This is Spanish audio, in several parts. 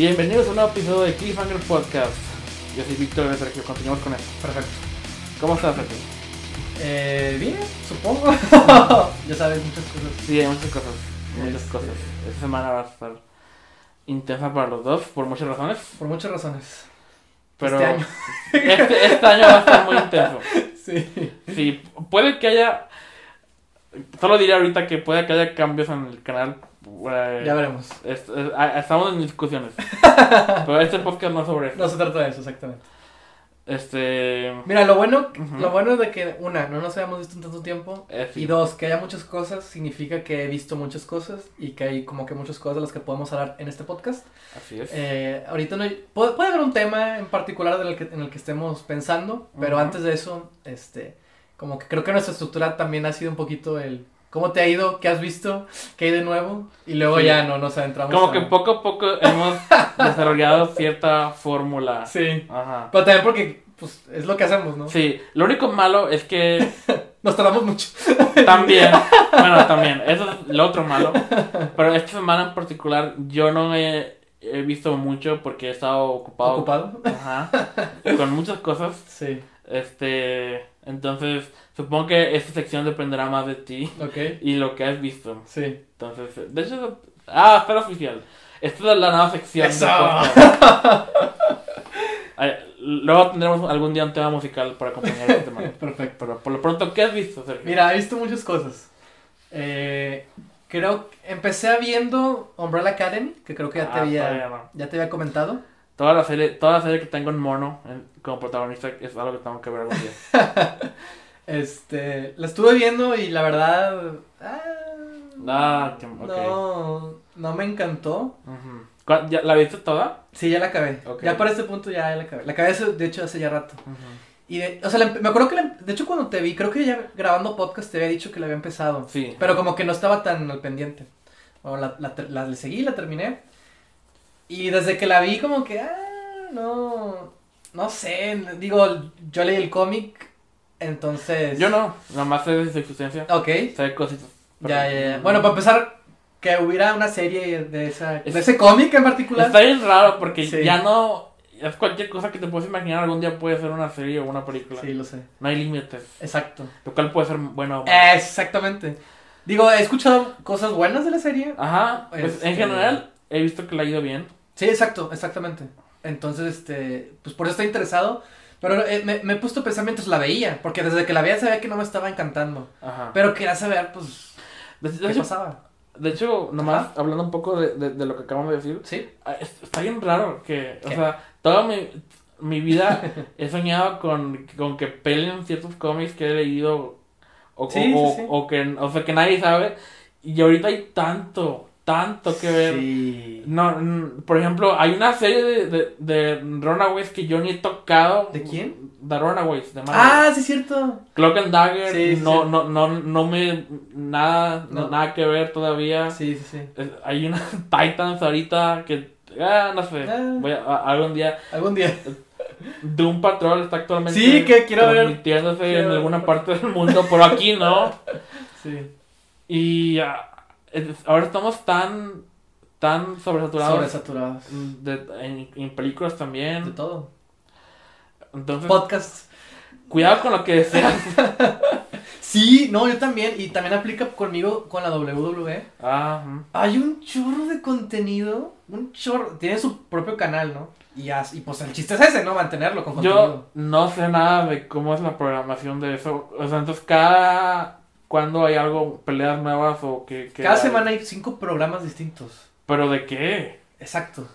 Bienvenidos a un nuevo episodio de Cliffhanger Podcast. Yo soy Víctor de Sergio, continuamos con esto. Perfecto. ¿Cómo estás, Sergio? Eh, bien, supongo. ya sabes, muchas cosas. Sí, hay muchas cosas. Muchas Este- cosas. Esta semana va a estar intensa para los dos, por muchas razones. Por muchas razones. Pero Este año. este, este año va a estar muy intenso. Sí. Sí, puede que haya. Solo diré ahorita que puede que haya cambios en el canal. Ya veremos. es- es- ah, estamos en discusiones. Pero este podcast no es sobre eso. No se trata de eso, exactamente. Este. Mira, lo bueno, lo bueno de que, una, no nos hayamos visto en tanto tiempo. eh, sí. Y dos, que haya muchas cosas significa que he visto muchas cosas y que hay como que muchas cosas de las que podemos hablar en este podcast. Así es. Eh, ahorita no hay- puede, puede haber un tema en particular en el que, en el que estemos pensando, pero antes de eso, este, como que creo que nuestra estructura también ha sido un poquito el cómo te ha ido, qué has visto, qué hay de nuevo, y luego Sí. ya no nos adentramos. Como a- que poco a poco hemos desarrollado cierta fórmula. Sí, Ajá. pero también porque pues es lo que hacemos, ¿no? Sí, lo único malo es que Nos tardamos mucho. también, bueno, también, eso es lo otro malo. Pero esta semana en particular yo no he, he visto mucho porque he estado ocupado. ¿Ocupado? Ajá. Con muchas cosas. Sí, Este, entonces supongo que esta sección dependerá más de ti y lo que has visto. sí. Entonces, de hecho, ah, espera oficial. Esta es la nueva sección. Eso. Luego tendremos algún día un tema musical para acompañar este tema. Perfecto. Pero por lo pronto, ¿qué has visto, Sergio? Mira, he visto muchas cosas. Eh, creo que empecé viendo Umbrella Academy, que creo que ya te Ah, había, todavía no. ya te había comentado. Toda la serie, toda la serie que tengo en mono en- como protagonista es algo que tengo que ver algún día. Este, la estuve viendo y la verdad, ah, Ah, no, no me encantó. ¿Cuál- ya- ¿La viste toda? Sí, ya la acabé. Ok. Ya para este punto ya la acabé. La acabé, de hecho, hace ya rato. Ujú. Y, de- o sea, la me acuerdo que, la- de hecho, cuando te vi, creo que ya grabando podcast te había dicho que la había empezado. Sí. Pero como que no estaba tan al pendiente. O la, la, la- seguí, la terminé. Y desde que la vi, como que, ah, no, no sé. Digo, yo leí el cómic, entonces. Yo no, nomás sé de su existencia. Ok, Sé cositas. ya, ya, ya. Bueno, para empezar, que hubiera una serie de, esa, de ese cómic en particular. Está bien raro porque Sí. ya no. Es cualquier cosa que te puedes imaginar. Algún día puede ser una serie o una película. Sí, lo sé. No hay límites. Exacto. Lo cual puede ser bueno o malo. Exactamente. Digo, he escuchado cosas buenas de la serie. Ajá. Pues Este- en general he visto que le ha ido bien. Sí, exacto, exactamente. Entonces, este, pues por eso estoy interesado. Pero eh, me, me he puesto a pensar mientras la veía, porque desde que la veía sabía que no me estaba encantando. Ajá. Pero quería saber, pues, de, de qué hecho, pasaba. de hecho, nomás Ajá. hablando un poco de, de- de lo que acabamos de decir. ¿Sí? ah, es- Está bien raro que. O sea, toda mi, mi vida he soñado con, con que peleen ciertos cómics que he leído. O, Sí, o, sí, sí. o que, o sea, que nadie sabe. Y ahorita hay tanto, tanto que ver. Sí. No, por ejemplo, hay una serie de, de, de Runaways que yo ni he tocado. ¿De quién? De Runaways, de Marvel. Ah, sí, cierto. Cloak and Dagger, Sí, sí, no, no, no, no me, nada, no- nada que ver todavía. Sí, sí, sí. Hay una Titans ahorita que, ah, no sé, Ah. voy a, a- algún día. Algún día. Doom Patrol está actualmente Sí, que quiero ver. Quiero en ver. alguna parte del mundo, pero aquí no. Sí. Y ah, ahora estamos tan, tan sobresaturados Sobresaturados. de- en, en películas De también. todo. Entonces, Podcast. cuidado con lo que deseas. Sí, no, yo también. Y también aplica conmigo con la WWE. ah, ujú. Hay un chorro de contenido. Un chorro. Tiene su propio canal, ¿no? Y, y pues el chiste es ese, ¿no? Mantenerlo con contenido. Yo no sé nada de cómo es la programación de eso. O sea, entonces cada cuando hay algo, peleas nuevas o que... que Cada hay? semana hay cinco programas distintos. ¿Pero de qué? Exacto.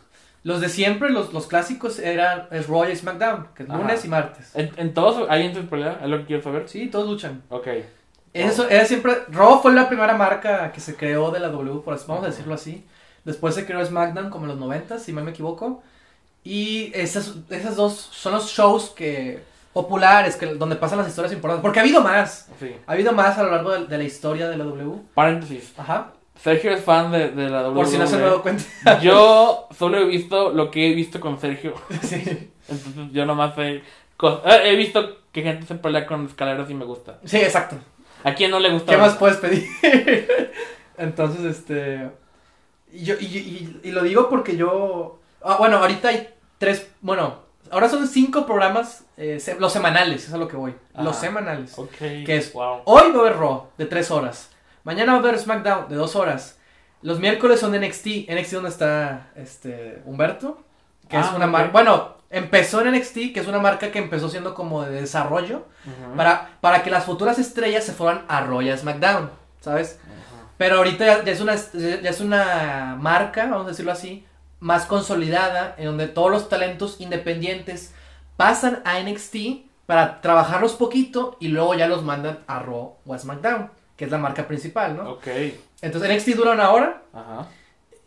Los de siempre, los, los clásicos eran es Raw y SmackDown, que es Ajá. lunes y martes. ¿En, en todos hay entre pelea? ¿Es lo que quiero saber? Sí, todos luchan. Ok. Eso era siempre. Raw fue la primera marca que se creó de la W, por así- vamos a decirlo así. Después se creó SmackDown como en los 90, si mal me equivoco. Y esas, esas dos son los shows que populares, que, donde pasan las historias importantes. Porque ha habido más. Sí. Ha habido más a lo largo de, de la historia de la W. Paréntesis. Ajá. Sergio es fan de, de la WWE. Por si no se han dado cuenta. Yo solo he visto lo que he visto con Sergio. sí. Entonces yo nomás cos- eh, he visto que gente se pelea con escaleras y me gusta. Sí, exacto. ¿A quién no le gusta? ¿Qué más puedes pedir? Entonces, este. Y, yo, y, y- y lo digo porque yo. Ah, bueno, ahorita hay tres, bueno, ahora son cinco programas, eh, se- los semanales, es a lo que voy. Los Ajá. semanales. Ok. ¿Qué es? Wow. Hoy va a haber Raw de tres horas. Mañana va a haber SmackDown de dos horas. Los miércoles son NXT. NXT donde está este Humberto. Que es Ah, una ok. marca. Bueno, empezó en NXT, que es una marca que empezó siendo como de desarrollo. Para, para que las futuras estrellas se fueran a Raw y a SmackDown. ¿Sabes? Pero ahorita ya, ya es una, ya es una marca, vamos a decirlo así, más consolidada, en donde todos los talentos independientes pasan a NXT para trabajarlos poquito y luego ya los mandan a Raw o a SmackDown, que es la marca principal, ¿no? Ok. Entonces NXT dura una hora Ajá.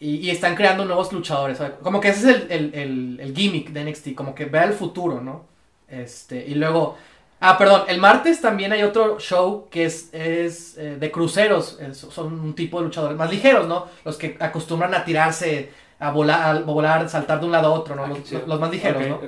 y, y están creando nuevos luchadores, ¿sabes? Como que ese es el, el, el, el gimmick de NXT, como que vea el futuro, ¿no? Este, y luego... Ah, perdón, el martes también hay otro show que es, es eh, de cruceros, es- son un tipo de luchadores más ligeros, ¿no? Los que acostumbran a tirarse, a volar, a volar saltar de un lado a otro, ¿no? Ah, Los, los más ligeros, ¿no?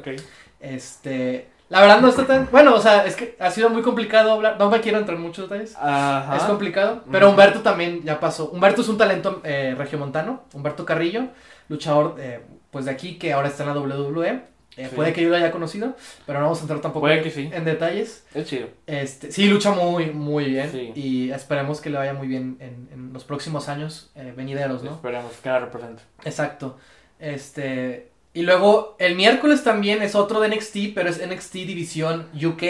Este, la verdad no está tan... Bueno, o sea, es que ha sido muy complicado hablar, no me quiero entrar en muchos detalles. Ajá. Es complicado, pero. Humberto también ya pasó. Humberto es un talento eh, regiomontano, Humberto Carrillo, luchador eh, pues de aquí que ahora está en la WWE. Eh, Sí. Puede que yo lo haya conocido, pero no vamos a entrar tampoco sí. en detalles. Es chido. Este, sí, lucha muy, muy bien Sí. y esperemos que le vaya muy bien en, en los próximos años eh, venideros, ¿no? Esperemos que la represente. Exacto. Este, y luego el miércoles también es otro de NXT, pero es NXT División UK,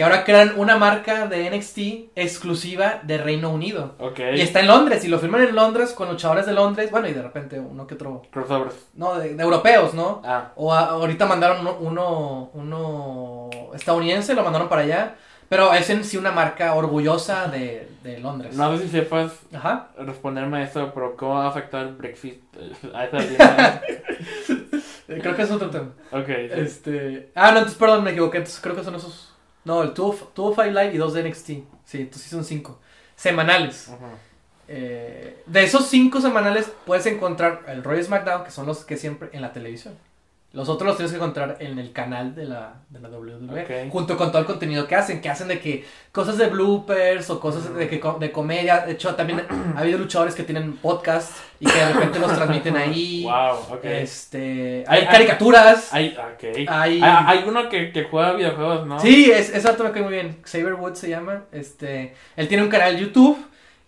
que ahora crean una marca de NXT exclusiva de Reino Unido. Ok. Y está en Londres, y lo firman en Londres con luchadores de Londres, bueno, y de repente uno que otro, Crossovers. no, de, de europeos, ¿no? Ah. O a- ahorita mandaron uno, uno, uno estadounidense, lo mandaron para allá, pero es en sí una marca orgullosa de, de Londres. No sé si sepas Ajá. responderme a eso, pero ¿cómo va a afectar el Brexit eh, a esa línea? Creo que es otro tema. ok. Este. Ah, no, entonces perdón, me equivoqué. Entonces creo que son esos. No, el 205 Live y dos de NXT. Sí, entonces son cinco. Semanales. Eh, de esos cinco semanales puedes encontrar el Royal SmackDown, que son los que siempre en la televisión. Los otros los tienes que encontrar en el canal de la, de la WWE. Junto con todo el contenido que hacen. Que hacen de que cosas de bloopers o cosas de, que, de comedia. De hecho, también ha habido luchadores que tienen podcast y que de repente los transmiten ahí. Wow, ok. Este, Hay- hay caricaturas. Hay. Hay- Hay, uno que, que juega videojuegos, ¿no? Sí, es, vato me cae muy bien. Xavier Woods se llama. Este, él tiene un canal YouTube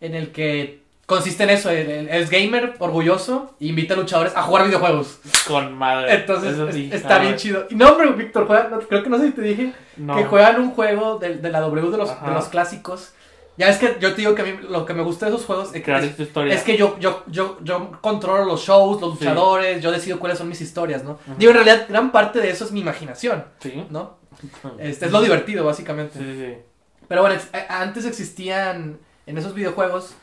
en el que consiste en eso. es gamer, orgulloso, e invita a luchadores a jugar videojuegos. Con madre. Entonces Eso es- sí, está bien chido. Y no, hombre, Víctor, juega, no, creo que no sé si te dije No. que juegan un juego de, de la W de los, Ajá. de los clásicos. Ya es que yo te digo que a mí lo que me gusta de esos juegos es, Crear es- es que yo, yo, yo, yo controlo los shows, los Sí. luchadores, yo decido cuáles son mis historias, ¿no? Ujú. Digo, en realidad, gran parte de eso es mi imaginación, Sí. ¿no? Este, es lo divertido, básicamente. Sí, sí. Pero bueno, eh, antes existían en esos videojuegos,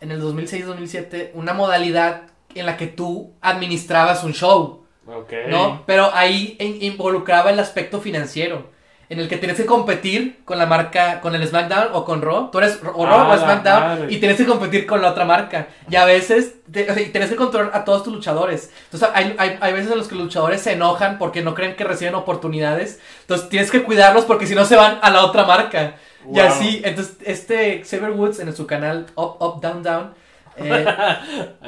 en el 2006-2007, una modalidad en la que tú administrabas un show, Ok. ¿no? Pero ahí in- involucraba el aspecto financiero, en el que tienes que competir con la marca, con el SmackDown o con Raw. Tú eres o Raw Ah, o SmackDown madre. y tienes que competir con la otra marca. Y a veces te- o sea, que controlar a todos tus luchadores. Entonces hay, hay, hay veces en los que los luchadores se enojan porque no creen que reciben oportunidades. Entonces tienes que cuidarlos porque si no se van a la otra marca. Y así, entonces este Xavier Woods en su canal Up, Up, Down, Down. eh,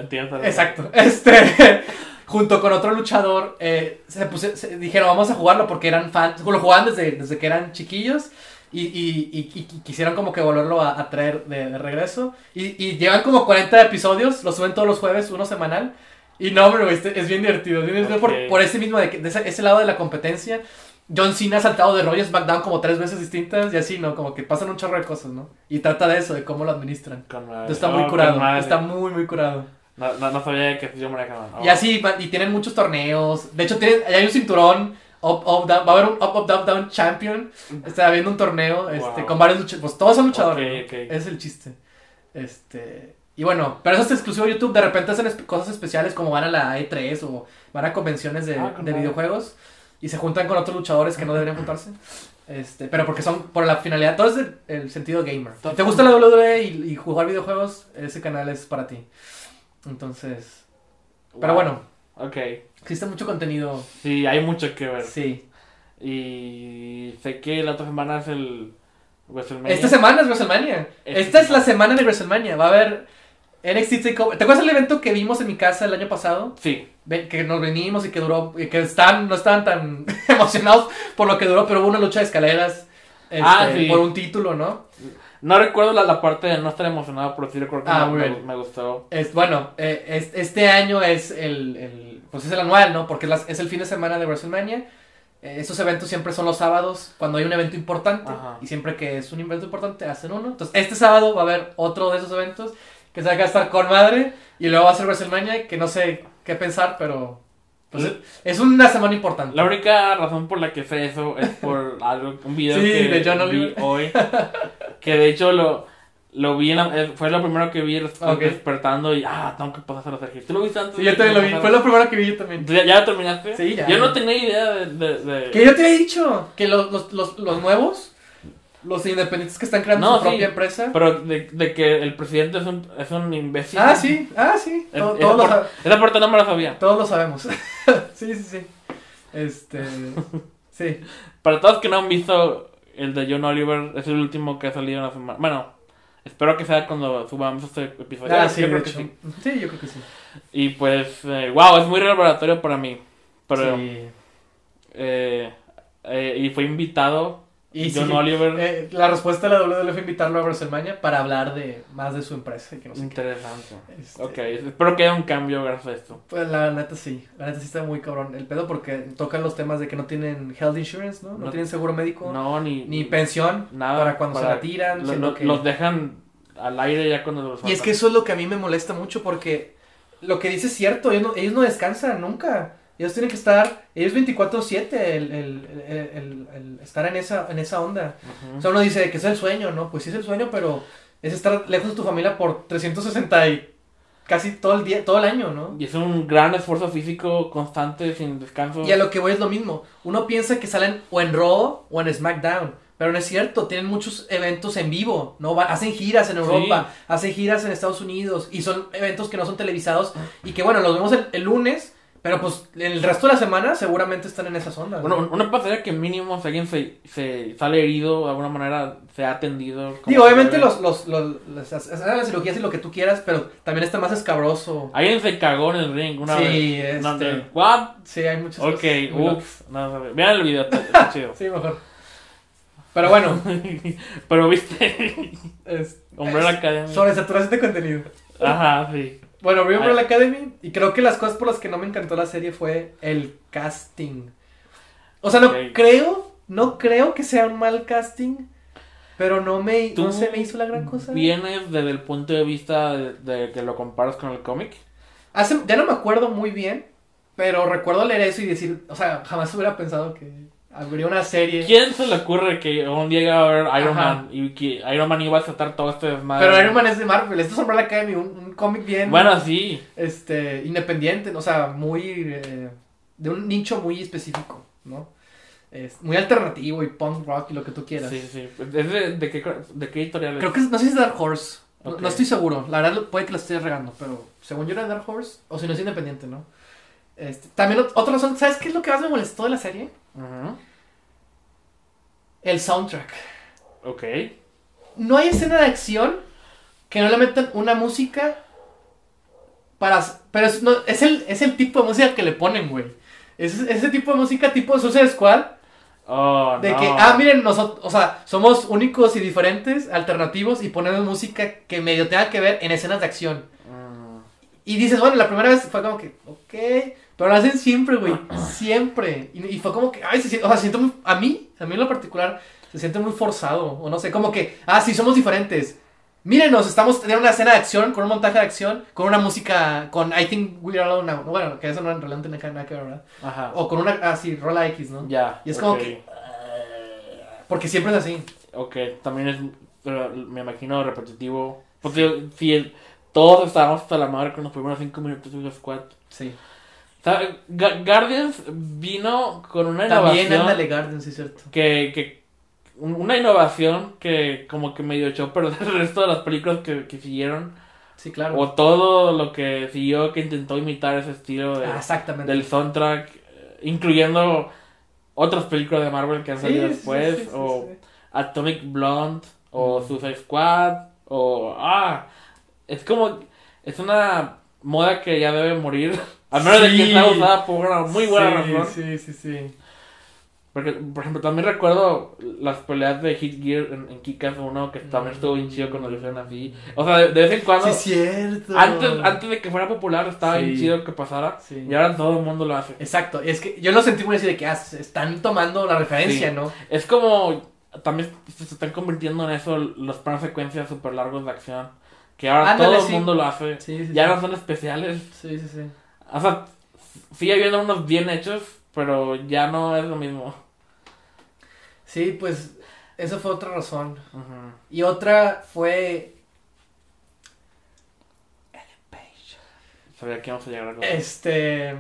exacto. Este, junto con otro luchador, eh, se, puse- se dijeron vamos a jugarlo porque eran fans. Lo jugaban desde, desde que eran chiquillos. Y, y, y- y quisieron como que volverlo a, a traer de, de regreso. Y, llevan como 40 episodios, lo suben todos los jueves, uno semanal. Y no, güey, este- es bien divertido. Es bien divertido por, ese mismo, de, que- de ese, ese lado de la competencia. John Cena ha saltado de Royal SmackDown como tres veces distintas y así, ¿no? Como que pasan un chorro de cosas, ¿no? Y trata de eso, de cómo lo administran. Entonces está muy curado, está muy, muy curado. No, no, no sabía que yo me. Oh. Y así, y tienen muchos torneos. De hecho, tienen, hay un cinturón. Up, up, down, va a haber un Up, Up, Down, Down Champion. Está habiendo un torneo este, Wow. con varios luchadores. Pues todos son luchadores. Es el chiste. Este. Y bueno, pero eso es exclusivo de YouTube. De repente hacen cosas especiales como van a la E3 o van a convenciones de, Ah, de madre. Y se juntan con otros luchadores que no deberían juntarse. Este, pero porque son por la finalidad, todo es el, el sentido gamer. Si te gusta la WWE y, y jugar videojuegos, ese canal es para ti. Entonces, pero bueno, Ok. existe mucho contenido. Sí, hay mucho que ver. Sí. Y sé que la otra semana es el WrestleMania. Esta semana es WrestleMania. Esta Esta es la semana. semana de WrestleMania. Va a haber NXT Takeover. ¿Te acuerdas del evento que vimos en mi casa el año pasado? Sí. Que nos venimos y que duró, que estaban, no estaban tan emocionados por lo que duró, pero hubo una lucha de escaleras este, Ah, sí. por un título, ¿no? No recuerdo la, la parte de no estar emocionado, pero sí recuerdo que Ah, me, gustó. Es, bueno, eh, es- este año es el, el- pues es el anual, ¿no? Porque es, las- es el fin de semana de WrestleMania. Eh, estos eventos siempre son los sábados, cuando hay un evento importante. Ajá. Y siempre que es un evento importante, hacen uno. Entonces, este sábado va a haber otro de esos eventos que se va a estar con madre. Y luego va a ser WrestleMania, que no sé qué pensar, pero... Pues, es una semana importante. La única razón por la que sé eso es por algo, un video Sí, que de John vi hoy. Que de hecho lo, lo vi, en la- eh, fue lo primero que vi des- Ok. despertando y ah, tengo que pasar a ejercicio. ¿Tú lo viste antes? Sí, yo también lo vi. Fue lo primero que vi yo también. ¿Ya, ya lo terminaste? Sí, ya. Yo no tenía idea de... de, de- Que yo te había dicho que los, los, los, los nuevos, los independientes que están creando No, su sí. propia empresa. Pero de, de que el presidente es un, es un imbécil. Ah, sí, ah, sí. Es- To- esa, parte no me la sabía. todos lo sabemos. sí, sí, sí. Este. Sí. Para todos que no han visto el de John Oliver, es el último que ha salido en la semana. Bueno, espero que sea cuando subamos este episodio. Ah, Yo sí, creo de que sí. Sí, yo creo que sí. Y pues, eh, wow, es muy revelatorio para mí. Pero, Sí. eh, eh, y fue invitado Y John sí, Oliver. eh, la respuesta de la WWE fue invitarlo a WrestleMania para hablar de más de su empresa y que no sé. Interesante. Este, Ok, espero que haya un cambio gracias a esto. Pues la neta sí, la neta sí está muy cabrón el pedo porque tocan los temas de que no tienen health insurance, ¿no? No, No- tienen seguro médico, No, ni, ni pensión nada. para cuando se retiran. lo- siendo lo- que- Los dejan al aire ya cuando los Y es que eso es lo que a mí me molesta mucho porque lo que dice es cierto, ellos no, ellos no descansan nunca. Ellos tienen que estar, ellos 24/7 el, el, el, el- estar en esa, en esa onda. Ujú. O sea, uno dice que es el sueño, ¿no? Pues sí es el sueño, pero es estar lejos de tu familia por 360 y casi todo el día, todo el año, ¿no? Y es un gran esfuerzo físico constante, sin descanso. Y a lo que voy es lo mismo. Uno piensa que salen o en Raw o en SmackDown. Pero no es cierto, tienen muchos eventos en vivo, ¿no? Va- hacen giras en Europa, hacen giras en Estados Unidos y son eventos que no son televisados y que bueno, los vemos el, el lunes, pero pues el resto de la semana seguramente están en esas ondas. ¿no? Bueno, uno pasaría que mínimo si alguien se, se sale herido de alguna manera, se ha atendido. Digo, obviamente los, los, los, las, cirugías y lo que tú quieras, pero también está más escabroso. Alguien se cagó en el ring una Sí, vez. No, este- de- ¿What? Sí, hay muchas Ok, cosas uff. No, no, vean el video, está, chido. Sí, mejor. Pero bueno, Pero viste, es, Umbrella es- Academy. sobre saturación de contenido. Ajá, sí. Bueno, vi. Umbrella Academy y creo que las cosas por las que no me encantó la serie fue el casting. O sea, no creo, no creo que sea un mal casting, pero no me, ¿Tú no se me hizo la gran cosa. Vienes desde el punto de vista de, de que lo comparas con el cómic. Hace, ya no me acuerdo muy bien, pero recuerdo leer eso y decir, o sea, jamás hubiera pensado que habría una serie. ¿Quién se le ocurre que un día iba a ver Iron Ajá. Man y que Iron Man iba a tratar todo este desmadre? Pero Iron Man es de Marvel, esto es Umbrella Academy, un, un cómic bien Bueno, sí. este, independiente, o sea, muy eh, de un nicho muy específico, ¿no? Es muy alternativo y punk rock y lo que tú quieras. Sí, sí. ¿Es de, de qué, de qué editorial es? Creo que no sé si es Dark Horse. No, estoy seguro. La verdad puede que la esté regando, pero según yo era Dark Horse o si no es independiente, ¿no? Este, también ot- otra razón, ¿sabes qué es lo que más me molestó de la serie? El soundtrack. Ok. No hay escena de acción que no le metan una música para pero es, no, es el es el tipo de música que le ponen, güey. Es ese tipo de música tipo Suicide Squad Oh, De no. que, ah, miren, nosotros, o sea, somos únicos y diferentes, alternativos, y ponemos música que medio tenga que ver en escenas de acción. Mm, Y dices, bueno, la primera vez fue como que, ok, pero lo hacen siempre, güey, siempre. Y, y fue como que, ay, se siente, o sea, se siente muy, a mí, a mí en lo particular, se siente muy forzado, o no sé, como que, ah, sí, somos diferentes. Mírenos, estamos teniendo una escena de acción, con un montaje de acción, con una música, con I think we're alone now. Bueno, que eso no en realidad no tiene nada que ver, ¿verdad? Ajá. O con una, así, rola X, ¿no? Ya. Y es como ok. que, porque siempre es así. Ok, también es, me imagino, repetitivo. Porque si el- todos estábamos hasta la madre con los primeros cinco minutos de Suicide Squad. Sí. Guardians vino con una También innovación ándale Garden, sí cierto. que, que un- una innovación que como que medio echó perder el resto de las películas que, que siguieron Sí, claro. o todo lo que siguió que intentó imitar ese estilo de- Ah, exactamente. del soundtrack eh, incluyendo otras películas de Marvel que han salido sí, después sí, sí, o. Atomic Blonde o Mm. Suicide Squad o ah es como Es una moda que ya debe morir. A menos de que Sí. sea usada por una muy buena sí, razón. Sí, sí, sí. Porque, por ejemplo, también recuerdo las peleas de Hit Gear en, en Kick-Ass 1 que también estuvo bien chido cuando lo hicieron así. O sea, de, de vez en cuando, Sí, cierto. antes, antes de que fuera popular, estaba bien Sí. chido que pasara. Sí. Y ahora todo el mundo lo hace. Exacto, y es que yo lo sentí muy así de que ah, están tomando la referencia, Sí. ¿no? Es como, también se están convirtiendo en eso los planos secuencias super largos de acción. Que ahora Ándale, todo el sí. mundo lo hace. Sí, sí, Ya sí. no son especiales. Sí, sí, sí. O sea, sigue habiendo unos bien hechos, pero ya no es lo mismo. Sí, pues esa fue otra razón. Ujú. Y otra fue Sabía que íbamos a llegar a algo. Este.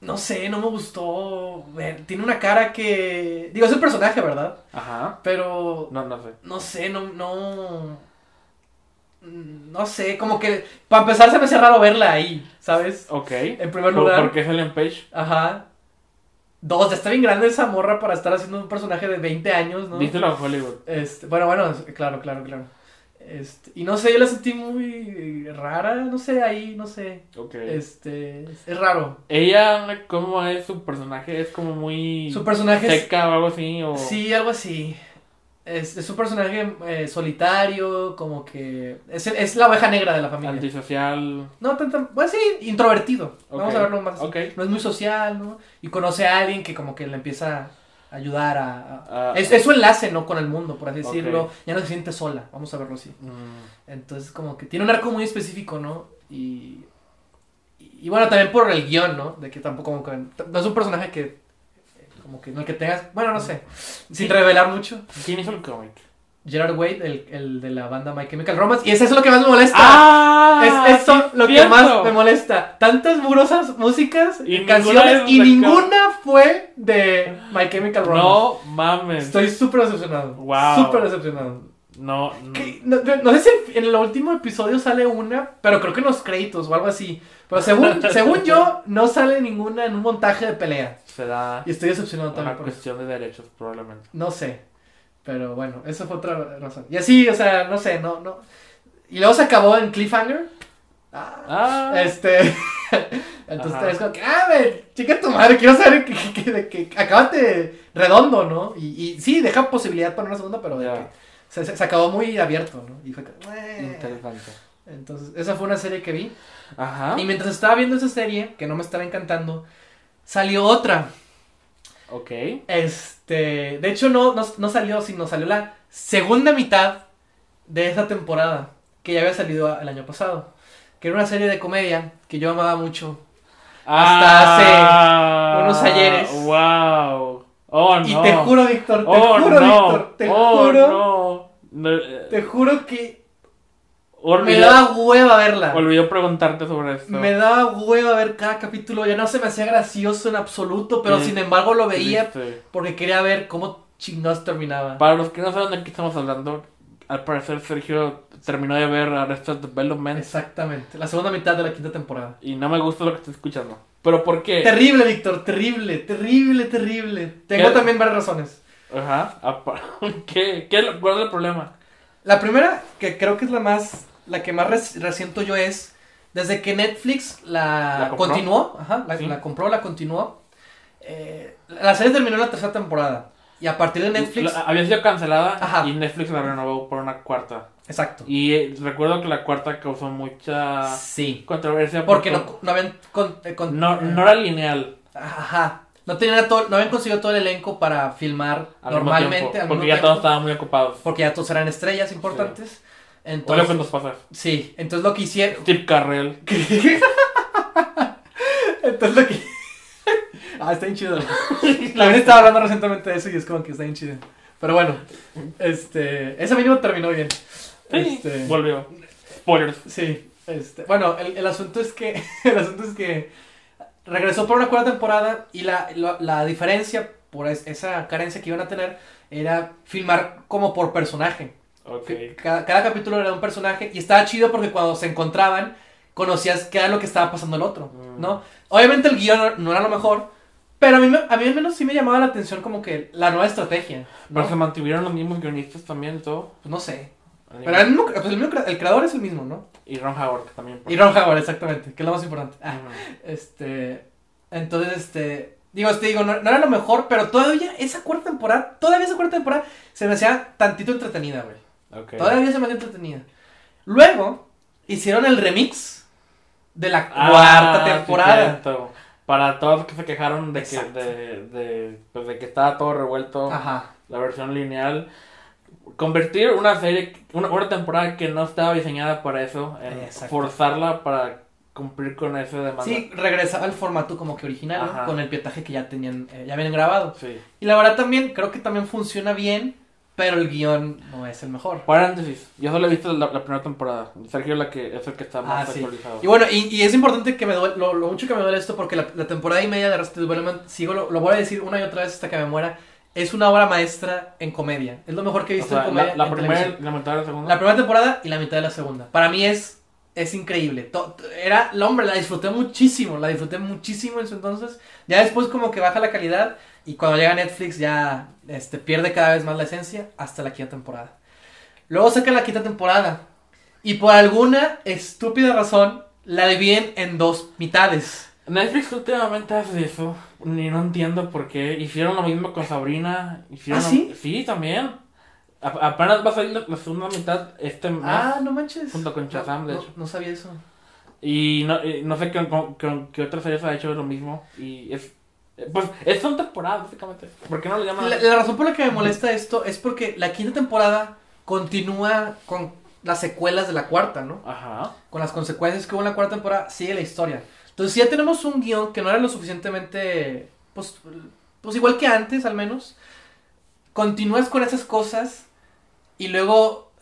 No sé, no me gustó. ver, Tiene una cara que. Digo, es el personaje, ¿verdad? Ajá. Pero. No, no sé. No sé, no. No, no sé, como que. Para empezar, se me hace raro verla ahí, ¿sabes? Ok. En primer ¿Por, lugar. por qué es Ellen Page? Ajá. Dos, ya está bien grande esa morra para estar haciendo un personaje de 20 años, ¿no? Díselo a Hollywood. Este, bueno, bueno, claro, claro, claro. Este, y no sé, yo la sentí muy rara, no sé, ahí, no sé. Ok. Este, es raro. Ella, ¿cómo es su personaje? Es como muy Su personaje es, seca o algo así. O... sí, algo así. Es, es un personaje eh, solitario, como que es, el- es la oveja negra de la familia. Antisocial. No tanto, bueno, sí, introvertido. Vamos a verlo más. No es muy social, ¿no? Y conoce a alguien que como que le empieza a ayudar a... a- Ah, es, es su enlace, ¿no? Con el mundo, por así decirlo. Ya no se siente sola, vamos a verlo así. mm, Entonces, como que tiene un arco muy específico, ¿no? Y, y, y bueno, también por el guion, ¿no? De que tampoco, como que, no es un personaje que, como que, no el que tengas, bueno, no sé, sin revelar mucho. ¿Quién hizo el cómic? Gerard Wade, el, el de la banda My Chemical Romance, y es eso lo que más me molesta. ¡Ah! es eso lo que más me molesta. Tantas murosas músicas, Y canciones, es y ninguna fue de My Chemical Romance. No mames. Estoy súper decepcionado. Wow. Súper decepcionado. No, no. No, no- no sé si en el último episodio sale una, pero creo que en los créditos o algo así. Pero según, según yo, no sale ninguna en un montaje de pelea. Será Y estoy decepcionado una también por eso. cuestión de derechos, probablemente. No sé. Pero bueno, esa fue otra razón. Y así, o sea, no sé, no, no. Y luego se acabó en Cliffhanger. Ah, Ah, Este. Entonces Ajá. es como que, ah, me, chica tu madre, quiero saber que, que, que, que acabate redondo, ¿no? Y, y sí, deja posibilidad para una segunda, pero que se, se- se acabó muy abierto, ¿no? Y fue interesante. Entonces, esa fue una serie que vi. Ajá. Y mientras estaba viendo esa serie, que no me estaba encantando, salió otra. Ok. Este, de hecho no, no, no salió, sino salió la segunda mitad de esa temporada, que ya había salido el año pasado. Que era una serie de comedia que yo amaba mucho. Hasta hace unos ayeres. Wow. Oh, no. Y te juro, Víctor, te oh, juro, no. Víctor, te oh, juro, No. No, eh, te juro que me olvidé, daba hueva verla. olvidé preguntarte sobre esto. Me daba hueva ver cada capítulo, ya no se me hacía gracioso en absoluto, pero Sí. sin embargo lo veía Triste. porque quería ver cómo chingados terminaba. Para los que no saben de qué estamos hablando, al parecer Sergio terminó de ver Arrested Development Exactamente, la segunda mitad de la quinta temporada. y no me gusta lo que estoy escuchando. ¿Pero por qué? Terrible, Víctor, terrible, terrible, terrible. Tengo ¿Qué? también varias razones. Ajá. ¿Qué? ¿Qué ¿Cuál es el problema? La primera, que creo que es la más, la que más res- resiento yo es, desde que Netflix la, continuó, ajá, la, Sí. la compró, la continuó, eh, la serie terminó en la tercera temporada. Y a partir de Netflix, La- había sido cancelada Ajá. y Netflix la renovó por una cuarta. exacto. Y eh, recuerdo que la cuarta causó mucha Sí. controversia Porque por- no, no habían... con- eh, con- no, eh, no era lineal. Ajá. No, tenían todo, no habían conseguido todo el elenco para filmar al mismo normalmente. tiempo, al porque mismo ya tiempo, todos estaban muy ocupados. Porque ya todos eran estrellas importantes. Oye, Entonces, ¿qué nos pasa? sí, entonces lo que hicieron... Steve Carrell. Entonces lo que... ah, está bien chido. También estaba hablando recientemente de eso y es como que está bien chido. Pero bueno, este... Ese mínimo terminó bien. Sí, Este, volvió. Spoilers. Sí, este, bueno, el, el asunto es que, el asunto es que regresó por una cuarta temporada y la, la, la diferencia por es- esa carencia que iban a tener era filmar como por personaje. Ok. Cada, cada capítulo era un personaje y estaba chido porque cuando se encontraban conocías qué era lo que estaba pasando el otro, Mm. ¿no? Obviamente el guion no, era lo mejor, pero a mí, me- a mí al menos sí me llamaba la atención como que la nueva estrategia, ¿no? Pero se mantuvieron los mismos guionistas también y todo. Pues no sé. Pero el, mismo, pues el, mismo el creador es el mismo, ¿no? Y Ron Howard también. Y Ron Howard, exactamente, que es lo más importante. Ah, este. Entonces, este. Digo, te digo, no, no era lo mejor, pero todavía esa cuarta temporada, todavía esa cuarta temporada se me hacía tantito entretenida, güey. Todavía se me hacía entretenida. Luego, hicieron el remix de la Ah, cuarta temporada. Para todos los que se quejaron de que, de, de, pues de que estaba todo revuelto, Ajá. la versión lineal. Convertir una serie, una, una temporada que no estaba diseñada para eso, en forzarla para cumplir con ese demanda. Sí, regresaba al formato como que original, con el pietaje que ya tenían, eh, ya habían grabado. Sí. Y la verdad también, creo que también funciona bien, pero el guion no es el mejor. Paréntesis, yo solo he visto la, la primera temporada. Sergio la que, es el que está más Ah, sí. actualizado. Y bueno, y, y es importante que me duele, lo, lo mucho que me duele esto, porque la, la temporada y media de Arrested Development, sigo, lo, lo voy a decir una y otra vez hasta que me muera, es una obra maestra en comedia. Es lo mejor que he O visto sea, en comedia. la, la en primera y la mitad de la segunda. La primera temporada y la mitad de la segunda. Para mí es, es increíble. To- Era, la hombre, la disfruté muchísimo, la disfruté muchísimo en su entonces. Ya después como que baja la calidad y cuando llega Netflix ya este, pierde cada vez más la esencia hasta la quinta temporada. Luego saca la quinta temporada y por alguna estúpida razón la dividen en dos mitades. Netflix últimamente hace eso. Ni no entiendo por qué. Hicieron lo mismo con Sabrina. Hicieron ¿Ah, sí? Sí, también. A- apenas va a salir la, segunda mitad este mes. Ah, no manches. Junto con Shazam, de No- hecho. No, sabía eso. Y no, y no sé qué, qué otra serie se ha hecho lo mismo. Y es. Eh, Pues es son temporadas, básicamente. ¿Por qué no le llaman? La, la razón por la que me molesta esto es porque la quinta temporada continúa con las secuelas de la cuarta, ¿no? Ajá. Con las consecuencias que hubo en la cuarta temporada, sigue la historia. Entonces, si ya tenemos un guion que no era lo suficientemente, pues, pues igual que antes, al menos, continúas con esas cosas y luego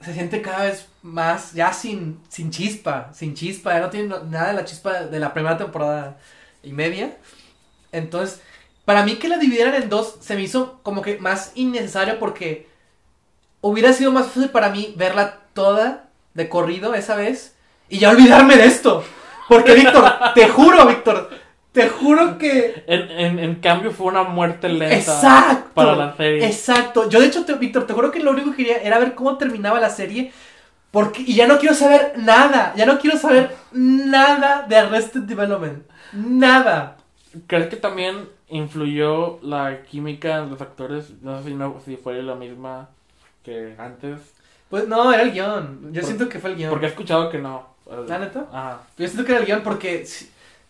se siente cada vez más, ya sin, sin chispa, sin chispa, ya no tiene nada de la chispa de la primera temporada y media. Entonces, para mí que la dividieran en dos se me hizo como que más innecesario porque hubiera sido más fácil para mí verla toda de corrido esa vez y ya olvidarme de esto. Porque, Víctor, te juro, Víctor, te juro que... En, en, en cambio, fue una muerte lenta. Exacto. para la serie. Exacto. Yo, de hecho, te- Víctor, te juro que lo único que quería era ver cómo terminaba la serie. Porque, y ya no quiero saber nada. Ya no quiero saber nada de Arrested Development. Nada. ¿Crees que también influyó la química de los actores? No sé si, no, si fue la misma que antes. Pues no, era el guion. Yo Por- siento que fue el guion. Porque he escuchado que no. ¿La neta? Ajá. Yo siento que era el guion porque,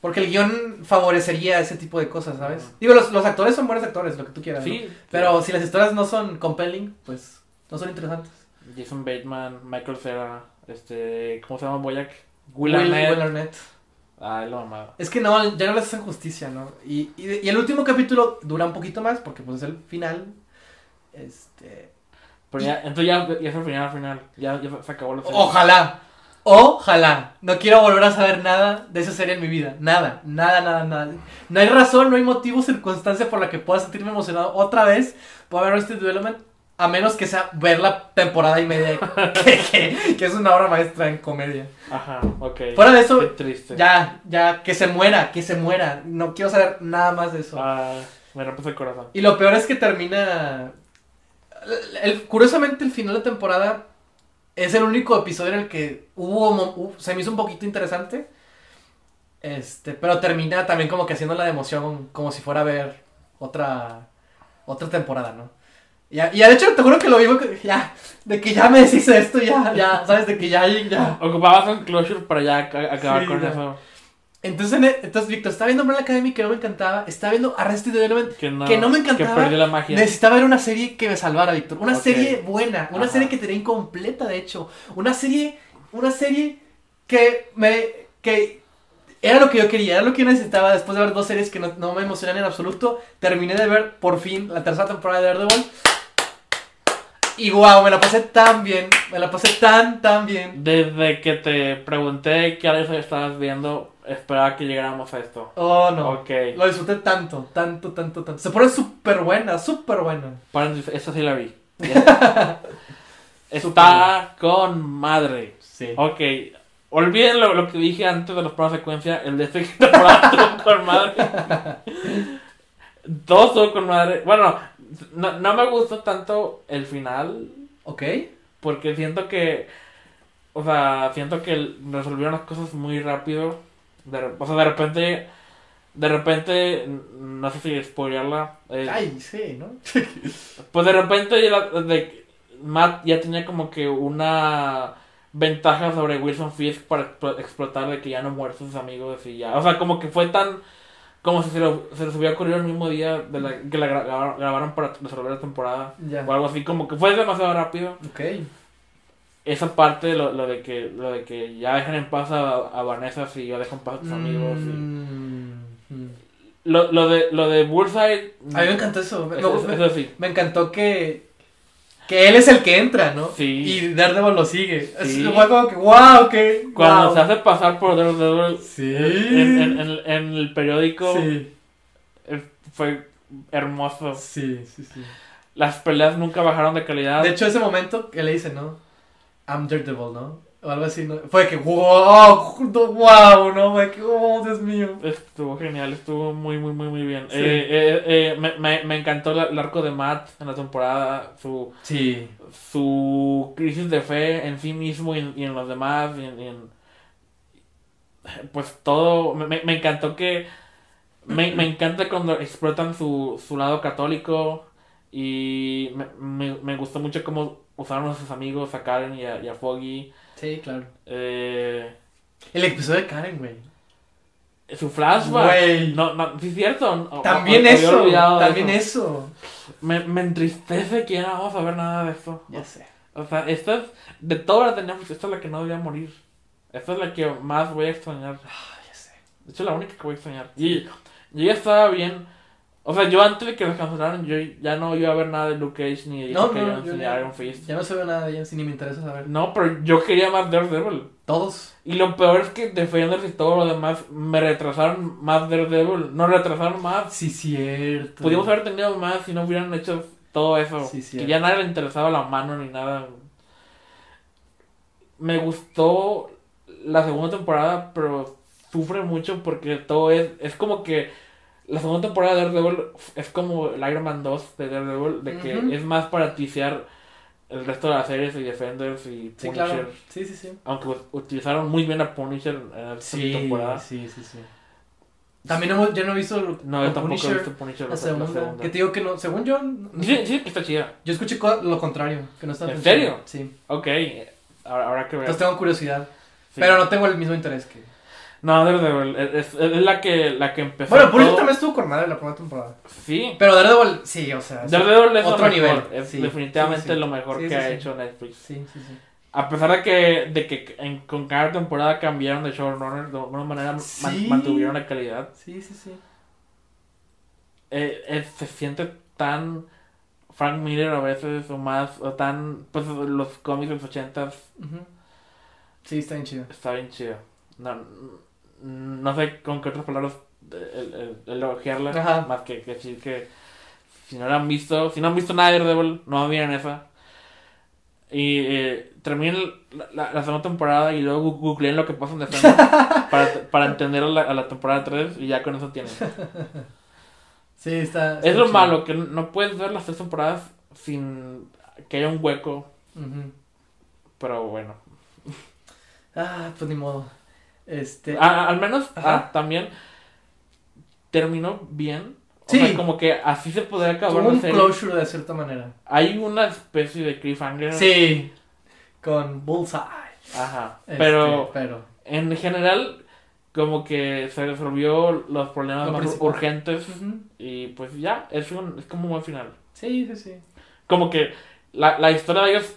porque el guion favorecería ese tipo de cosas, ¿sabes? Digo, los, los actores son buenos actores, lo que tú quieras. ¿no? Sí. Pero si las historias no son compelling, pues no son interesantes. Jason Bateman, Michael Cera, este, ¿cómo se llama Boyack? Will, Will Arnett. Will Arnett. Ah, lo mamaba. Es que no, ya no les hacen justicia, ¿no? Y, y, y el último capítulo dura un poquito más porque pues es el final. Este... Pero ya, entonces ya, ya es el final, al final. Ya, ya se acabó la serie. Ojalá. Ojalá. No quiero volver a saber nada de esa serie en mi vida. Nada, nada, nada, nada. No hay razón, no hay motivo, circunstancia por la que pueda sentirme emocionado otra vez por ver este Development. A menos que sea ver la temporada y media que, que- que es una obra maestra en comedia. Ajá, ok. Fuera de eso, Qué triste. Ya, ya, que se muera, que se muera. No quiero saber nada más de eso. Ah, me rompes el corazón. Y lo peor es que termina. el- curiosamente, el final de temporada es el único episodio en el que hubo, se me hizo un poquito interesante. Este, pero termina también como que haciendo la de emoción, como si fuera a ver otra, otra temporada, ¿no? Ya, y ya, de hecho, te juro que lo vivo, que ya, de que ya me deshice de esto, ya, ya, ¿sabes? De que ya, ya. Ocupabas un closure para ya ac- acabar Sí, con ya. eso. Entonces, en e- entonces, Víctor, estaba viendo Umbrella Academy que no me encantaba, estaba viendo Arrested Development Que no, Que no me encantaba. Que perdió la magia. Necesitaba ver una serie que me salvara, Víctor. Una serie buena. Una Ajá. serie que tenía incompleta, de hecho. Una serie. Una serie que me. que era lo que yo quería, era lo que yo necesitaba después de ver dos series que no, no me emocionan en absoluto. Terminé de ver por fin la tercera temporada de Daredevil. Y wow, me la pasé tan bien. Me la pasé tan, tan bien. Desde que te pregunté qué áreas estabas viendo, esperaba que llegáramos a esto. Oh, no. Ok. Lo disfruté tanto, tanto, tanto, tanto. Se pone súper buena, súper buena. Esa sí la vi. Está con madre. Sí. Ok. Olviden lo, lo que dije antes de los planos de secuencia. El de esta temporada con madre. Dos estuvo con madre. Bueno, no, no me gustó tanto el final. Ok. Porque siento que. O sea, siento que resolvieron las cosas muy rápido. De, o sea, de repente. De repente. No sé si spoilearla. eh, Ay, sí, ¿no? Pues de repente ya la- de, Matt ya tenía como que una ventaja sobre Wilson Fisk para explo- explotar de que ya no muerto sus amigos y ya. O sea, como que fue tan. Como si se, lo- se les hubiera ocurrido el mismo día de la, que la gra- grabaron, para resolver la temporada. Ya. O algo así, como que fue demasiado rápido. Ok. Esa parte, lo, lo de que lo de que ya dejan en paz a, a Vanessa y ya dejan en paz a tus amigos. y- Mm, mm. Lo, lo de lo de Bullseye. A mí me encantó eso. Me, me- eso sí. me encantó que. Que él es el que entra, ¿no? Sí. Y Daredevil lo sigue. Sí. Es como que, wow, que. Cuando wow. se hace pasar por Daredevil Sí. en, en, en- en el periódico Sí. eh, fue hermoso. Sí, sí, sí. Las peleas nunca bajaron de calidad. De hecho, ese momento que le dice, ¿no? I'm Daredevil, ¿no? O algo así, ¿no? Fue que, wow, wow, ¿no? Fue que, oh, Dios mío. Estuvo genial, estuvo muy, muy, muy, muy bien. Sí. Eh, eh, eh, me, me, me encantó el arco de Matt en la temporada, su, Sí. su crisis de fe en sí mismo y en, y en los demás. y en- y en- pues todo, me, me- me encantó que... Me, me encanta cuando explotan su, su lado católico y me, me, me gustó mucho cómo usaron a sus amigos, a Karen y a, y a Foggy. Sí, claro. Eh, El episodio de Karen, güey. su flashback. Güey. No, no, sí es cierto. O- También o- eso. También eso. eso. Me, me entristece que ya no vamos a ver nada de eso. Ya sé. O sea, esta es, de todas las de Netflix, esta es la que no debería morir. Esta es la que más voy a extrañar. Ah, ya sé. De hecho, la única que voy a extrañar. Y yo ya estaba bien. O sea, yo antes de que los cancelaran, yo ya no iba a ver nada de Luke Cage ni de No, Jessica no, Jones yo ni ya- Iron Fist. Ya no se ve nada de ella, si ni me interesa saber. No, pero yo quería más Daredevil. Todos. Y lo peor es que Defenders y todo lo demás me retrasaron más Daredevil. No retrasaron más. Sí, cierto. Pudimos haber tenido más si no hubieran hecho todo eso. Sí, que cierto. ya a nadie le interesaba la mano ni nada. Me gustó la segunda temporada, pero sufre mucho porque todo es. Es como que. La segunda temporada de Daredevil es como el Iron Man 2 de Daredevil, de que Ujú. es más para ticiar el resto de las series y Defenders y Sí, Punisher. claro. Sí, sí, sí. Aunque ut- utilizaron muy bien a Punisher en esta Sí, temporada. sí, sí, sí. También hemos, yo no he visto No, yo tampoco he Punisher, visto Punisher la la, segunda, la segunda. Que te digo que no, según yo, no- Sí, sí, que está chida. yo escuché lo contrario, que no está ¿En serio? Sí. Ok, ahora, ahora que ver. Entonces tengo curiosidad, Sí. pero no tengo el mismo interés que. No, Daredevil, es, es, es la que la que empezó. Bueno, Punisher también estuvo con madre la primera temporada. Sí. Pero Daredevil, sí, o sea. Daredevil es otro lo nivel. Es Sí, definitivamente sí, sí. lo mejor Sí, que sí, ha hecho Netflix. Sí, sí, sí. A pesar de que, de que en- con cada temporada cambiaron de showrunner, de alguna manera man- mantuvieron la calidad. Sí, sí, sí. Eh, eh, se siente tan Frank Miller a veces, o más, o tan, pues los cómics de los ochentas, Ujú. Sí, está bien chido. está bien chido. No, no sé con qué otras palabras eh, el- el- elogiarla, Ajá. más que, que decir que si no la han visto, si no han visto nada de Daredevil, no miren esa. Y eh, terminen la, la, la segunda temporada y luego googleen lo que pasa en Defenders para, para entender a la, a la temporada 3 y ya con eso tienen. Sí, está. Es lo chido. malo, que no puedes ver las tres temporadas sin que haya un hueco, pero bueno. Ah, pues ni modo. Este. A- al menos ah, también terminó bien. O Sí. sea, como que así se podría acabar Tuvo la un closure de cierta manera. Hay una especie de cliffhanger. Sí. Con Bullseye. Ajá. Este, Pero Pero. en general, como que se resolvió los problemas Lo más principal. urgentes. Y pues ya, es, un, es como un buen final. Sí, sí, sí. Como que la, la historia de ellos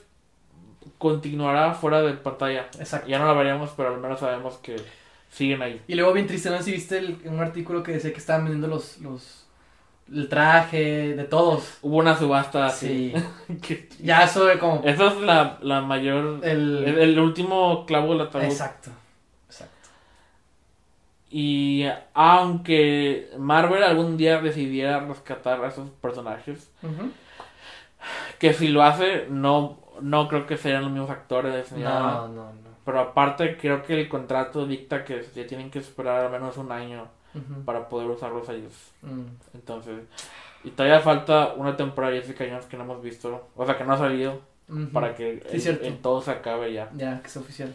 continuará fuera de pantalla. Exacto. Ya no la veremos, pero al menos sabemos que siguen ahí. Y luego bien triste, no si viste el- un artículo que decía que estaban vendiendo los, los el traje de todos. Hubo una subasta así. Sí. Ya eso de como Esa es la, la mayor. El, el, el último clavo del ataúd. exacto. Exacto. Y aunque Marvel algún día decidiera rescatar a esos personajes, que si lo hace, no, no creo que sean los mismos actores ni nada. No, no, no. Pero aparte, creo que el contrato dicta que se tienen que esperar al menos un año para poder usarlos ellos. Mm. Entonces, y todavía falta una temporada de Jessica Jones que no hemos visto, o sea, que no ha salido. Para que Sí, el- cierto. el todo se acabe ya. Ya, que es oficial.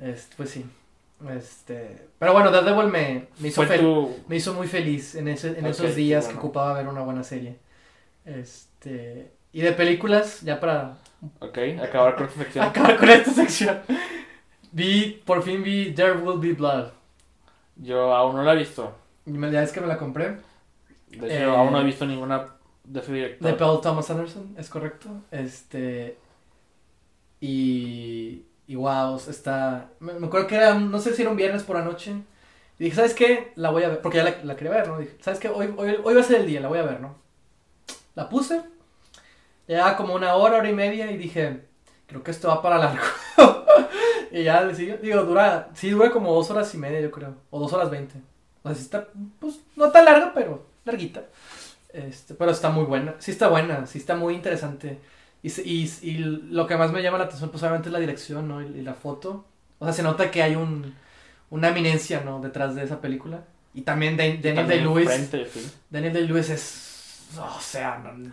Este, pues sí. Este, pero bueno, Daredevil me, me hizo Fue fel- tu... me hizo muy feliz en, ese, en esos días bueno. que ocupaba ver una buena serie. Este, y de películas, ya para Ok, acabar con esta sección. acabar con esta sección. Vi, por fin vi There Will Be Blood. Yo aún no la he visto. Ya es que me la compré. De hecho, Eh, aún no he visto ninguna de ese director. De Paul Thomas Anderson, es correcto. Este. Y. Y wow, está. Me, me acuerdo que era, no sé si era un viernes por la noche. Y dije, ¿sabes qué? La voy a ver. Porque ya la, la quería ver, ¿no? Dije, ¿sabes qué? Hoy, hoy, hoy va a ser el día, la voy a ver, ¿no? La puse. Ya como una hora, hora y media. Y dije, creo que esto va para largo. y ya le sigo. Digo, dura. Sí, dura como dos horas y media, yo creo. O dos horas veinte. O sea, sí está. Pues no tan larga, pero larguita. Este, pero está muy buena. Sí está buena, sí está muy interesante. Y, y, y lo que más me llama la atención, pues obviamente es la dirección, ¿no? Y, y la foto. O sea, se nota que hay un, una eminencia, ¿no? Detrás de esa película. Y también Dan- Daniel Day-Lewis. frente, sí. Daniel Day-Lewis es... O sea, no-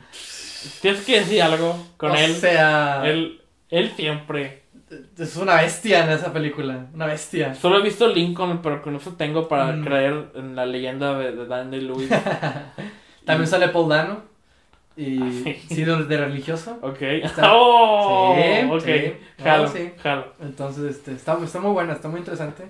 Tienes que decir algo con o él. sea, Él, él siempre. es una bestia en esa película. Una bestia. Solo he visto Lincoln, pero con eso tengo para Mm. creer en la leyenda de, de Daniel Lewis. También sale Paul Dano. Y Sí. sí, de, de religioso. Ok. Está- Oh, Sí, ok. sí. Jalo, sí. jalo. Entonces, este, está, está muy buena, está muy interesante.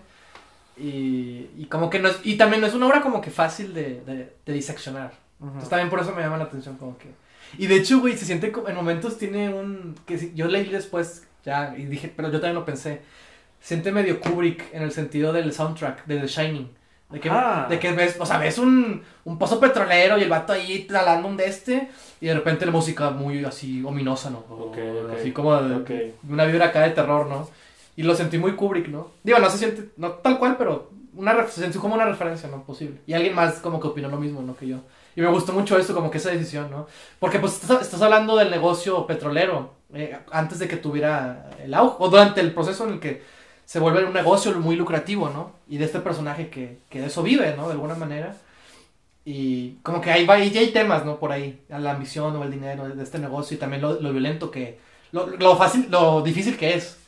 Y, y como que no es, y también no es una obra como que fácil de, de, de diseccionar. Entonces también por eso me llama la atención como que... Y de hecho, güey, se siente como, en momentos tiene un... que Yo leí después ya y dije, pero yo también lo pensé. Siente medio Kubrick en el sentido del soundtrack, de The Shining. De que, Ah. de que ves, o sea, ves un, un pozo petrolero y el vato ahí talando un de este y de repente la música muy así ominosa, ¿no? Ok, ok. Así como de, Ok. de una vibra acá de terror, ¿no? Y lo sentí muy Kubrick, ¿no? Digo, no se siente, no tal cual, pero una se sentí como una referencia, ¿no? Posible. Y alguien más como que opinó lo mismo, ¿no? Que yo. Y me gustó mucho eso, como que esa decisión, ¿no? Porque pues estás, estás hablando del negocio petrolero eh, antes de que tuviera el auge, o durante el proceso en el que se vuelve un negocio muy lucrativo, ¿no? Y de este personaje que, que de eso vive, ¿no? De alguna manera. Y como que ahí va, y hay temas, ¿no? Por ahí, la ambición o el dinero de este negocio y también lo, lo violento que, lo, lo fácil, lo difícil que es.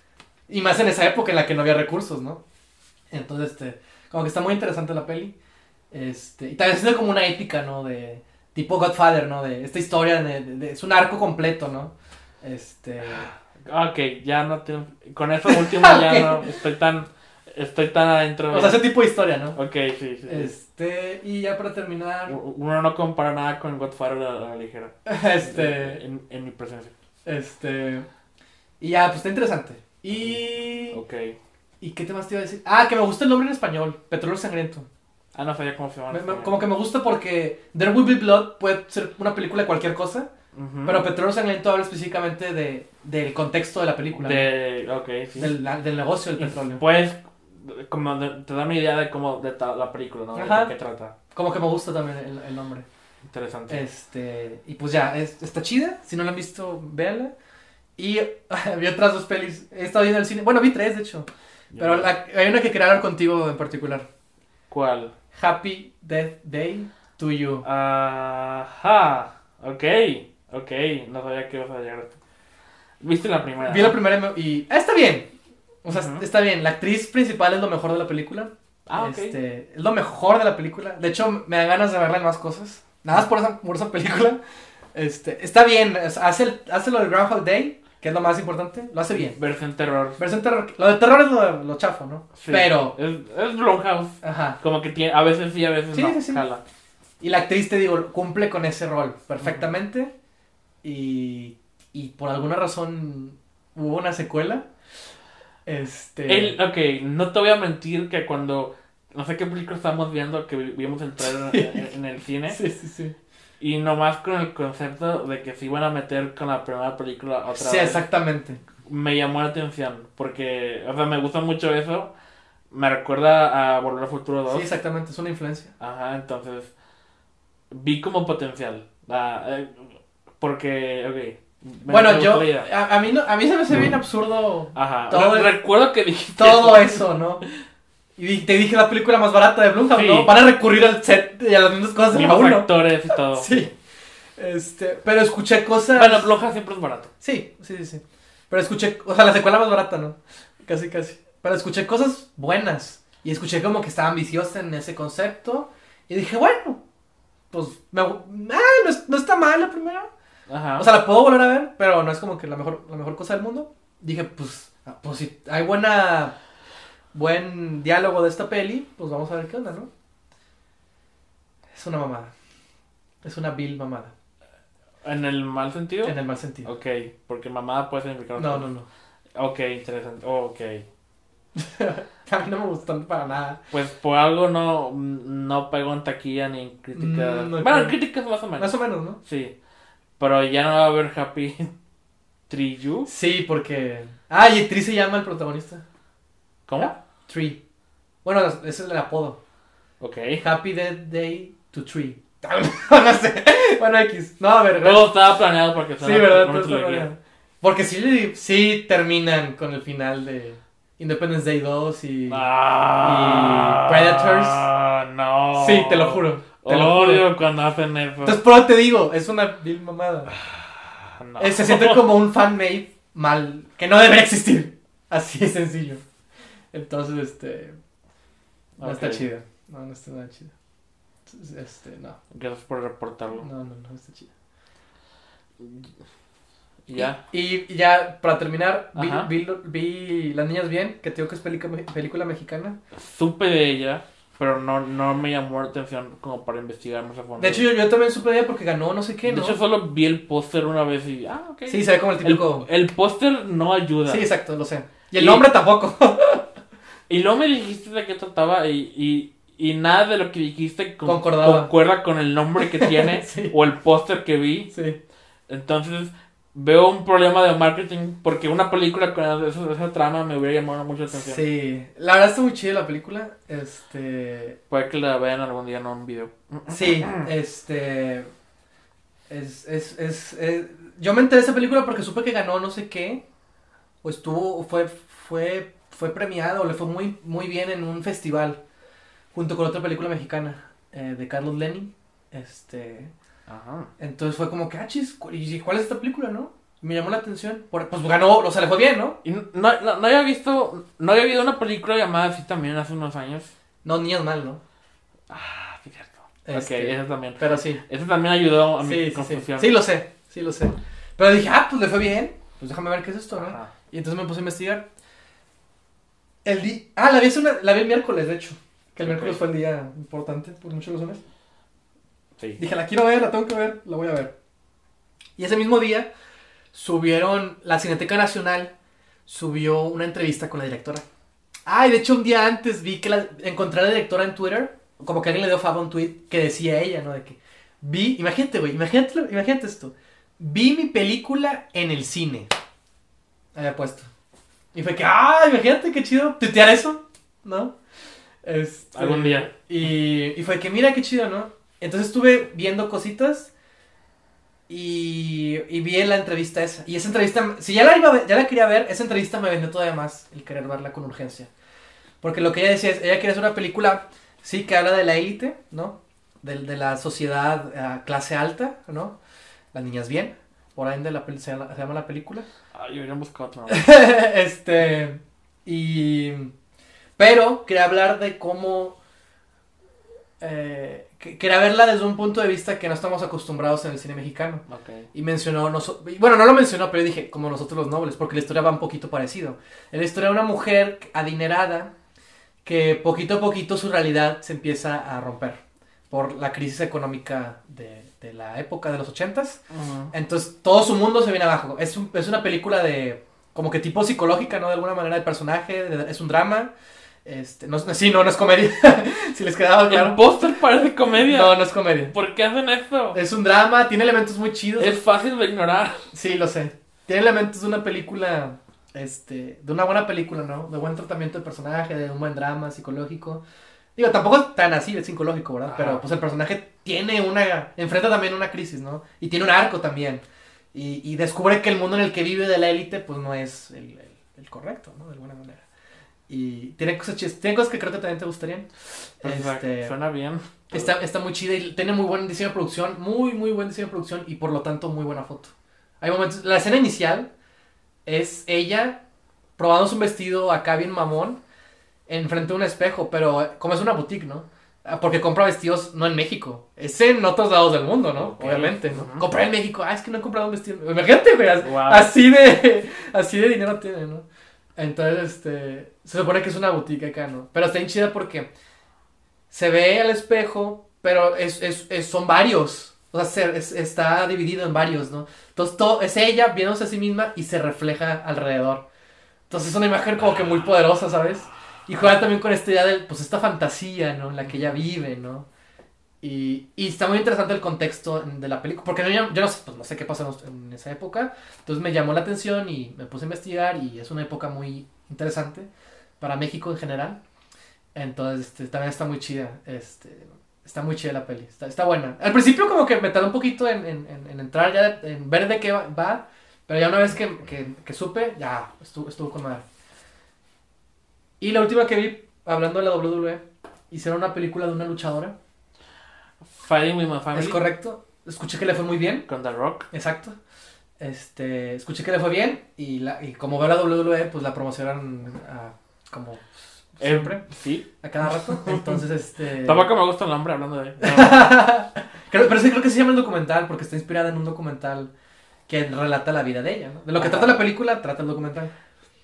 Y más en esa época en la que no había recursos, ¿no? Entonces, este, como que está muy interesante la peli. Este, y también es como una épica, ¿no? De tipo Godfather, ¿no? De esta historia, de, de- de- es un arco completo, ¿no? Este, Ok, ya no tengo. Con eso último ya no. Estoy tan. Estoy tan adentro. o sea, ese tipo de historia, ¿no? Ok, sí, sí. Este, y ya para terminar, Uno no compara nada con Godfather a la ligera. este, En, en mi presencia. este, y ya, pues está interesante. Y, Ok. ¿y qué temas te iba a decir? Ah, que me gusta el nombre en español, Petróleo Sangriento. Ah, no sabía cómo se llama. Me- me- como que me gusta porque There Will Be Blood puede ser una película de cualquier cosa, Ujú. pero Petróleo Sangriento habla específicamente de, del contexto de la película, De. Ok, sí. del, la- del negocio del petróleo. Pues, como de- te da una idea de cómo. de ta- la película, ¿no? De qué trata. Como que me gusta también el, el nombre. Interesante. Este, y pues ya, es- está chida. Si no la han visto, véanla. Y vi otras dos pelis. He estado viendo el cine. Bueno, vi tres, de hecho. Pero la- hay una que quería hablar contigo en particular. ¿Cuál? Happy Death Day to You. Ajá. Ok. Ok. No sabía que ibas a llegar. ¿Viste la primera? Vi la primera y ah, está bien. O sea, está bien. La actriz principal es lo mejor de la película. Ah, ok. Este, es lo mejor de la película. De hecho, me da ganas de verla en más cosas. Nada más por esa, por esa película. Este, está bien. o sea, hace, el- hace lo del Groundhog Day, que es lo más importante. Lo hace bien. Versión terror. Versión terror. Lo de terror es lo, lo chafo, ¿no? Sí. Pero, Es, es Blumhouse. ajá. Como que tiene. A veces sí, a veces Sí, no. sí, sí. Jala. Y la actriz, te digo, cumple con ese rol perfectamente. Y, y por alguna razón hubo una secuela. Este. El, ok, no te voy a mentir que cuando. No sé qué película estábamos viendo, que vi- vimos el trailer en, en el cine. Sí, sí, sí. Y nomás con el concepto de que se iban a meter con la primera película otra Sí, vez. exactamente. Me llamó la atención. Porque, o sea, me gusta mucho eso. Me recuerda a Volver al Futuro 2. Sí, exactamente. Es una influencia. Ajá, entonces. Vi como potencial. Ah, eh, porque, ok. me- bueno, me yo. A, a mí no, a mí se me hace bien absurdo Ajá. todo el- Recuerdo que dijiste. todo eso, ¿no? Y te dije la película más barata de Blumhouse, Sí. ¿no? Van a recurrir al set y a las mismas cosas de la uno. actores y todo. Sí. Este, pero escuché cosas. Bueno, Loja siempre es barato. Sí, sí, sí, sí. Pero escuché, o sea, la secuela más barata, ¿no? Casi, casi. Pero escuché cosas buenas. Y escuché como que estaba ambiciosa en ese concepto. Y dije, bueno, pues, me, ah, no está mal la primera. Ajá. O sea, la puedo volver a ver, pero no es como que la mejor, la mejor cosa del mundo. Dije, pues, ah, pues si hay buena, buen diálogo de esta peli, pues vamos a ver qué onda, ¿no? Es una mamada. Es una vil mamada. ¿En el mal sentido? En el mal sentido. Ok, porque mamada puede significar No, no, no. Ok, interesante. Oh, ok. A mí no me gustó para nada. Pues por algo no, no pegó en taquilla ni en críticas. Mm, no bueno, en críticas más o menos. Más o menos, ¿no? Sí. Pero ya no va a haber Happy Tree You. Sí, porque... Ah, y Tree se llama el protagonista. ¿Cómo? Tree. Bueno, ese es el apodo. Ok. Happy Dead Day to Tree. no sé. Bueno, X. No, a ver. Todo estaba planeado porque Sí, ¿verdad? Todo bien. Porque sí, sí terminan con el final de Independence Day 2 y... Ah, Y Predators. No. Sí, te lo juro. Te lo Odio juro. cuando hacen eso. Entonces, por eso te digo, es una vil mamada. Ah, no. Eh, Se siente como un fan-made mal, que no debería existir. Así de sencillo. Entonces, este... No está Ok. chida. No, no está nada chida. Este, no. Gracias por reportarlo. No, no, no está chida. Y ya. Y, y ya, para terminar, vi, vi, Las Niñas Bien, que te digo que es película, película mexicana. Supe de ella, pero no, no me llamó la atención como para investigar más a fondo. De hecho, yo, yo también supe de ella porque ganó no sé qué, De ¿no? hecho, solo vi el póster una vez y. Ah, ok. Sí, se ve como el el, típico... el póster no ayuda. Sí, exacto, lo sé. Y el Y- nombre tampoco. Y luego me dijiste de qué trataba y, y, y nada de lo que dijiste con- Concordaba. concuerda con el nombre que tiene Sí. o el póster que vi. sí. Entonces veo un problema de marketing porque una película con esa, esa trama me hubiera llamado mucho la atención. Sí. La verdad está muy chida la película. Este... Puede que la vean algún día en un video. Sí, este... Es, es, es, es- Yo me enteré de esa película porque supe que ganó no sé qué. O estuvo, fue, fue, fue premiado, le fue muy, muy bien en un festival. Junto con otra película mexicana eh, de Carlos Lenin. Este... Ajá. Entonces fue como que, ah, chis, ¿cu- ¿y cuál es esta película, no? Me llamó la atención. Por- pues ganó, o sea, le fue bien, ¿no? Y no, no, no había visto, no había habido una película llamada así también hace unos años. No, niñas mal, ¿no? Ah, sí, cierto. Este, Ok, eso también. Pero sí. Eso también ayudó a mi Sí, confusión. Sí, lo sé, sí, lo sé. Pero dije, ah, pues le fue bien. Pues déjame ver qué es esto, ¿no? Ajá. Y entonces me puse a investigar. El día... Ah, la vi, hace una... la vi el miércoles, de hecho. Que el miércoles fue el día importante, por muchas razones. Sí. Dije, la quiero ver, la tengo que ver, la voy a ver. Y ese mismo día subieron, la Cineteca Nacional subió una entrevista con la directora. Ah, y de hecho un día antes vi que la, encontré a la directora en Twitter, como que alguien le dio fava a un tweet que decía ella, ¿no? De que vi, imagínate, güey, imagínate, imagínate esto. Vi mi película en el cine. Había puesto. Y fue que, ah, imagínate qué chido tuitear eso, ¿no? Este, Algún día. Y, y fue que, mira qué chido, ¿no? Entonces estuve viendo cositas y, y vi la entrevista esa. Y esa entrevista, si ya la, iba a ver- ya la quería ver, esa entrevista me vendió todavía más el querer verla con urgencia. Porque lo que ella decía es, ella quería hacer una película, sí, que habla de la élite, ¿no? De, de la sociedad eh, clase alta, ¿no? Las niñas bien, por ende la, pel- se, se llama la película. Ah, yo habría buscado otro. este. Y. Pero quería hablar de cómo. Eh, que- quería verla desde un punto de vista que no estamos acostumbrados en el cine mexicano. Ok. Y mencionó. noso- Bueno, no lo mencionó, pero yo dije, como nosotros los nobles, porque la historia va un poquito parecido. La historia de una mujer adinerada que poquito a poquito su realidad se empieza a romper por la crisis económica de, de la época de los ochentas. Entonces todo su mundo se viene abajo. Es, un- es una película de como que tipo psicológica, ¿no? De alguna manera el personaje, de- es un drama. Este, no, es- sí, no, no es comedia. si les quedaba El claro. póster parece comedia. No, no es comedia. ¿Por qué hacen esto? Es un drama, tiene elementos muy chidos. Es fácil de ignorar. Sí, lo sé. Tiene elementos de una película, este, de una buena película, ¿no? De buen tratamiento de personaje, de un buen drama psicológico. Digo, tampoco es tan así, es psicológico, ¿verdad? Ajá. Pero pues el personaje tiene una, enfrenta también una crisis, ¿no? Y tiene un arco también. Y, y descubre que el mundo en el que vive de la élite, pues no es el, el- el correcto, ¿no? De alguna manera. Y tiene cosas chidas. Tiene cosas que creo que también te gustarían. Perfecto, Este, Suena bien. Está, está muy chida y tiene muy buen diseño de producción, muy, muy buen diseño de producción y por lo tanto muy buena foto. Hay momentos, la escena inicial es ella probándose un vestido acá bien mamón enfrente de un espejo, pero como es una boutique, ¿no? Ah, Porque compra vestidos no en México, es en otros lados del mundo, ¿no? Obviamente, ¿no? Compré en México, ah, es que no he comprado un vestido. Imagínate, güey, Wow. así de así de dinero tiene, ¿no? Entonces, este, se supone que es una boutique acá, ¿no? Pero está bien chida porque se ve al espejo, pero es, es, es- son varios. O sea, se- es- está dividido en varios, ¿no? Entonces, todo, es ella viéndose a sí misma y se refleja alrededor. Entonces, es una imagen como que muy poderosa, ¿sabes? Y juega también con esta idea de, pues, esta fantasía, ¿no? En la que ella vive, ¿no? Y, y está muy interesante el contexto de la película, porque no, yo no sé, pues, no sé qué pasó en esa época, entonces me llamó la atención y me puse a investigar y es una época muy interesante para México en general. Entonces, este, también está muy chida. Este, está muy chida la peli. Está, está buena. Al principio como que me tardó un poquito en, en- en- en entrar ya, en ver de qué va, va, pero ya una vez que, que- que supe, ya estuvo, estuvo con madre. Y la última que vi, hablando de la WWE, hicieron una película de una luchadora. Fighting with my family. ¿Es correcto? Escuché que le fue muy bien. Con The Rock. Exacto. Este, escuché que le fue bien y, la, y como veo la WWE, pues la promocionan ah, como siempre, Eh, sí. a cada rato. Entonces, este... Tampoco me gusta el nombre hablando de. No. Creo- pero sí creo que se llama el documental porque está inspirada en un documental que relata la vida de ella, ¿no? De lo que Ajá. trata la película, trata el documental.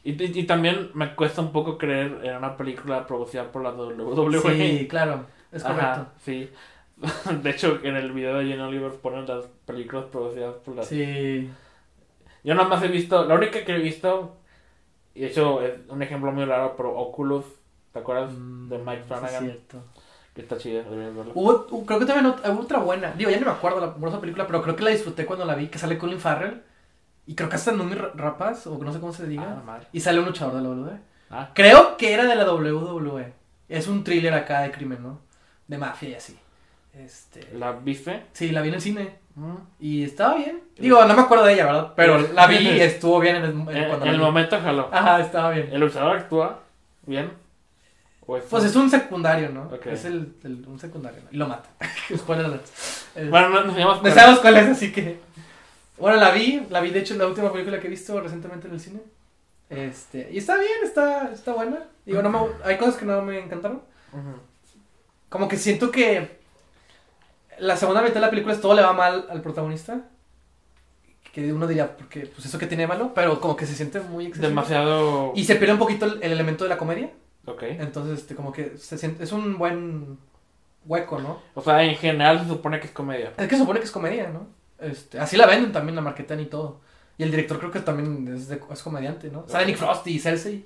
Y, y, y también me cuesta un poco creer en una película producida por la WWE. Sí, claro, es Ajá, correcto. sí. De hecho, en el video de Jenny Oliver ponen las películas producidas por las. Sí. Yo nada más he visto. La única que he visto. Y de hecho, es un ejemplo muy raro, pero Oculus. ¿Te acuerdas? Mm, de Mike Flanagan. es cierto. Que está chida, deberías verla. Hubo, creo que también hubo otra buena. Digo, ya no me acuerdo la esa película, pero creo que la disfruté cuando la vi, que sale Colin Farrell. Y creo que hasta Numi Ra- Rapaz, o no sé cómo se Ah, diga. madre. Y sale un luchador de la WWE. Ah, Creo que era de la WWE. Es un thriller acá de crimen, ¿no? De mafia y así. Este... ¿la viste? Sí, la vi en el cine. Mm. Y estaba bien. Digo, no me acuerdo de ella, ¿verdad? Pero la vi y estuvo bien en el, en- En, cuando en la el momento jaló. Ajá, estaba bien. ¿El luchador actúa bien? ¿O es- Pues es un secundario, ¿no? Es el, el- un secundario, ¿no? Y lo mata. Spoiler alert. Bueno, no, nos llamamos No sabemos cuál es, así que. Bueno, la vi, la vi de hecho en la última película que he visto recientemente en el cine. Este, y está bien, está, está buena. Digo, no me, hay cosas que no me encantaron. Ujú. Como que siento que la segunda mitad de la película es todo le va mal al protagonista. Que uno diría, porque, pues eso que tiene de malo, pero como que se siente muy excesivo. Demasiado. Y se pierde un poquito el, el elemento de la comedia. Ok. Entonces, este, como que se siente, es un buen hueco, ¿no? O sea, en general se supone que es comedia. Es que se supone que es comedia, ¿no? Este, así la venden también, la marketan y todo. Y el director creo que también es, de- es comediante, ¿no? Sale Nick Frost y Cersei.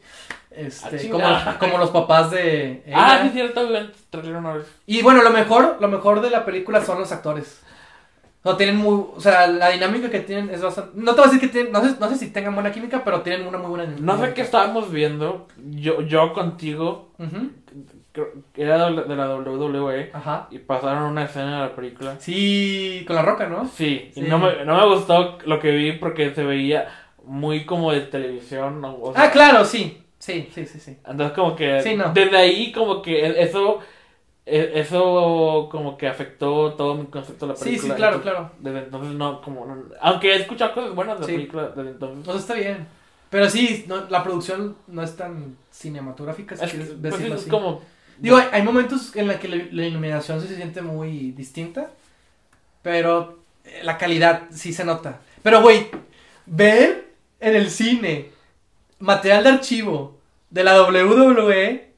Este, Ah, como, como los papás de ella. Ah, sí, cierto, una vez. Y bueno, lo mejor, lo mejor de la película son los actores. No tienen muy, o sea, la dinámica que tienen es bastante. No te voy a decir que tienen, no sé, no sé si tengan buena química, pero tienen una muy buena dinámica. No sé qué estábamos viendo. Yo, yo contigo, que era de la WWE, Ajá. y pasaron una escena de la película. Sí, con la roca, ¿no? Sí, y Sí. no me, no me gustó lo que vi porque se veía muy como de televisión. ¿no? O sea, Ah, claro, sí. Sí, sí, sí, sí. Entonces como que Sí, no. desde ahí como que e- eso e- eso como que afectó todo mi concepto de la Sí, película. sí, claro, Entonces, claro. Desde entonces no, como no- aunque he escuchado cosas buenas de la Sí. película desde entonces. Pues está bien. Pero sí, no, la producción no es tan cinematográfica, si Es, quieres pues, decirlo es así. como Digo, hay, hay momentos en los que la, la iluminación se siente muy distinta, pero eh, la calidad sí se nota. Pero, güey, ver en el cine material de archivo de la WWE,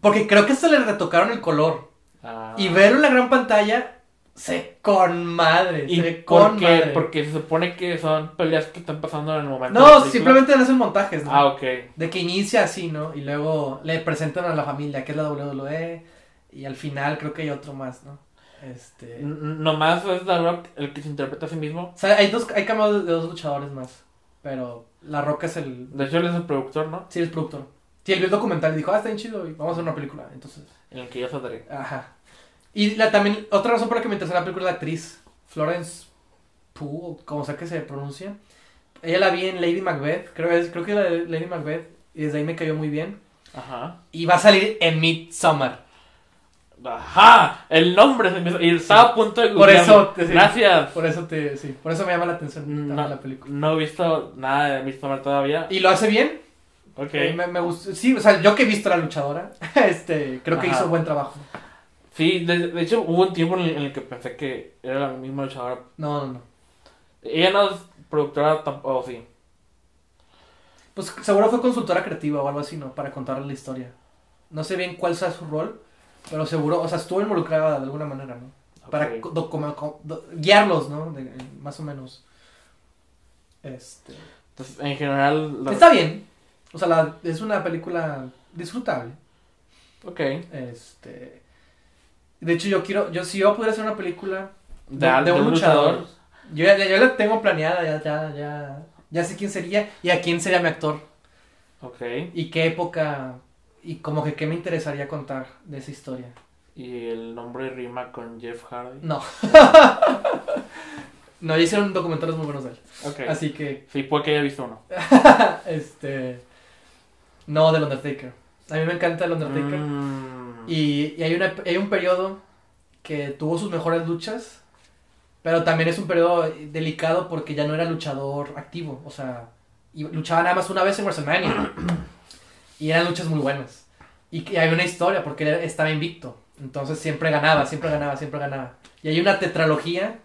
porque creo que se le retocaron el color, ah, y verlo en la gran pantalla, se con madre, ¿Y se por con qué? madre. Porque se supone que son peleas que están pasando en el momento. No, simplemente hacen montajes, ¿no? Ah, ok. De que inicia así, ¿no? Y luego le presentan a la familia que es la WWE. Y al final creo que hay otro más, ¿no? Este. Nomás es The Rock el que se interpreta a sí mismo. O sea, hay dos, hay cameos de dos luchadores más. Pero La Roca es el. De hecho, él es el productor, ¿no? Sí, el productor. Sí, él vio el documental y dijo, ah, está bien chido y vamos a hacer una película. Entonces, En el que yo saldré. ajá. Y la, también, otra razón por la que me interesó la película es la actriz, Florence Pugh, como sea que se pronuncia. Ella la vi en Lady Macbeth, creo, es, creo que la de Lady Macbeth, y desde ahí me cayó muy bien. Ajá. Y va a salir en Midsommar. Ajá. El nombre se me Y estaba a punto de Por eso te- sí. Gracias. Por eso te, sí, por eso me llama la atención No, la película. no he visto nada de Midsommar todavía. Y lo hace bien. Ok. Eh, Me, me gustó. Sí, o sea, yo que he visto a la luchadora, este, creo que Ajá. hizo buen trabajo. Sí, de, de hecho hubo un tiempo en el, en el que pensé que era la misma luchadora. No, no, no. Ella no es productora tampoco, sí. Pues seguro fue consultora creativa o algo así, ¿no? Para contarle la historia. No sé bien cuál sea su rol, pero seguro, o sea, estuvo involucrada de alguna manera, ¿no? Para do- como- do- guiarlos, ¿no? De- más o menos. Este. Entonces, en general... la- Está bien. O sea, la- es una película disfrutable. Ok. Este. De hecho, yo quiero. Yo, si yo pudiera hacer una película De, de, de de un luchador, luchador. yo ya, yo la tengo planeada, ya, ya, ya. Ya sé quién sería y a quién sería mi actor. Ok. Y qué época. Y como que qué me interesaría contar de esa historia. Y el nombre rima con Jeff Hardy. No. no, ya hicieron documentales muy buenos de él. Ok. Así que. Sí, puede que haya visto uno. este. No, del Undertaker. A mí me encanta el Undertaker. Mm. Y, y hay, una, hay un periodo que tuvo sus mejores luchas, pero también es un periodo delicado porque ya no era luchador activo, o sea, y luchaba nada más una vez en WrestleMania. y eran luchas muy buenas. Y que hay una historia porque él estaba invicto, entonces siempre ganaba, siempre ganaba, siempre ganaba. Y hay una tetralogía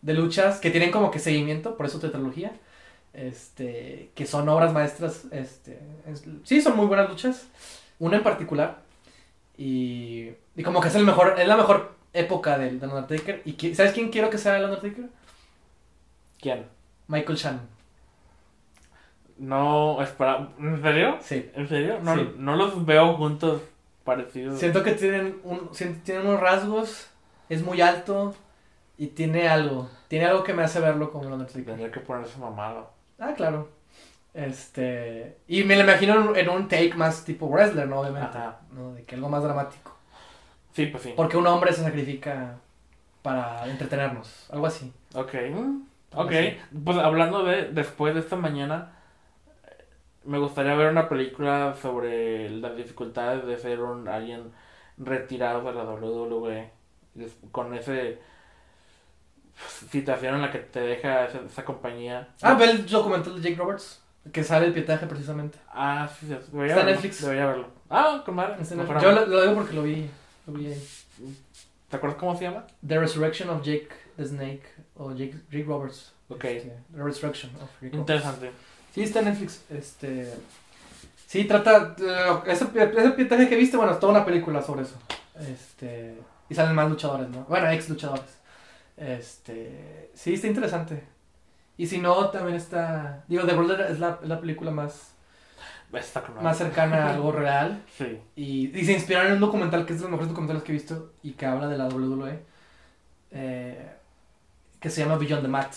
de luchas que tienen como que seguimiento, por eso tetralogía. Este, que son obras maestras, este, es- sí, son muy buenas luchas. Una en particular, y, y como que es el mejor, es la mejor época del, del Undertaker. ¿Y qui- sabes quién quiero que sea el Undertaker? ¿Quién? Michael Shannon. No, espera. ¿En serio? Sí. ¿En serio? No, Sí. no los veo juntos parecidos. Siento que tienen, un, tienen unos rasgos, es muy alto y tiene algo. Tiene algo que me hace verlo como el Undertaker. Tendría que ponerse mamado. Ah, claro. Este. Y me lo imagino en, un- take más tipo wrestler, ¿no? Obviamente. Ajá. ¿no? De que algo más dramático. Sí, pues sí. Porque un hombre se sacrifica para entretenernos. Algo así. Ok. Ok. Pues hablando de después de esta mañana, me gustaría ver una película sobre las dificultades de ser un alguien retirado de la WWE. Con ese situación en la que te deja esa, esa compañía. Ah, ve el documental de Jake Roberts. Que sale el pietaje precisamente. Ah, sí, sí, debería Está verlo, Netflix. Debería verlo. Ah, con madre. No yo lo, lo digo porque lo vi, lo vi ahí. ¿Te acuerdas cómo se llama? The Resurrection of Jake the Snake o Jake, Jake Roberts. Ok. Este, the Resurrection of Jake Roberts. Interesante. Sí, está en Netflix. Este. Sí, trata. eh, ese, ese pietaje que viste, bueno, es toda una película sobre eso. Este. Y salen más luchadores, ¿no? Bueno, ex luchadores. Este. Sí, está interesante. Y si no, también está. Digo, The Brother es la, la película más, más cercana a algo real. Sí. Y, y se inspiraron en un documental que es de los mejores documentales que he visto y que habla de la WWE. eh, que se llama Beyond the Mat.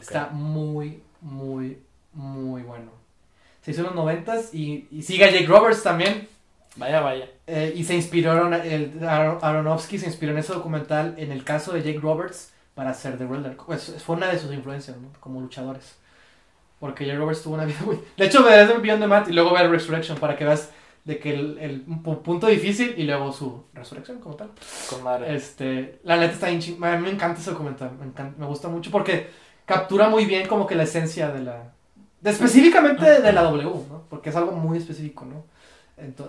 Está muy, muy, muy bueno. Se hizo en los noventas y, y sigue a Jake Roberts también. Vaya, vaya. Eh, y se inspiraron, el, Aronofsky se inspiró en ese documental en el caso de Jake Roberts para hacer The Welder. Pues, fue una de sus influencias, ¿no? Como luchadores. Porque Jake Roberts tuvo una vida muy... De hecho, verás el Beyond the Mat y luego ver Resurrection para que veas de que el, el un pu- punto difícil y luego su resurrección como tal. Con madre. Este, la neta está bien A mí me encanta ese documental. Me, encanta- me gusta mucho porque captura muy bien como que la esencia de la. de- específicamente de la W, ¿no? Porque es algo muy específico, ¿no?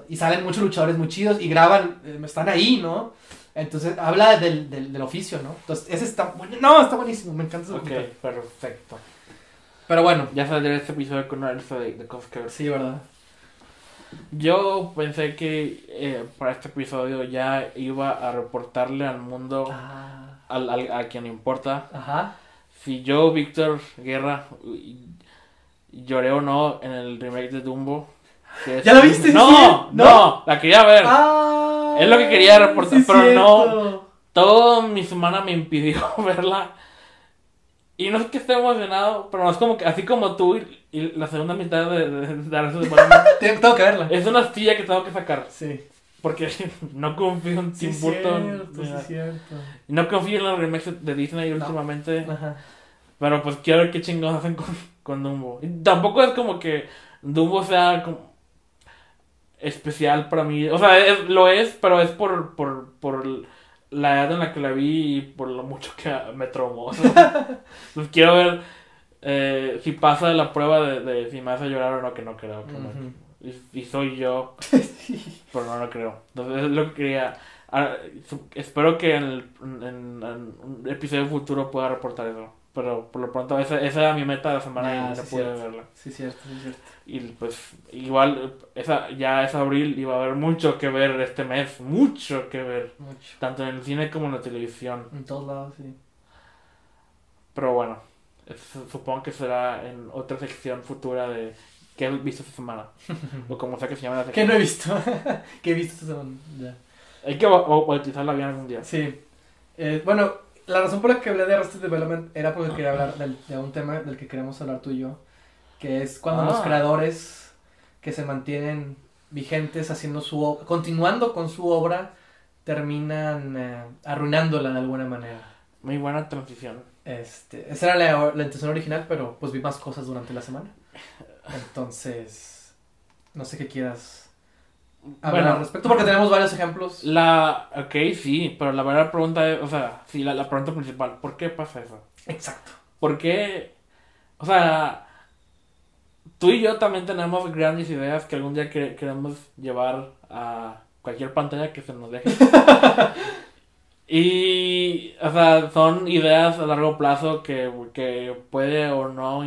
Y salen muchos luchadores muy chidos y graban, eh, están ahí, ¿no? Entonces habla del, del, del oficio, ¿no? Entonces, ese está. buen- No, está buenísimo, me encanta ese Ok, perfecto. Pero bueno, Ya saldrá este episodio con una lista de, de cosas que ver. sí, ¿verdad? Yo pensé que eh, para este episodio ya iba a reportarle al mundo, Ah, al, al- a quien importa, ajá. si yo, Víctor Guerra, lloré o no en el remake de Dumbo. ¿Ya la viste? No, ¿Sí? no, ¿No? la quería ver. Ah, Es lo que quería reportar, sí, pero no. Toda mi semana me impidió verla. Y no es que esté emocionado, pero es como que, así como tú y, y la segunda mitad de, de, de Batman, Tengo que verla. es una astilla que tengo que sacar. Sí. Porque no confío en Sí, Tim es Burton. cierto, sí, cierto. No confío en los remakes de Disney No. últimamente. Ajá. Pero pues quiero ver qué chingados hacen con, con Dumbo. Y tampoco es como que Dumbo sea como... especial para mí. O sea, es- lo es, pero es por, por, por la edad en la que la vi y por lo mucho que me traumó. Pues quiero ver eh, si pasa la prueba de, de si me hace llorar o no, que no creo. que no. Y, y soy yo, pero no lo creo. Entonces es lo que quería. Ah, espero que en, el- en- en un episodio futuro pueda reportar eso. Pero por lo pronto esa, esa era mi meta de la semana Ah, y no sí, pude cierto. verla. Sí, cierto, sí, cierto. Y pues igual esa ya es abril y va a haber mucho que ver este mes, mucho que ver, Mucho. tanto en el cine como en la televisión. En todos lados, sí. Pero bueno, es- supongo que será en otra sección futura de qué he visto esta semana. o como sea que se llame la ¿Qué sección. no he visto? ¿Qué he visto esta semana? Ya. Hay que bautizarla bien algún día. Sí. Eh, bueno, la razón por la que hablé de Arrested Development era porque quería hablar del- de un tema del que queremos hablar tú y yo, que es cuando Ah. los creadores que se mantienen vigentes haciendo su continuando con su obra terminan eh, arruinándola de alguna manera. Muy buena transición. Este, esa era la, la intención original, pero pues vi más cosas durante la semana. Entonces, no sé qué quieras hablar Bueno. al respecto, porque tenemos varios ejemplos. La. Ok, sí, pero la verdadera pregunta es. O sea, sí, la, la pregunta principal: ¿por qué pasa eso? Exacto. ¿Por qué? O sea, tú y yo también tenemos grandes ideas que algún día que- queremos llevar a cualquier pantalla que se nos deje. y, o sea, son ideas a largo plazo que, que puede o no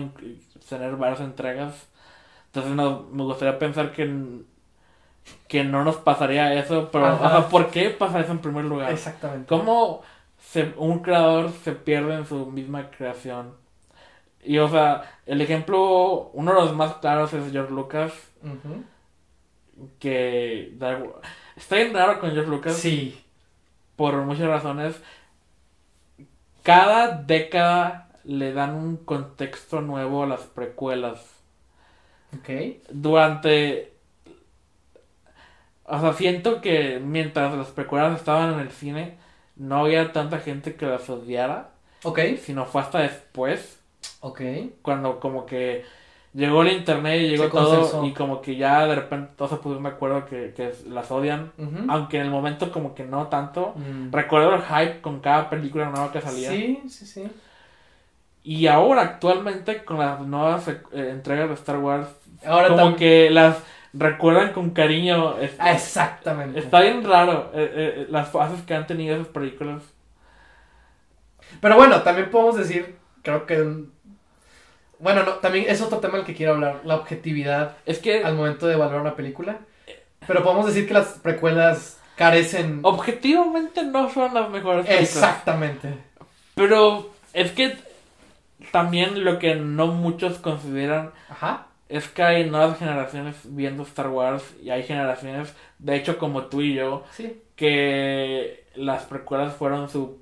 tener varias entregas. Entonces no, me gustaría pensar que, que no nos pasaría eso, pero, o sea, ¿por qué pasa eso en primer lugar? Exactamente. ¿Cómo se- un creador se pierde en su misma creación? Y o sea, el ejemplo, uno de los más claros es George Lucas, que da está bien raro con George Lucas Sí. por muchas razones. Cada década le dan un contexto nuevo a las precuelas. Ok. Durante... O sea, siento que mientras las precuelas estaban en el cine, no había tanta gente que las odiara. Ok. sino fue hasta después, Ok. cuando como que llegó el internet y llegó Se todo y como que ya de repente todos se pusieron de acuerdo que, que las odian, aunque en el momento como que no tanto. Mm. Recuerdo el hype con cada película nueva que salía. Sí, sí, sí. Y ahora actualmente con las nuevas eh, entregas de Star Wars, Ahora como que las recuerdan con cariño. Es- Ah, exactamente. está bien raro eh, eh, las fases que han tenido esas películas. Pero bueno, también podemos decir, creo que... Bueno, no, también es otro tema del que quiero hablar, la objetividad Es que al momento de evaluar una película. Pero podemos decir que las precuelas carecen... objetivamente no son las mejores películas. Exactamente. Pero es que también lo que no muchos consideran Ajá. es que hay nuevas generaciones viendo Star Wars y hay generaciones, de hecho como tú y yo, Sí. que las precuelas fueron su...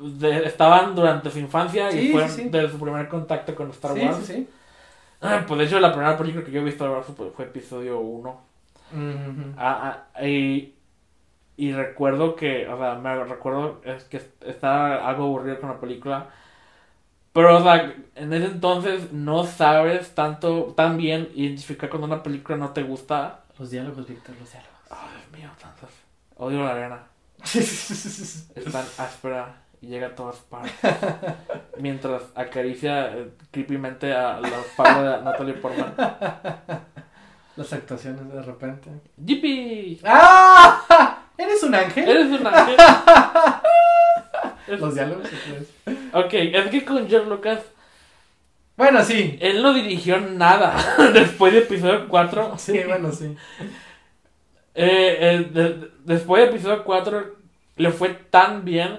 de- estaban durante su infancia Sí, y fueron sí, sí. de su primer contacto con Star sí, Wars. sí, sí. Ah, Pues de hecho la primera película que yo vi Star Wars fue, fue episodio 1. Ujú. Ah, ah, y, y recuerdo que, o sea, me recuerdo es que estaba algo aburrido con la película. Pero, o sea, en ese entonces no sabes tanto, tan bien identificar cuando una película no te gusta. Los diálogos, Víctor, los diálogos. Ay, Dios mío, tantos. Odio la arena. Es tan áspera y llega a todas partes. Mientras acaricia eh, creepymente a los palos de Natalie Portman. Las actuaciones de repente. ¡Yippee! ¡Ah! ¿Eres un ángel? ¡Eres un ángel! Los diálogos. Ok, es que con George Lucas, Bueno, sí. él no dirigió nada después de episodio 4. Sí, bueno, sí. Eh, eh, de- de- después de episodio 4 le fue tan bien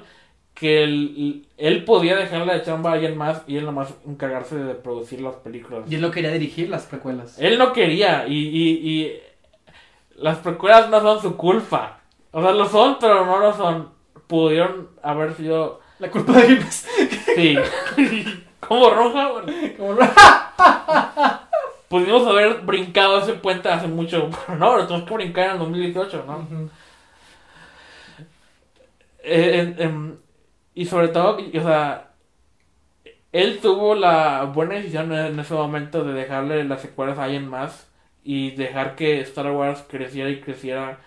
que él, él podía dejarle de chamba a alguien más y él nomás encargarse de producir las películas. Y él no quería dirigir las precuelas. Él no quería y, y, y las precuelas no son su culpa. O sea, lo son, pero no lo son. Pudieron haber sido... La culpa de Grimes. Sí. Como roja, Como lo- Pudimos haber brincado ese puente hace mucho, pero no, lo tenemos que brincar en el 2018, ¿no? Ujú. Eh, en- y sobre todo, o sea, él tuvo la buena decisión en ese momento de dejarle las secuelas a alguien más y dejar que Star Wars creciera y creciera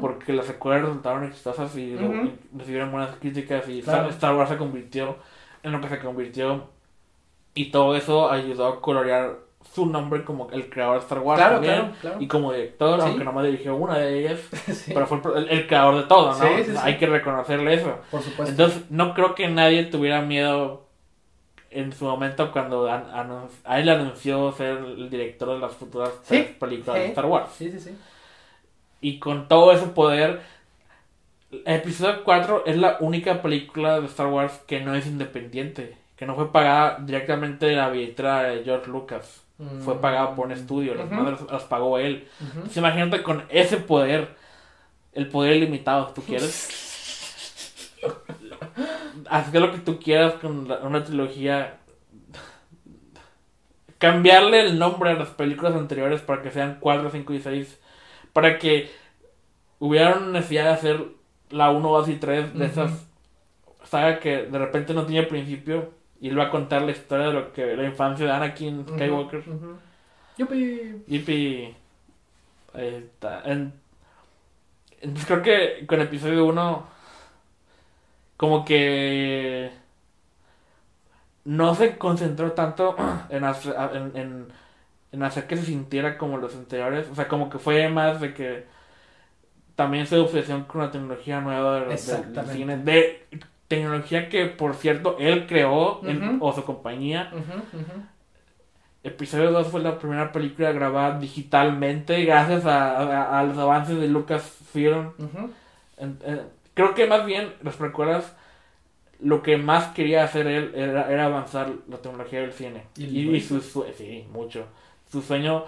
porque las secuelas resultaron exitosas y Ujú. recibieron buenas críticas y Claro. Star Wars se convirtió en lo que se convirtió y todo eso ayudó a colorear su nombre como el creador de Star Wars Claro, también claro, claro. y como director, Sí. aunque nomás dirigió una de ellas, Sí, pero fue el, el creador de todo, ¿no? Sí, sí, O sea, sí. Hay que reconocerle eso. por supuesto. Entonces, no creo que nadie tuviera miedo en su momento cuando a él anunció ser el director de las futuras tres películas de. Star Wars. Sí, sí, sí. Y con todo ese poder, el episodio 4 es la única película de Star Wars que no es independiente, que no fue pagada directamente de la billetera de George Lucas. Fue pagada por un estudio, las madres las pagó él. Entonces, imagínate con ese poder, el poder ilimitado, si tú quieres. Haz lo que tú quieras con la- una trilogía. Cambiarle el nombre a las películas anteriores para que sean 4, 5 y 6. Para que hubiera una necesidad de hacer la 1, 2 y 3 de esas saga que de repente no tiene principio. Y él va a contar la historia de lo que la infancia de Anakin Skywalker. Ujú, ujú. Yupi. Yipi. Ahí está. En- Entonces creo que con episodio 1 como que no se concentró tanto en hacer, en, en, en hacer que se sintiera como los anteriores. O sea, como que fue más de que también su obsesión con la tecnología nueva de, de- del cine. De tecnología que, por cierto, él creó en- o su compañía. Ujú. Episodio 2 fue la primera película grabada digitalmente gracias a, a- a los avances de Lucasfilm. En- en- creo que más bien, los recuerdas, lo que más quería hacer él era, era avanzar la tecnología del cine. Y su sí, mucho. Su sueño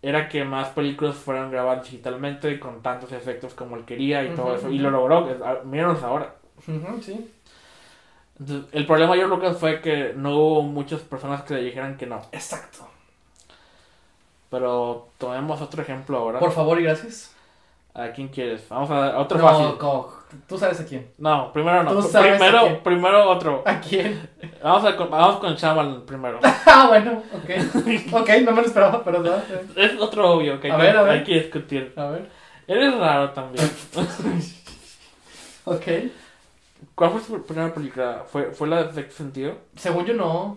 era que más películas fueran grabadas digitalmente con tantos efectos como él quería y todo eso. Y lo logró, míranos ahora. Sí. Entonces, el problema yo creo que fue que no hubo muchas personas que le dijeran que no. Exacto. Pero tomemos otro ejemplo ahora. Por favor y gracias. ¿A quién quieres? Vamos a a otro No, fácil. co- tú sabes a quién. No, primero no. Tú sabes a Primero, quién. primero otro. ¿A quién? Vamos, a, con- vamos con Shyamalan primero. ah, bueno, ok. Ok, no me lo esperaba, pero no. es otro obvio que hay, A que, ver, a ver. hay que discutir. A ver. Eres raro también. Ok. ¿Cuál fue su primera película? ¿Fue, fue la de Sexto Sentido? Según yo, no.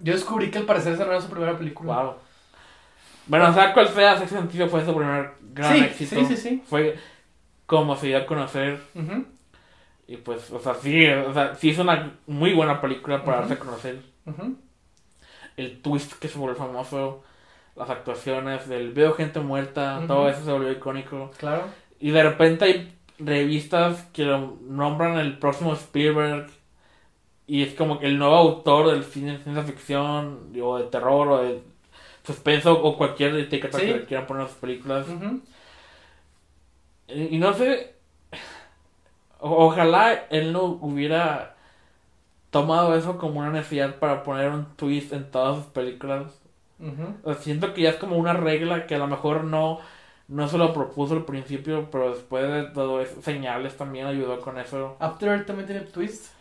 Yo descubrí que al parecer esa no era su primera película. Wow. Bueno, o sea, cuál sea Sexto Sentido fue su primer gran Sí, éxito. sí, sí, sí. Fue como se dio a conocer. Ujú, Y pues, o sea, sí, o sea, sí es una muy buena película para darse a conocer. ujú. el twist que se volvió famoso, las actuaciones, del veo gente muerta, todo eso se volvió icónico. Claro. Y de repente hay revistas que lo nombran el próximo Spielberg y es como que el nuevo autor del cine de ciencia ficción o de terror o de suspenso o cualquier etiqueta Sí. que le quieran poner a sus películas. Y, y no sé, o- ojalá él no hubiera tomado eso como una necesidad para poner un twist en todas sus películas. Ujú. O sea, Siento que ya es como una regla que a lo mejor no, no se lo propuso al principio, pero después de todo eso, señales también ayudó con eso. After Earth también tiene twist.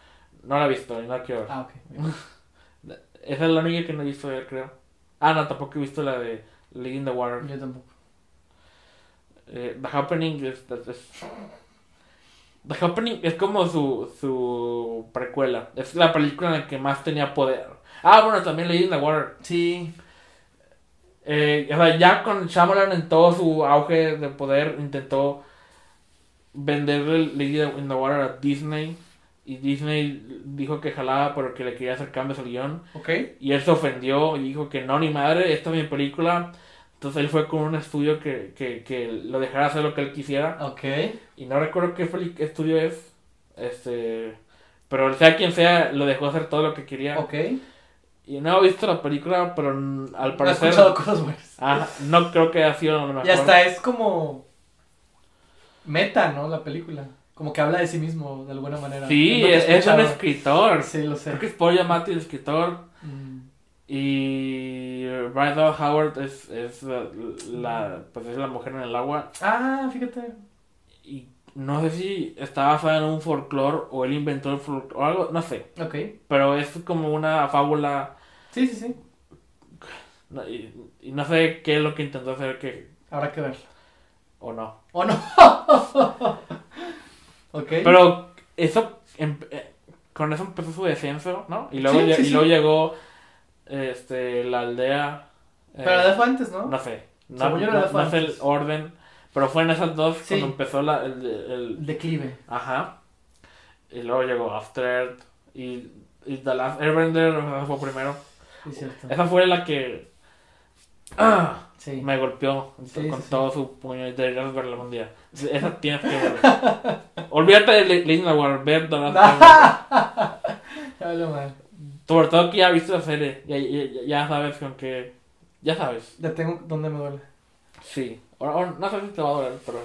No la he visto no la quiero ver. Ah, ok. Esa es la única que no he visto, yo creo. Ah, no, tampoco he visto la de Leading the Water. Yo tampoco. Eh, the Happening es, es- es- The Happening es como su, su precuela. Es la película en la que más tenía poder. Ah, bueno, también Leading the Water. Sí. Eh, o sea, ya con Shyamalan en todo su auge de poder intentó venderle Lady in the Water a Disney y Disney dijo que jalaba pero que le quería hacer cambios al guion Ok. y él se ofendió y dijo que no ni madre, esta es mi película entonces él fue con un estudio que, que, que lo dejara hacer lo que él quisiera Ok. y no recuerdo qué estudio es este pero sea quien sea lo dejó hacer todo lo que quería. Y no he visto la película pero al He parecer escuchado cosas buenas. Ah, no creo que haya sido lo mejor. Y hasta es como meta, ¿no? La película. Como que habla de sí mismo, de alguna manera. Sí, he es, es un escritor. Sí, lo sé. Creo que es Paul Giamatti el escritor. Mm. Y Dallas Howard es, es la, la- pues es la mujer en el agua. Ah, fíjate. Y no sé si está basada en un folclore o él inventó el folclore o algo, no sé. Ok. Pero es como una fábula Sí, sí, sí. No, y, y no sé qué es lo que intentó hacer que Habrá que verlo. o no. ¿O no? ok. Pero eso em- eh, con eso empezó su descenso, ¿no? Y luego, Sí, lle- sí, y luego llegó este la aldea eh, Pero de fue antes, ¿no? no sé. No, no- la no sé el orden, pero fue en esas dos cuando empezó la, el, el- Declive. ajá. Y luego llegó After Earth y, y The Last Airbender fue primero. Sí, es cierto. Esa fue la que ah, Sí. me golpeó Sí, con sí, todo su puño y deberías verla algún día. Esa tienes que verla. Olvídate de Le- Legend of War, ver The Last Airbender. Ya habló mal. Sobre todo que ya viste la serie, ya, ya, ya sabes con qué... Ya sabes, Ya tengo donde me duele. sí. O, o no sé si te va a doler, pero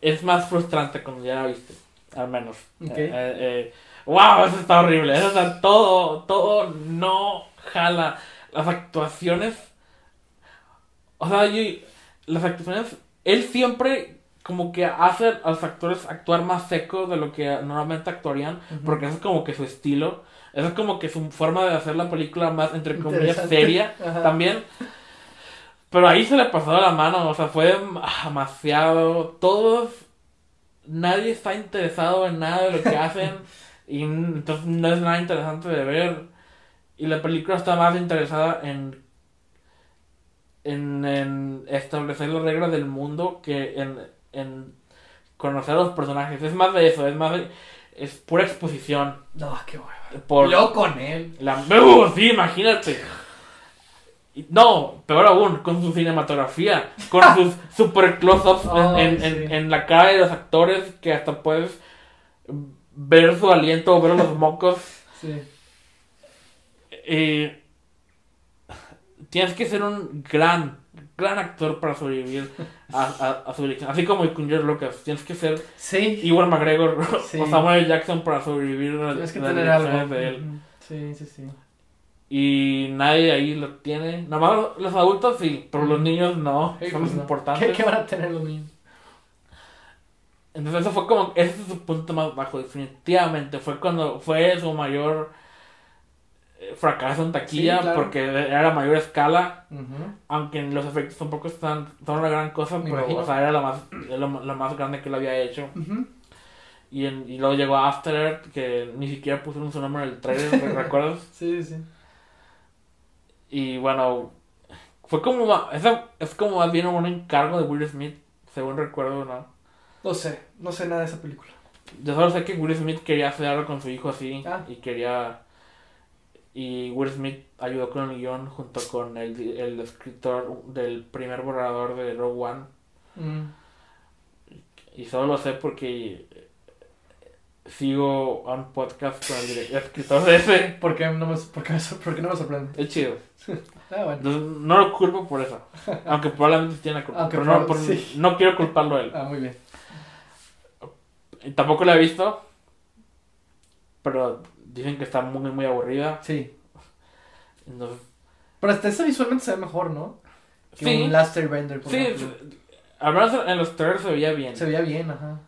es más frustrante cuando ya la viste, al menos. Ok. Eh, eh, eh, wow, eso está horrible. Eso está todo, todo no jala. Las actuaciones. O sea, yo- las actuaciones. Él siempre como que hace a los actores actuar más secos de lo que normalmente actuarían. Porque eso es como que su estilo. Eso es como que su forma de hacer la película más, entre comillas, seria Ajá. también. Pero ahí se le pasó la mano, o sea, fue demasiado. Todos. Nadie está interesado en nada de lo que hacen. y entonces no es nada interesante de ver. Y la película está más interesada en. En, en establecer las reglas del mundo que en, en conocer a los personajes. Es más de eso, es más de. Es pura exposición. No, qué hueva. Por, Luego con él. la... ¡Uh! sí, imagínate. No, peor aún, con su cinematografía, con sus super close-ups en, en- en la cara de los actores que hasta puedes ver su aliento ver los mocos. Sí. Eh, tienes que ser un gran, gran actor para sobrevivir a, a- a su dirección. Así como con George Lucas, tienes que ser Sí. Iwan McGregor Sí. o Samuel Jackson para sobrevivir a Tienes que las tener algo. de él. Sí, sí, sí. Y nadie ahí lo tiene. Nada más los adultos sí, pero los niños no. Son pues los no. importantes. ¿Qué, ¿Qué van a tener los niños? Entonces eso fue como, ese es su punto más bajo, definitivamente. Fue cuando fue su mayor eh, fracaso en taquilla, Sí, claro. porque era a mayor escala. Ujú. Aunque los efectos tampoco están, son una gran cosa, Me pero imagino. o sea, era lo más, lo más grande que lo había hecho. Y, en- y luego llegó After Earth, que ni siquiera pusieron su nombre en el trailer, ¿te ¿recuerdas? Sí, sí. Y bueno, fue como, esa- es como más bien un encargo de Will Smith, según recuerdo, ¿no? No sé, no sé nada de esa película. Yo solo sé que Will Smith quería hacer algo con su hijo así, Ah. y quería... Y Will Smith ayudó con el guion junto con el, el escritor del primer borrador de Rogue One. Mm. Y solo lo sé porque sigo a un podcast con el direct- escritor de ese. ¿Por qué no me, por qué me sor- por qué no me sorprende? Es chido. Ah, bueno. Entonces, no lo culpo por eso. Aunque probablemente tiene la culpa. Aunque pero no, prob- por- sí. no quiero culparlo a él. Ah, muy bien. Tampoco la he visto. Pero dicen que está muy, muy aburrida. Sí. Entonces, Pero hasta eso visualmente se ve mejor, ¿no? Que Sí. un Last Airbender, por sí, ejemplo. al menos en los trailers se veía bien. Se veía bien, ajá.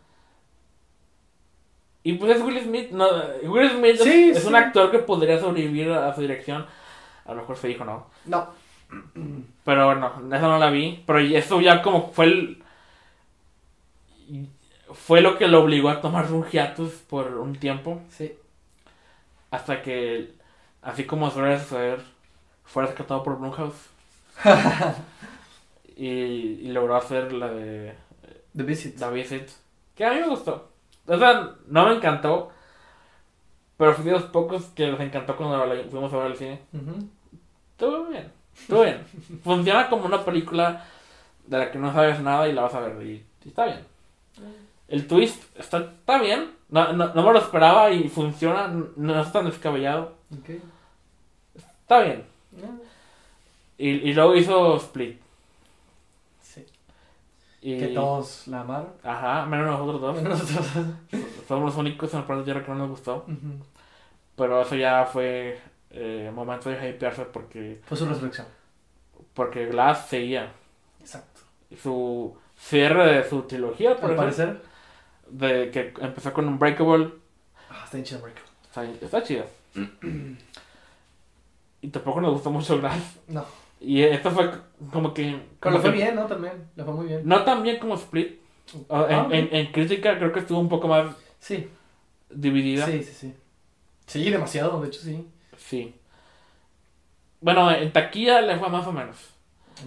Y pues es Will Smith. No, Will Smith es- Sí, es, sí. un actor que podría sobrevivir a su dirección. A lo mejor su hijo no. No. Pero no, esa no la vi. Pero eso ya como fue el. Fue lo que lo obligó a tomar un hiatus por un tiempo. Sí. Hasta que, así como suele suceder, fue rescatado por Blumhouse. y, y logró hacer la de The Visit. The Visit. Que a mí me gustó. O sea, no me encantó. Pero fui de los pocos que les encantó cuando fuimos a ver al cine. Estuvo bien. Estuvo bien. Funciona como una película de la que no sabes nada y la vas a ver. Y, y está bien. El twist está, está bien. No, no, no me lo esperaba y funciona. No es tan descabellado. Está bien. Y, y luego hizo Split. Sí. Y, Que todos la amaron. Ajá, menos nosotros dos. Nosotros. Somos los únicos en el planeta Tierra que no nos gustó. Pero eso ya fue eh, momento de hypearse porque, Fue su resurrección. porque Glass seguía. Exacto. Su cierre de su trilogía, por Al parecer. De que empezó con Unbreakable. Ah, está en Breaker. Está, está chido. y tampoco nos gustó mucho Glass. No. Y esto fue como que... Pero fue que- bien, ¿no? También. Le fue muy bien. No tan bien como Split. En, Ah, en- en crítica creo que estuvo un poco más Sí. dividida. Sí, sí, sí. Sí, demasiado, de hecho sí. Sí. Bueno, en taquilla le fue más o menos.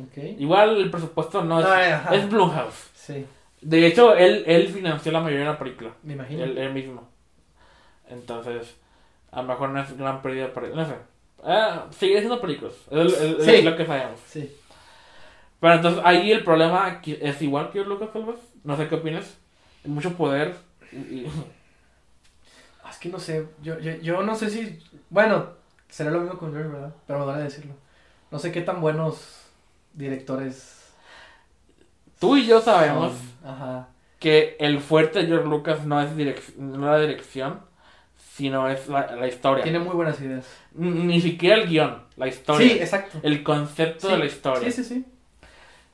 Ok. Igual el presupuesto no es... No, es Blumhouse. Sí, De hecho, él, él financió la mayoría de la película. me imagino. Él, él mismo. Entonces, a lo mejor no es gran pérdida para él. No sé. Ah, sigue siendo películas. Es, es- es Sí. lo que sabemos. Sí. Pero entonces ahí el problema es igual que Lucas tal vez. No sé qué opinas. Mucho poder. y- Ah, Es que no sé, yo, yo, yo no sé si... Bueno, será lo mismo con George, ¿verdad? Pero me duele decirlo. No sé qué tan buenos directores... Tú y yo sabemos. Ajá. que el fuerte de George Lucas no es direc- no la dirección, sino es la, la historia. Tiene muy buenas ideas. Ni siquiera el guion, la historia. Sí, exacto. El concepto Sí, de la historia. Sí, sí, sí.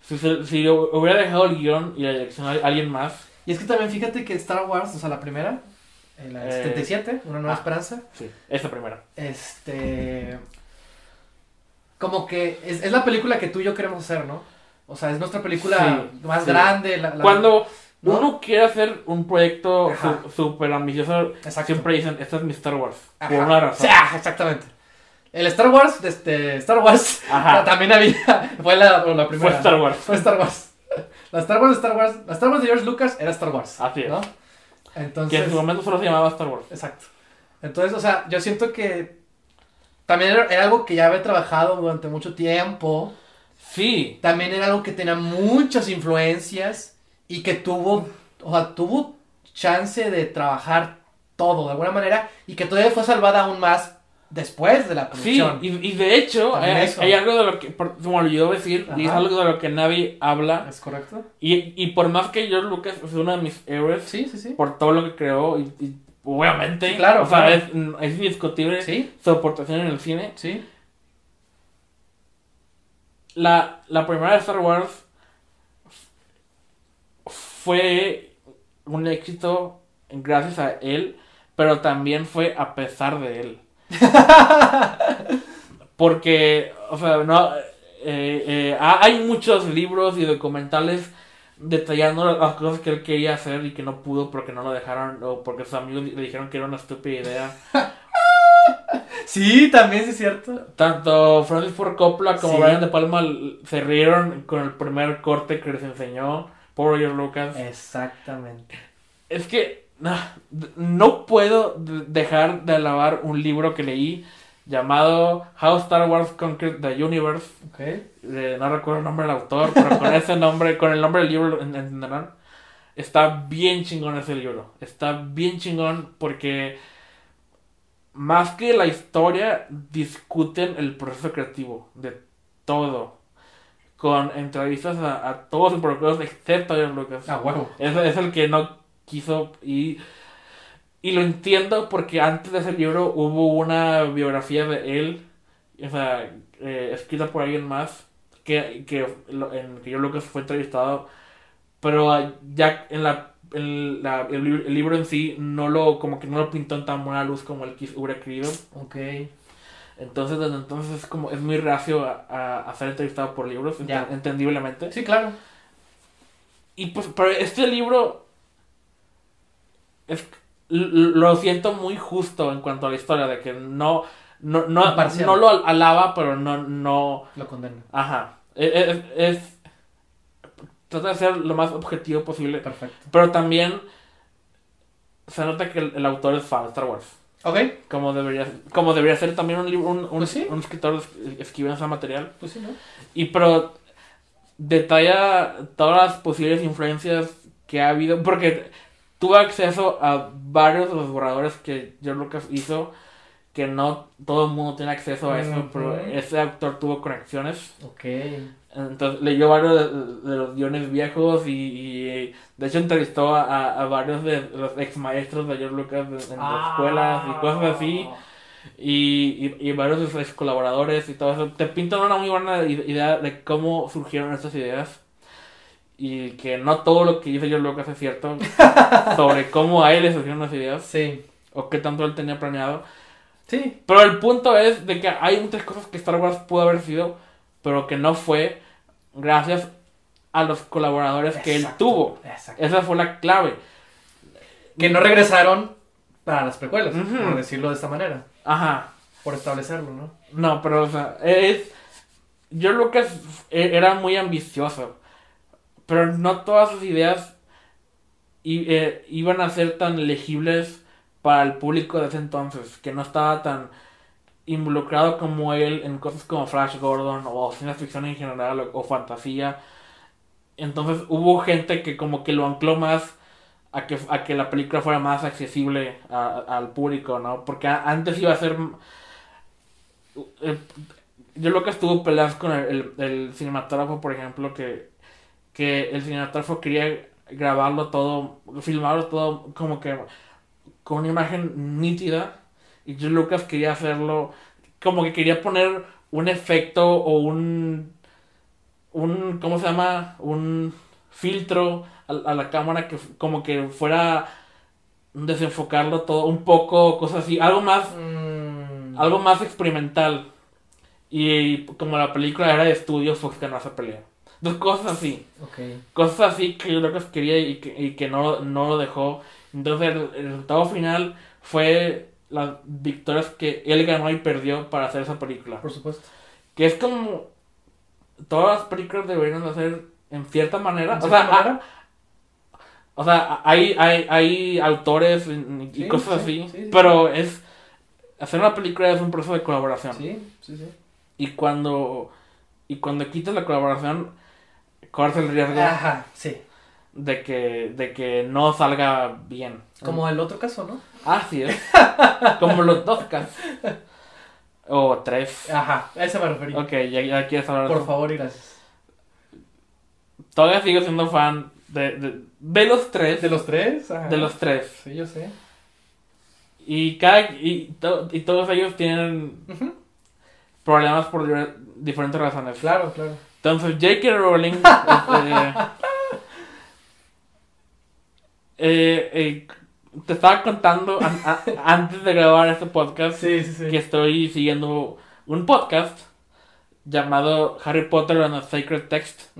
Si, si hubiera dejado el guion y la dirección a alguien más, Y es que también fíjate que Star Wars, o sea, la primera, eh, la Eh, 77, Una Nueva ah. Esperanza, sí, esa primera. este... Como que es, es la película que tú y yo queremos hacer, ¿no? O sea, es nuestra película Sí, más sí. grande. La, la- Cuando ¿no? uno quiere hacer un proyecto súper ambicioso, Exacto. siempre dicen, esta es mi Star Wars. Ajá. Por una razón. Sí, ah, exactamente. El Star Wars, este, Star Wars, Ajá. también había, fue la, la Fue primera. Star Wars. Fue Star Wars. La Star Wars de Star Wars, la Star Wars de George Lucas era Star Wars. Así es. ¿no? Que Entonces, en su momento solo se llamaba Star Wars. exacto. Entonces, o sea, yo siento que también era algo que ya había trabajado durante mucho tiempo. Sí, También era algo que tenía muchas influencias y que tuvo, o sea, tuvo chance de trabajar todo de alguna manera y que todavía fue salvada aún más después de la sí. producción. Y, y de hecho, hay, eso. hay algo de lo que por- se me olvidó decir, y es Ajá. algo de lo que nadie habla. ¿Es correcto? Y, y por más que George Lucas es uno de mis héroes, Sí, sí, sí. por todo lo que creó, y, y obviamente, Sí, claro, o sea, claro. es, es indiscutible Sí, su aportación en el cine. sí. La, la primera de Star Wars fue un éxito gracias a él, pero también fue a pesar de él. Porque, o sea, no, eh, eh, ha- hay muchos libros y documentales detallando las cosas que él quería hacer y que no pudo porque no lo dejaron o porque sus amigos le dijeron que era una estúpida idea. Sí, también sí es cierto. Tanto Francis Ford Coppola como Sí. Brian De Palma se rieron con el primer corte que les enseñó por George Lucas. Exactamente. Es que no, no puedo dejar de alabar un libro que leí llamado How Star Wars Conquered the Universe. Ok. Eh, no recuerdo el nombre del autor, pero con ese nombre, con el nombre del libro entenderán. Está bien chingón ese libro. Está bien chingón porque más que la historia, discuten el proceso creativo de todo. Con entrevistas a, a todos los involucrados excepto a Lucas. Ah, huevo. Es, es el que no quiso y, y lo entiendo porque antes de ese libro hubo una biografía de él, o sea, eh, escrita por alguien más, que, que, en que yo Lucas fue entrevistado, pero ah, ya en la, en la- el, libro- el libro en sí no lo, como que no lo pintó en tan buena luz como él hubiera querido. Ok. Entonces desde entonces es como, es muy reacio a, a- a ser entrevistado por libros, Ya. ent- entendiblemente. Sí, claro. Y pues, pero este libro es, lo siento muy justo en cuanto a la historia, de que no, no, no, no lo alaba, pero no, no, Lo condeno. ajá, es, es, es- trata de ser lo más objetivo posible, Perfecto. pero también se nota que el, el autor es fan de Star Wars, Ok. como debería, como debería ser también un libro, un, un, Pues sí. un escritor es- escribiendo ese material. Pues sí, ¿no? Y pero detalla todas las posibles influencias que ha habido, porque tuve acceso a varios de los borradores que George Lucas hizo, que no todo el mundo tiene acceso a eso, pero ese autor tuvo conexiones. Ok. Entonces leyó varios de, de los guiones viejos y, y, de hecho entrevistó a, a varios de los ex maestros de George Lucas en, en las escuelas y cosas así. Y, y, y varios de sus colaboradores y todo eso. Te pintan una muy buena idea de cómo surgieron estas ideas. Y que no todo lo que dice George Lucas es cierto. sobre cómo a él le surgieron las ideas. Sí. O qué tanto él tenía planeado. Sí. Pero el punto es de que hay muchas cosas que Star Wars pudo haber sido, pero que no fue gracias a los colaboradores que él tuvo. Exacto. Esa fue la clave. Que no regresaron para las precuelas, por decirlo de esta manera. Ajá. Por establecerlo, ¿no? No, pero o sea, es... Yo Lucas e- era muy ambicioso, pero no todas sus ideas i- eh, iban a ser tan legibles para el público de ese entonces, que no estaba tan involucrado como él en cosas como Flash Gordon o ciencia ficción en general o, fantasía. Entonces hubo gente que como que lo ancló más a que, a que la película fuera más accesible a- al público, ¿no? Porque antes iba a ser... eh, Yo lo que estuvo peleas con el, el, el cinematógrafo, por ejemplo, que, que el cinematógrafo quería grabarlo todo, filmarlo todo como que con una imagen nítida y yo Lucas quería hacerlo como que quería poner un efecto o un un ¿cómo se llama? un filtro a, a la cámara que como que fuera desenfocarlo todo un poco, cosas así, algo más Mm, algo más experimental. Y, como la película era de estudio, Fox ganó esa pelea. Dos cosas así. Cosas así que yo Lucas quería y que, y que no, no lo dejó. Entonces el, el resultado final fue las victorias que él ganó y perdió para hacer esa película. Por supuesto. Que es como todas las películas deberían de hacer en cierta manera. ¿En O cierta sea, manera? a- o sea, hay, hay, hay autores y, Sí, cosas sí, así. sí, sí. Pero es hacer una película es un proceso de colaboración. Sí, sí, sí. Y cuando y cuando quitas la colaboración, corres el riesgo Ajá, sí. De que de que no salga bien. Como el otro caso, ¿no? Así es. Como los dos casos. O tres. Ajá, a ese me referí. Ok, ya, ya quieres hablar Por eso. favor y gracias. Todavía sigo siendo fan de, de, de los tres. ¿De los tres? Ajá. de los tres. Sí, yo sé. Y cada y, to- y todos ellos tienen problemas por diferentes razones. Claro, claro. Entonces, J.K. Rowling este, eh, eh, te estaba contando an- antes de grabar este podcast Sí, sí, sí. que estoy siguiendo un podcast llamado Harry Potter and the Sacred Text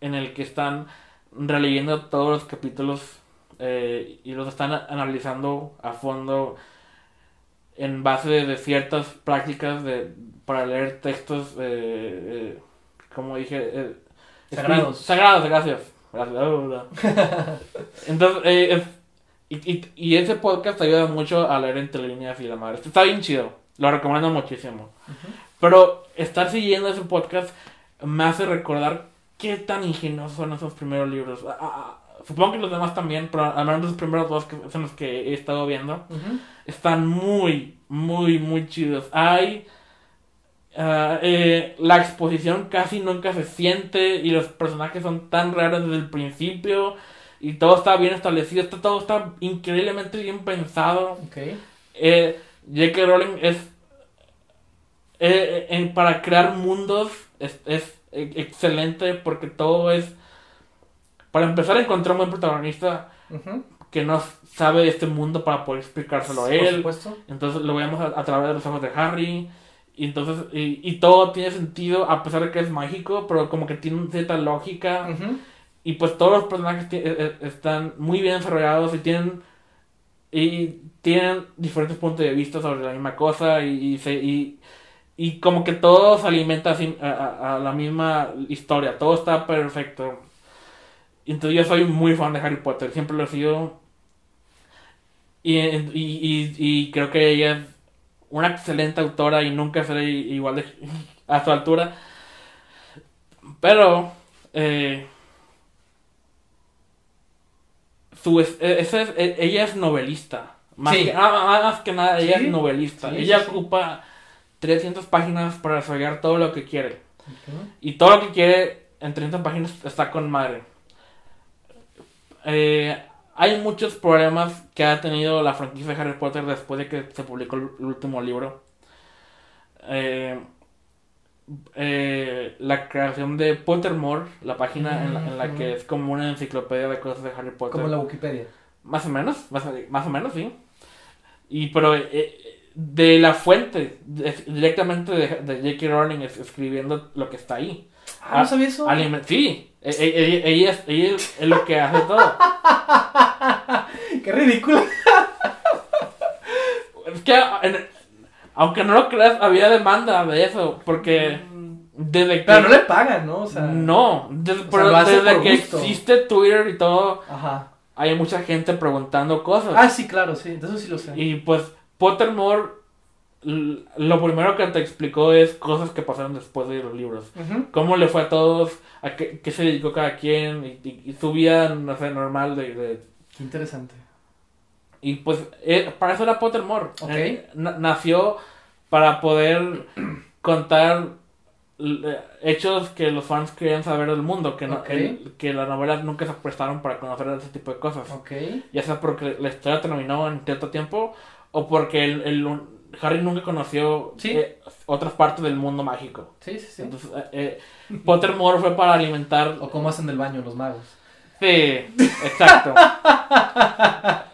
en el que están releyendo todos los capítulos eh, y los están analizando a fondo en base de ciertas prácticas de, para leer textos, eh, eh, como dije, eh, Sagrados. Sagrados, gracias. Entonces, eh, es- y, y, y ese podcast ayuda mucho a leer entre líneas y la madre. Está bien chido, lo recomiendo muchísimo. Pero estar siguiendo ese podcast me hace recordar qué tan ingeniosos son esos primeros libros. Ah, ah, supongo que los demás también, pero al menos los primeros dos que son los que he estado viendo Ujú. están muy, muy, muy chidos. Hay. Ah, eh, la exposición casi nunca se siente y los personajes son tan raros desde el principio y todo está bien establecido, está, todo está increíblemente bien pensado. Ok. Eh, J.K. Rowling es. eh, en- para crear mundos es, es excelente porque todo es. Para empezar, encontrar un buen protagonista que no sabe este mundo para poder explicárselo a Por él. supuesto. Entonces lo vemos a, a través de los ojos de Harry. Y entonces, y, y todo tiene sentido a pesar de que es mágico, pero como que tiene cierta lógica. Y pues todos los personajes eh, eh, están muy bien desarrollados y tienen y tienen diferentes puntos de vista sobre la misma cosa y, y, se- y, y como que todo se alimenta así a, a- a la misma historia, todo está perfecto. Entonces yo soy muy fan de Harry Potter, siempre lo he sido. Y, y, y, y creo que ella es una excelente autora y nunca seré igual de a su altura. Pero eh, su es- e- es- e- ella es novelista. Más, Sí. que, ah, más que nada, ella Sí. es novelista. Sí, ella ocupa 300 páginas para desarrollar todo lo que quiere. Y todo lo que quiere en 30 páginas está con madre. Eh, hay muchos problemas que ha tenido la franquicia de Harry Potter después de que se publicó el último libro. Eh, eh, la creación de Pottermore, la página en, la, en la Ujú. que es como una enciclopedia de cosas de Harry Potter. Como la Wikipedia. Más o menos, más, más o menos, sí. Y pero eh, de la fuente, de- directamente de, de J.K. Rowling es- escribiendo lo que está ahí. Ah, ¿no sabía eso? Sí, e- e- ella, ella es, ella es lo que hace todo. Qué ridículo. Es que, en- aunque no lo creas, había demanda de eso, porque desde que... Pero no le pagan, ¿no? O sea, no, desde, sea, por que gusto. existe Twitter y todo, Ajá. hay mucha gente preguntando cosas. Ah, sí, claro, sí. Eso sí lo sé. Y pues Pottermore, lo primero que te explicó es cosas que pasaron después de los libros. Ujú. Cómo le fue a todos, a qué, qué se dedicó cada quien, y, y- y su vida, no sé, normal de... de- Qué interesante. Y pues eh, para eso era Pottermore. Ok. Eh, na- nació para poder contar l- hechos que los fans querían saber del mundo, que, no, Ok. el- que las novelas nunca se prestaron para conocer ese tipo de cosas. Ok. Ya sea porque la historia terminó en cierto tiempo o porque el, el- Harry nunca conoció Sí. eh, otras partes del mundo mágico. Sí, sí, sí. Entonces, eh, eh, Pottermore fue para alimentar... O cómo hacen del baño los magos. Sí, exacto.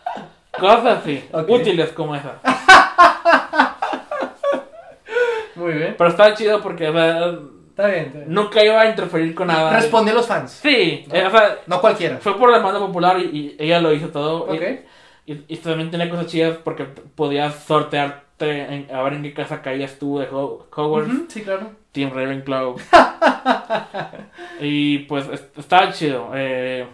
Cosas así, útiles como esa. Muy bien. Pero estaba chido porque o sea, Está bien. Está bien. nunca iba a interferir con nada. Respondió a los fans. Sí, eh, o sea, No cualquiera. fue por demanda popular y, y ella lo hizo todo. Y- Ok. Y, y también tenía cosas chidas porque podías sortearte en- a ver en qué casa caías tú de Ho- Hogwarts, Sí, claro. Team Ravenclaw. y pues est- estaba chido. eh,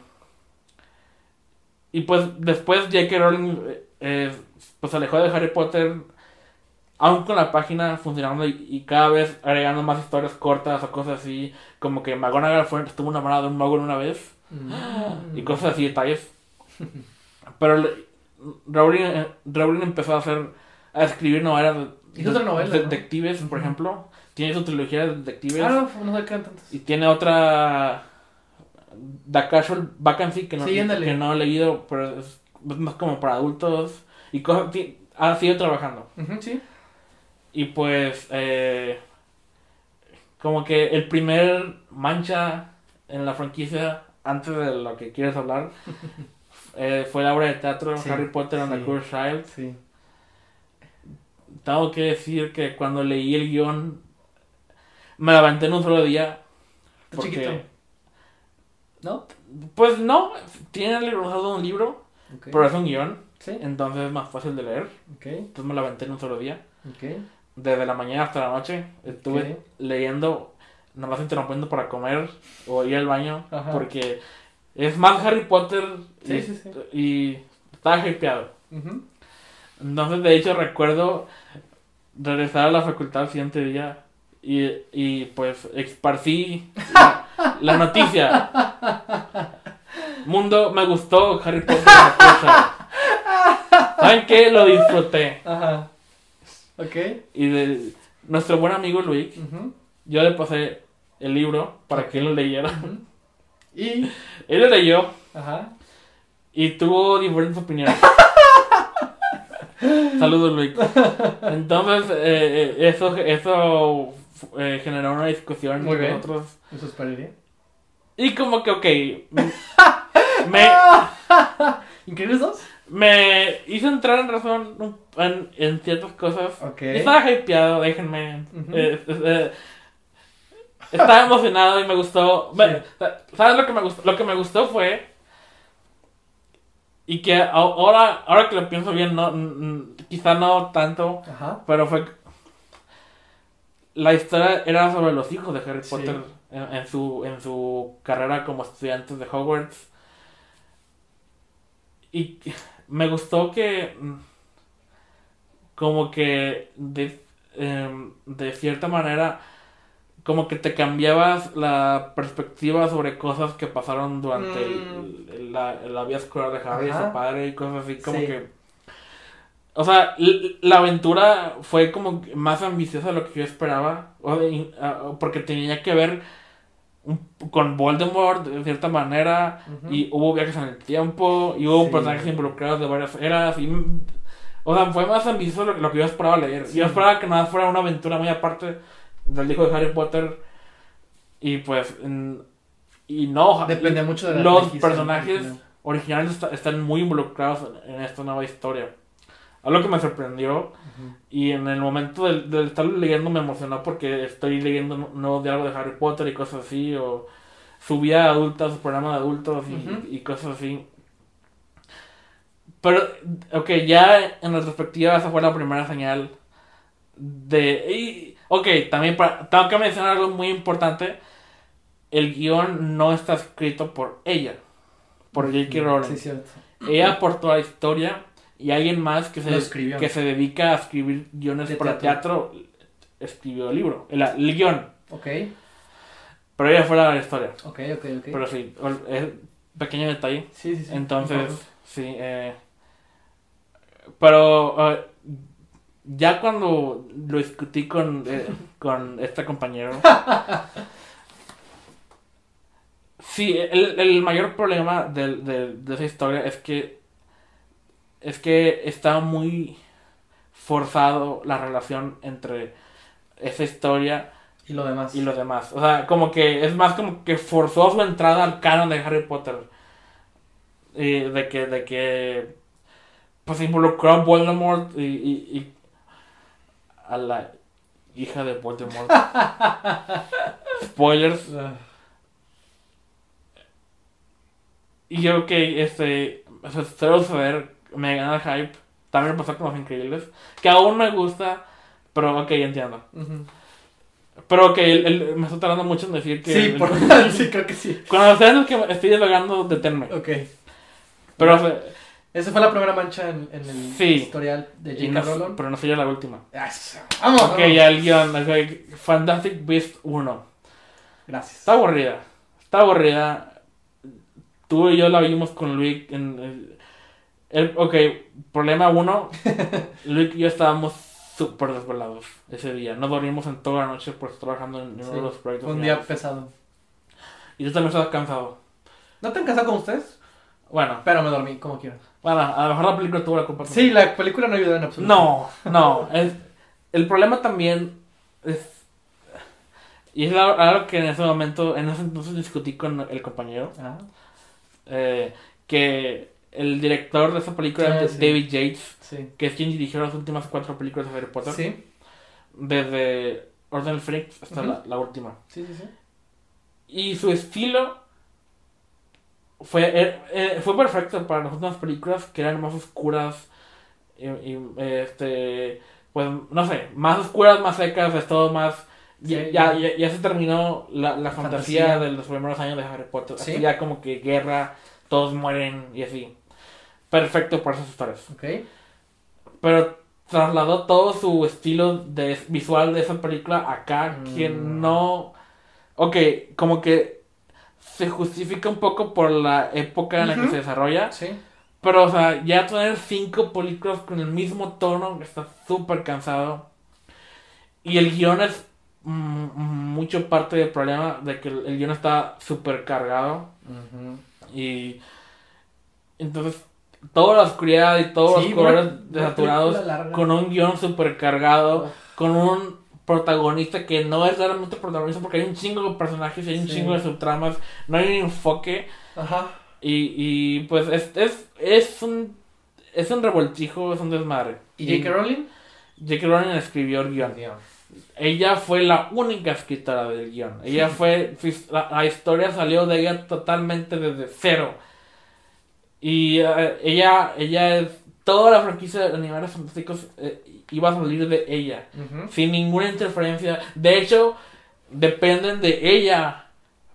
y pues después J.K. Rowling eh, eh, pues se alejó de Harry Potter, aún con la página funcionando y, y cada vez agregando más historias cortas o cosas así, como que McGonagall fue, estuvo enamorada de un mago una vez Mm. y cosas así, detalles. Pero Rowling, eh, Rowling empezó a hacer, a escribir novelas de, Hizo otra novela, de ¿no? detectives, por ejemplo. Tiene su trilogía de detectives. Ah, no, no se quedan tantos. Y tiene otra. The Casual Vacancy que no, Sí, que no he leído, pero es, más como para adultos. Y cosas, ha sido trabajando. Ujú, sí. Y pues. eh, como que el primer mancha en la franquicia, antes de lo que quieres hablar, eh, fue la obra de teatro Sí, Harry Potter and the Cursed Child. Sí. Tengo que decir que cuando leí el guion, me levanté en un solo día. Porque. ¿No? Pues no, tiene de un libro, pero es un guion, Sí. entonces es más fácil de leer. Entonces me levanté en un solo día. Desde la mañana hasta la noche estuve leyendo, nada más interrumpiendo para comer o ir al baño, Ajá. porque es más Harry Potter y, Sí, sí, sí. y estaba hypeado. Entonces, de hecho, recuerdo regresar a la facultad el siguiente día y, y pues esparcí la, noticia. Mundo, me gustó Harry Potter. ¿Saben qué? Lo disfruté. Ajá. Ok. Y de nuestro buen amigo Luis, yo le pasé el libro para que él lo leyera. Y. Él lo leyó Ajá. y tuvo diferentes opiniones. Saludos, Luis. Entonces, eh, eh, eso, eso eh, generó una discusión Muy entre bien. nosotros. Eso esperaría. Y como que, ok, me, ¿Increíbles dos? me hizo entrar en razón en, en ciertas cosas. Estaba hypeado, déjenme. Eh, eh, eh, estaba emocionado y me gustó. Me- ¿Sabes lo que me gustó? Lo que me gustó fue. Y que ahora, ahora que lo pienso bien, no, quizá no tanto, Ajá. pero fue. La historia era sobre los hijos de Harry Sí. Potter en, en su, en su carrera como estudiantes de Hogwarts. Y me gustó que. mm, Como que. De, em, de cierta manera. Como que te cambiabas la perspectiva sobre cosas que pasaron durante el- el- la, la vida escolar de Harry y su padre y cosas así. Como Sí. que. O sea, la aventura fue como más ambiciosa de lo que yo esperaba. o ah, porque tenía que ver con Voldemort de cierta manera. Y hubo viajes en el tiempo. Y hubo Sí. personajes involucrados de varias eras. Y, o sea, fue más ambicioso de lo, lo que yo esperaba leer. Sí. Yo esperaba que nada fuera una aventura muy aparte del hijo de Harry Potter. Y pues. y no. Depende mucho de la Los personajes original. originales está- están muy involucrados en esta nueva historia. Algo que me sorprendió y en el momento de, de estar leyendo me emocionó porque estoy leyendo nu- nuevos diálogos de Harry Potter y cosas así, o su vida adulta, su programa de adultos y cosas así. Pero, ok, ya en retrospectiva esa fue la primera señal de... Y, ok, también para- tengo que mencionar algo muy importante. El guion no está escrito por ella, por J.K. Rowling. Sí, cierto. Ella aportó la historia y alguien más que se, que se dedica a escribir guiones De para teatro. escribió el libro, el, el guion. Ok, Pero ella fue la historia. ok, ok, ok. Pero sí, es pequeño detalle. sí, sí, sí. Entonces, sí. eh, pero eh, ya cuando lo discutí con, eh, con este compañero. sí, el, el mayor problema del- de esa historia es que. Es que está muy forzado la relación entre esa historia Y lo demás. y los demás. O sea, como que es más como que forzó su entrada al canon de Harry Potter. Y de que, de que, pues involucró a Voldemort y, y, y a la hija de Voldemort. Spoilers. Ah, Y yo que este, sea, cero saber, me gana el hype. También me pasó con los increíbles. Que aún me gusta, pero ok, entiendo. Pero que él, él- me está tardando mucho en decir que... Sí, por... sí, creo que sí. Cuando sean los que estoy divagando, deténme. Ok. Pero, o sea, Esa fue la primera mancha en, en el Sí. historial de J.K. no- Rowling. pero no sería la última. Ah, sí, Vamos, Ok, vamos. ya el guion. Fantastic Beast 1. Gracias. Está aburrida. Está aburrida. Tú y yo la vimos con Luis en... el- ok, problema uno. Luis y yo estábamos súper desvelados ese día. No dormimos en toda la noche por estar trabajando en uno Sí, de los proyectos. Un día pesado. Y yo también estaba cansado. ¿No te han casado con ustedes? Bueno, Pero me dormí, como quieran. bueno, a lo mejor la película tuvo la culpa. Sí, la película no ayudó en absoluto. No, no. es- el problema también es. Y es algo algo que en ese momento, en ese entonces discutí con el compañero. Ah, eh, que el director de esa película Ah, es sí. David Yates, sí. que es quien dirigió las últimas cuatro películas de Harry Potter. Sí, Desde Orden del Phoenix hasta la, la última. sí, sí. sí. Y su estilo fue, eh, eh, fue perfecto para las últimas películas que eran más oscuras y, y, este pues no sé, más oscuras, más secas, es todo más ya, Sí, ya, ya. se terminó la, la fantasía, Fantasía. de los primeros años de Harry Potter. Sí. Así ya como que guerra, todos mueren y así. Perfecto para esas historias. Pero trasladó todo su estilo de visual de esa película acá que Mm. no ok como que se justifica un poco por la época en la que se desarrolla Sí. pero o sea ya tener cinco películas con el mismo tono está súper cansado y el guion es mucho parte del problema de que el, el guion está súper cargado y entonces toda la oscuridad y todos Sí, los colores desaturados con un guion súper cargado, Uf. con un protagonista que no es realmente protagonista porque hay un chingo de personajes y hay un Sí. chingo de subtramas, no hay un enfoque Ajá. y, y pues es, es, es un es un revoltijo, es un desmadre. ¿Y J.K. Rowling? J.K. Rowling escribió el guion. Dios. Ella fue la única escritora del guion. Ella fue. La, la historia salió de ella totalmente desde cero. Y eh, ella, ella es. Toda la franquicia de Animales Fantásticos eh, iba a salir de ella. Sin ninguna interferencia. De hecho, dependen de ella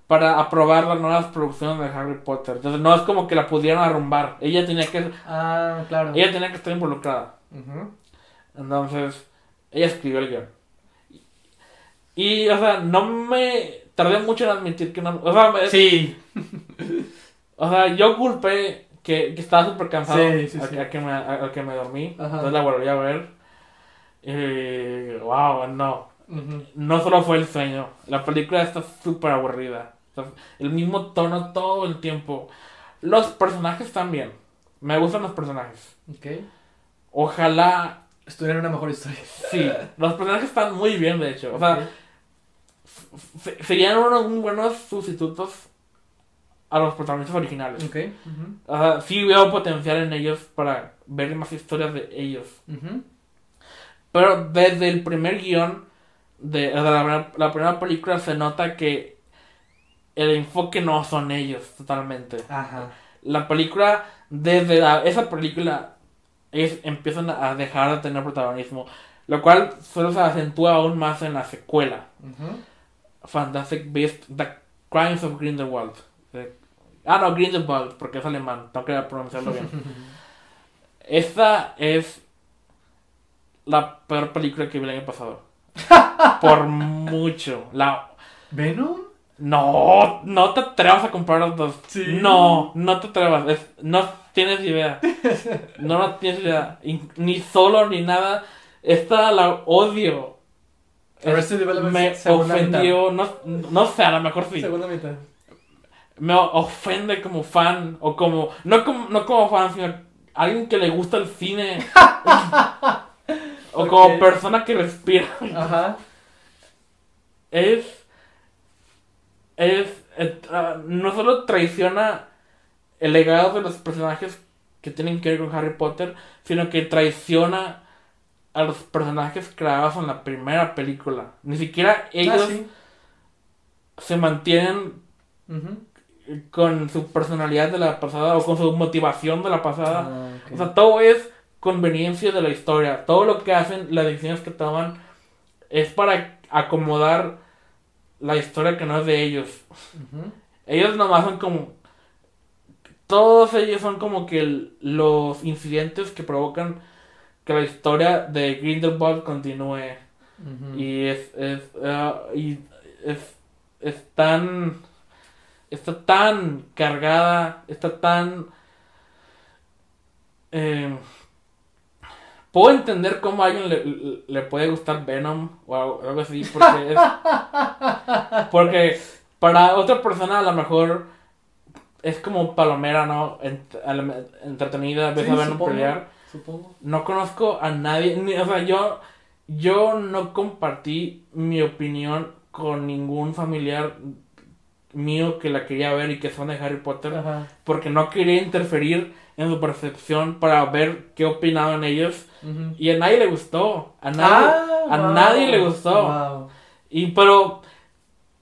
para aprobar las nuevas producciones de Harry Potter. Entonces no es como que la pudieran arrumbar. Ella tenía que. Ah, claro. Ella tenía que estar involucrada. Entonces, ella escribió el guion. Y, o sea, no me tardé mucho en admitir que no. O sea, me- Sí. o sea yo culpé que, que estaba súper cansado Sí, sí, a, sí. a que me, a, a que me dormí. Ajá. Entonces la volví a ver. Y, wow, no. Ujú. No solo fue el sueño. La película está súper aburrida. O sea, el mismo tono todo el tiempo. Los personajes también. Me gustan los personajes. Ok. Ojalá Estuviera en una mejor historia. Sí, los personajes están muy bien, de hecho. O sea, Ok. se- serían unos buenos sustitutos a los protagonistas originales. Sí veo potencial en ellos para ver más historias de ellos. Pero desde el primer guion de, la, primera- la primera película se nota que el enfoque no son ellos totalmente. Ajá. La película, desde la- esa película, ellos empiezan a dejar de tener protagonismo. Lo cual solo se acentúa aún más en la secuela. Fantastic Beasts, The Crimes of Grindelwald. Ah, no, Grindelwald, porque es alemán, no quería pronunciarlo bien. Esta es la peor película que vi el año pasado. Por mucho. La... ¿Venom? No, no te atrevas a comprar los dos. Sí. No, no te atrevas. Es- no tienes idea. No, no tienes idea. Ni solo ni nada. Esta la odio. Development Me ofendió. No, no sé, a lo mejor sí. Segunda mitad. Me ofende como fan o como no como no como fan sino alguien que le gusta el cine o como persona que respira Ajá. es es ah, no solo traiciona el legado de los personajes que tienen que ver con Harry Potter sino que traiciona a los personajes creados en la primera película ni siquiera ellos Ah, sí. se mantienen Ujú. Con su personalidad de la pasada o con su motivación de la pasada. Ah. O sea, todo es conveniencia de la historia. Todo lo que hacen, las decisiones que toman, es para acomodar la historia que no es de ellos. Ellos nomás son como... Todos ellos son como que los incidentes que provocan que la historia de Grindelwald continúe. Y es, es, ah, y es, es tan, está tan cargada, está tan... eh, puedo entender cómo a alguien le, le- puede gustar Venom o algo así, porque es... Porque para otra persona a lo mejor es como palomera, ¿no? Ent- entretenida, ves Sí, a Venom supongo, pelear. Supongo. No conozco a nadie, ni- o sea, yo, yo no compartí mi opinión con ningún familiar mío que la quería ver y que son de Harry Potter, Ajá. porque no quería interferir en su percepción para ver qué opinaban ellos. Y a nadie le gustó, a nadie, Ah, a wow. nadie le gustó. Wow. Y pero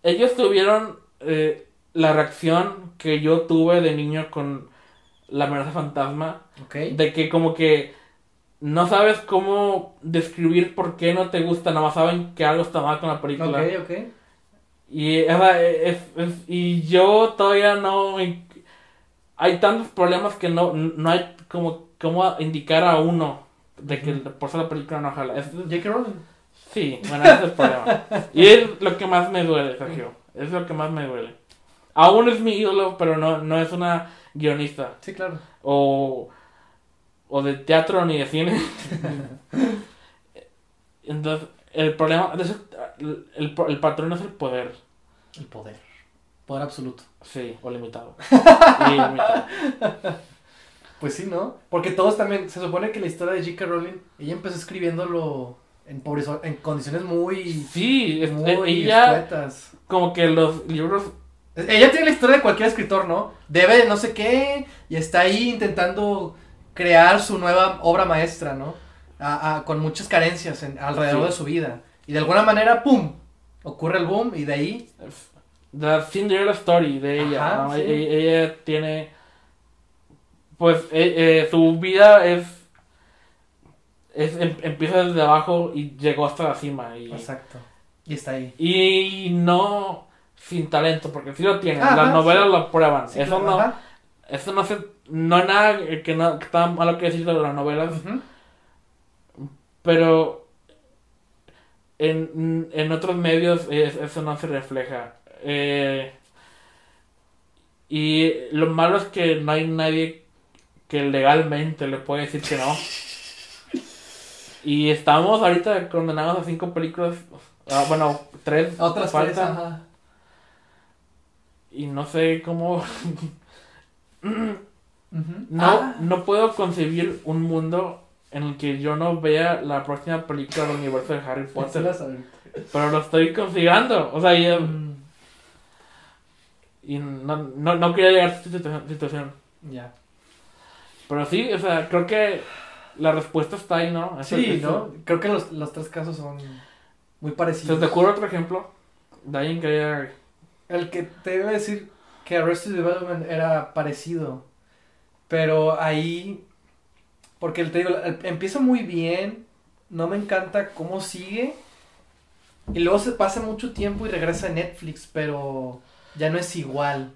ellos tuvieron eh, la reacción que yo tuve de niño con la amenaza fantasma. De que como que no sabes cómo describir por qué no te gusta, nada más saben que algo está mal con la película. Y, y yo todavía no... Hay tantos problemas que no, no hay como, como indicar a uno de que por eso la película no jala. Es- J.K. Rowling. sí, bueno, ese es el problema. Y es lo que más me duele, Sergio. Es lo que más me duele. Aún es mi ídolo, pero no, no es una guionista. Sí, claro. o, o de teatro ni de cine. Entonces, el problema, el, el, el patrón es el poder, El poder. Poder absoluto. sí, o limitado. Pues sí, ¿no? Porque todos también, se supone que la historia de J.K. Rowling, ella empezó escribiéndolo en, pobreza- en condiciones muy, Sí, muy ella, escuetas. como que los libros, Ella tiene la historia de cualquier escritor, ¿no? Debe de no sé qué y está ahí intentando crear su nueva obra maestra, ¿no? A- a- con muchas carencias en- alrededor Sí. de su vida. Y de alguna manera, ¡pum! Ocurre el boom y de ahí... The Cinderella Story de ella, Ajá, ¿no? sí. E- ella, tiene, pues, eh, eh, su vida es, es em- empieza desde abajo y llegó hasta la cima y... Exacto. Y está ahí. Y no sin talento, porque sí lo tienen. Ajá, Las novelas sí. lo prueban. Sí, eso claro, no, ajá. eso no se, no hay nada que no que está malo que decir de las novelas, Ujú. Pero en, en otros medios es- eso no se refleja. Eh, y lo malo es que no hay nadie que legalmente le puede decir que no. Y estamos ahorita condenados a cinco películas. ah, bueno, tres. Otras tres, faltan. ajá. Y no sé cómo. No, Ah, no puedo concebir un mundo en el que yo no vea la próxima película del universo de Harry Potter. Pero lo estoy consiguiendo. O sea, yo- Mm. Y no, no, no quería llegar a esta situa- situación. Ya. Pero sí, o sea, creo que la respuesta está ahí, ¿no? Eso- Sí, eso- ¿no? Creo que los, los tres casos son muy ¿Se parecidos. te ocurre otro ejemplo? De alguien que haya- El que te iba a decir que Arrested Development era parecido. Pero ahí. Porque te digo, empieza muy bien. No me encanta cómo sigue. Y luego se pasa mucho tiempo y regresa a Netflix, pero ya no es igual.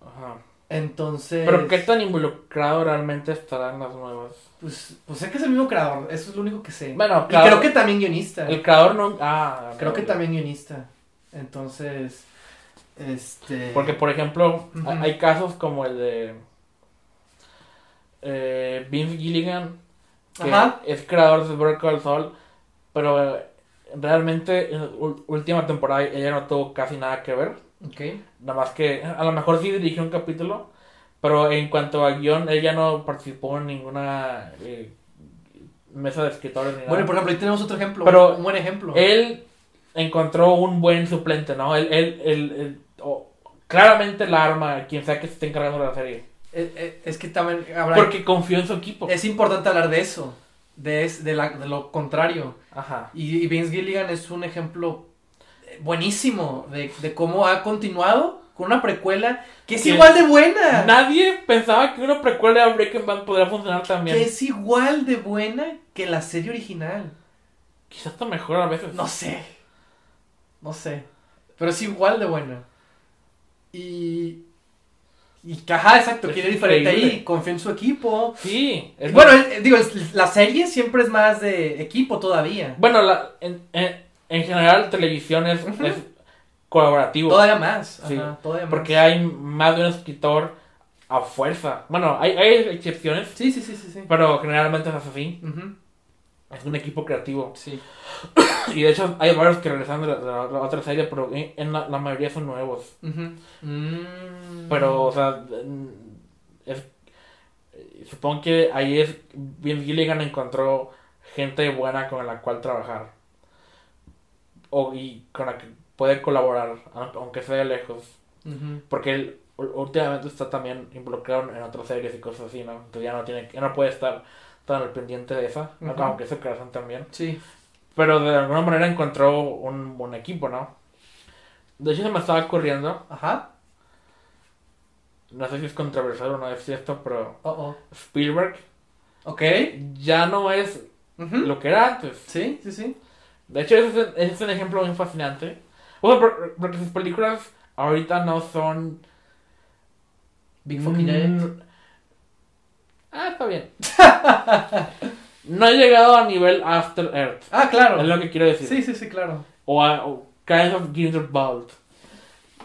Ajá. Entonces. Pero qué tan involucrado realmente estará en las nuevas. Pues, pues sé que es el mismo creador, eso es lo único que sé. Bueno, y claro. creo que también guionista. El creador no. Ah, Creo no, que no. también guionista. Entonces. Este. Porque, por ejemplo, hay casos como el de. Eh, Vince Gilligan, que Ajá. es creador de Better Call Saul, pero eh, realmente en la última temporada ella no tuvo casi nada que ver. Nada más que a lo mejor sí dirigió un capítulo, pero en cuanto a guion, ella no participó en ninguna eh, mesa de escritores ni nada. Bueno, por ejemplo, ahí tenemos otro ejemplo. Pero un buen ejemplo. Él encontró un buen suplente, ¿no? Él, él, él- claramente la arma, quien sea que se esté encargando de la serie. Eh, eh, es que también habrá. Porque confió en su equipo. Es importante hablar de eso. De, es- de, la- de lo contrario. Ajá. Y, y Vince Gilligan es un ejemplo eh, buenísimo de, de cómo ha continuado con una precuela que es Que igual de buena. Nadie pensaba que una precuela de Breaking Bad podría funcionar tan bien. Que es igual de buena que la serie original. Quizás hasta mejor a veces. No sé. No sé. Pero es igual de buena. Y. Y que, ajá, exacto, Es quiere diferente increíble. ahí. Confía en su equipo. Sí. es- Bueno, eh, digo, la serie siempre es más de equipo todavía. bueno la, en, en, en general, televisión es, colaborativo. Todavía más. Sí, Ajá, todavía más. Porque hay más de un escritor a fuerza. Bueno, hay, hay excepciones, Sí, sí, sí, sí. sí. pero generalmente es así. Es un equipo creativo. Sí. Y de hecho hay varios que regresan de la, de la- la otra serie, pero en, en la, la mayoría son nuevos. Mm. Pero, o sea, mm, es- eh, supongo que ahí es, Vince Gilligan encontró gente buena con la cual trabajar. O, y con la que puede colaborar, aunque- sea de lejos. Porque él últimamente está también involucrado en otras series y cosas así, ¿no? Entonces ya no, tiene, ya no puede estar tan al pendiente de esa, Ujú. aunque es corazón también. Sí. Pero de alguna manera encontró un buen equipo, ¿no? De hecho se me estaba ocurriendo, Ajá. no sé si es controversial o no decir esto, pero Oh, oh. Spielberg Ok. ya no es Ujú. lo que era antes. Sí, sí, sí. De hecho, ese es, ese es un ejemplo muy fascinante. O sea, por- porque sus películas ahorita no son... Big fucking. Mm, Ah, está bien. no he llegado a nivel After Earth. Ah, claro. Es lo que quiero decir. Sí, sí, sí, claro. O, a, o Kind of Grindelwald.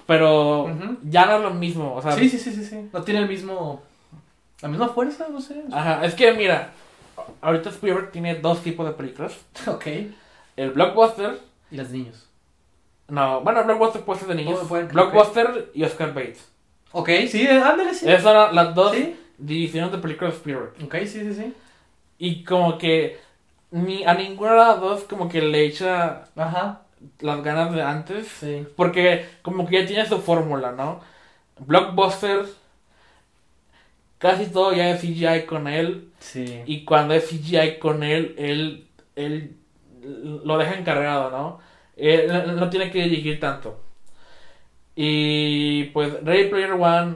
Pero ya no es lo mismo. O sea, Sí, sí, sí, sí, sí. No tiene el mismo. La misma fuerza, no sé. Ajá, es que mira, ahorita Spielberg tiene dos tipos de películas. Ok. El blockbuster, Y los niños. no, bueno, el blockbuster puede ser de niños. Blockbuster y Oscar Bates. Ok, sí, eh, ándale, sí. Esas son las dos Sí. Divisiones de películas de Spielberg. Ok, sí, sí, sí. Y como que ni a ninguna de las dos como que le echa Ajá. las ganas de antes. Sí. Porque como que ya tiene su fórmula, ¿no? Blockbuster, casi todo ya es CGI con él. Sí. Y cuando es CGI con él, él, él lo deja encargado, ¿no? Él no- no tiene que dirigir tanto. Y pues Ready Player One,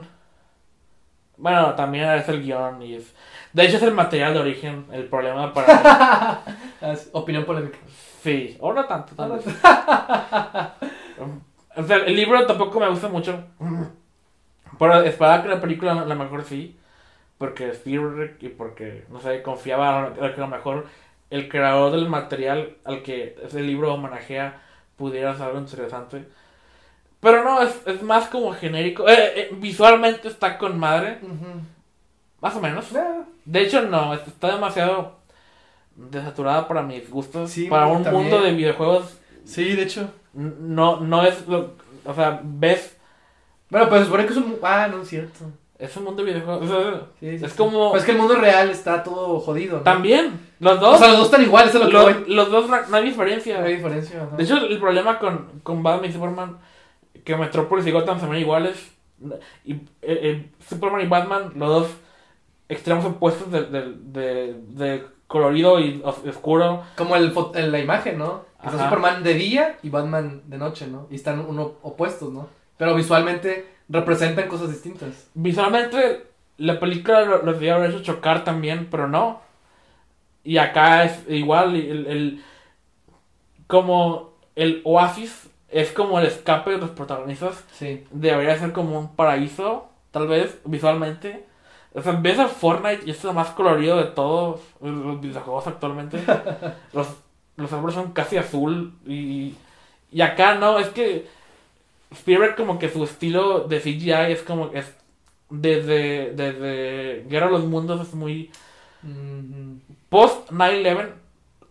bueno, también es el guion y es... De hecho es el material de origen, el problema para... Opinión polémica. sí, o no tanto, tal vez. O sea, el libro tampoco me gusta mucho. Pero esperaba que la película a lo mejor sí. Porque Spielberg y porque, no sé, confiaba que a lo mejor el creador del material al que ese libro homenajea pudiera ser algo interesante. Pero no, es, es más como genérico. Eh, eh, visualmente está con madre, más o menos. De hecho, no, está demasiado desaturada para mis gustos. Sí, para un también. mundo de videojuegos, Sí, de hecho. no, no es lo. O sea, ves, Bueno, pues supone que es un. Ah, no es cierto. es un mundo de videojuegos. o sea, Sí, sí, es como. Pues que el mundo real está todo jodido. ¿no? También, los O dos. sea, los dos están iguales, es lo los, los dos no, no hay diferencia. No hay diferencia. ajá. De hecho, el problema con, con Batman y Superman, que Metrópolis y Gotham se ven iguales. Y eh, eh, Superman y Batman, los dos extremos opuestos de, de, de, de colorido y os- oscuro. Como el, en la imagen, ¿no? Está Ajá. Superman de día y Batman de noche, ¿no? Y están uno opuestos, ¿no? Pero visualmente representan cosas distintas. Visualmente, la película lo, lo debería haber hecho chocar también, pero no. Y acá es igual, el, el- como el oasis es como el escape de los protagonistas. Sí. Debería ser como un paraíso, tal vez, visualmente. O sea, ves a Fortnite y es lo más colorido de todos los videojuegos actualmente. los, los árboles son casi azul y, y acá no, es que Spielberg como que su estilo de CGI es como es desde, desde Guerra de los Mundos es muy Mhm. post 9-11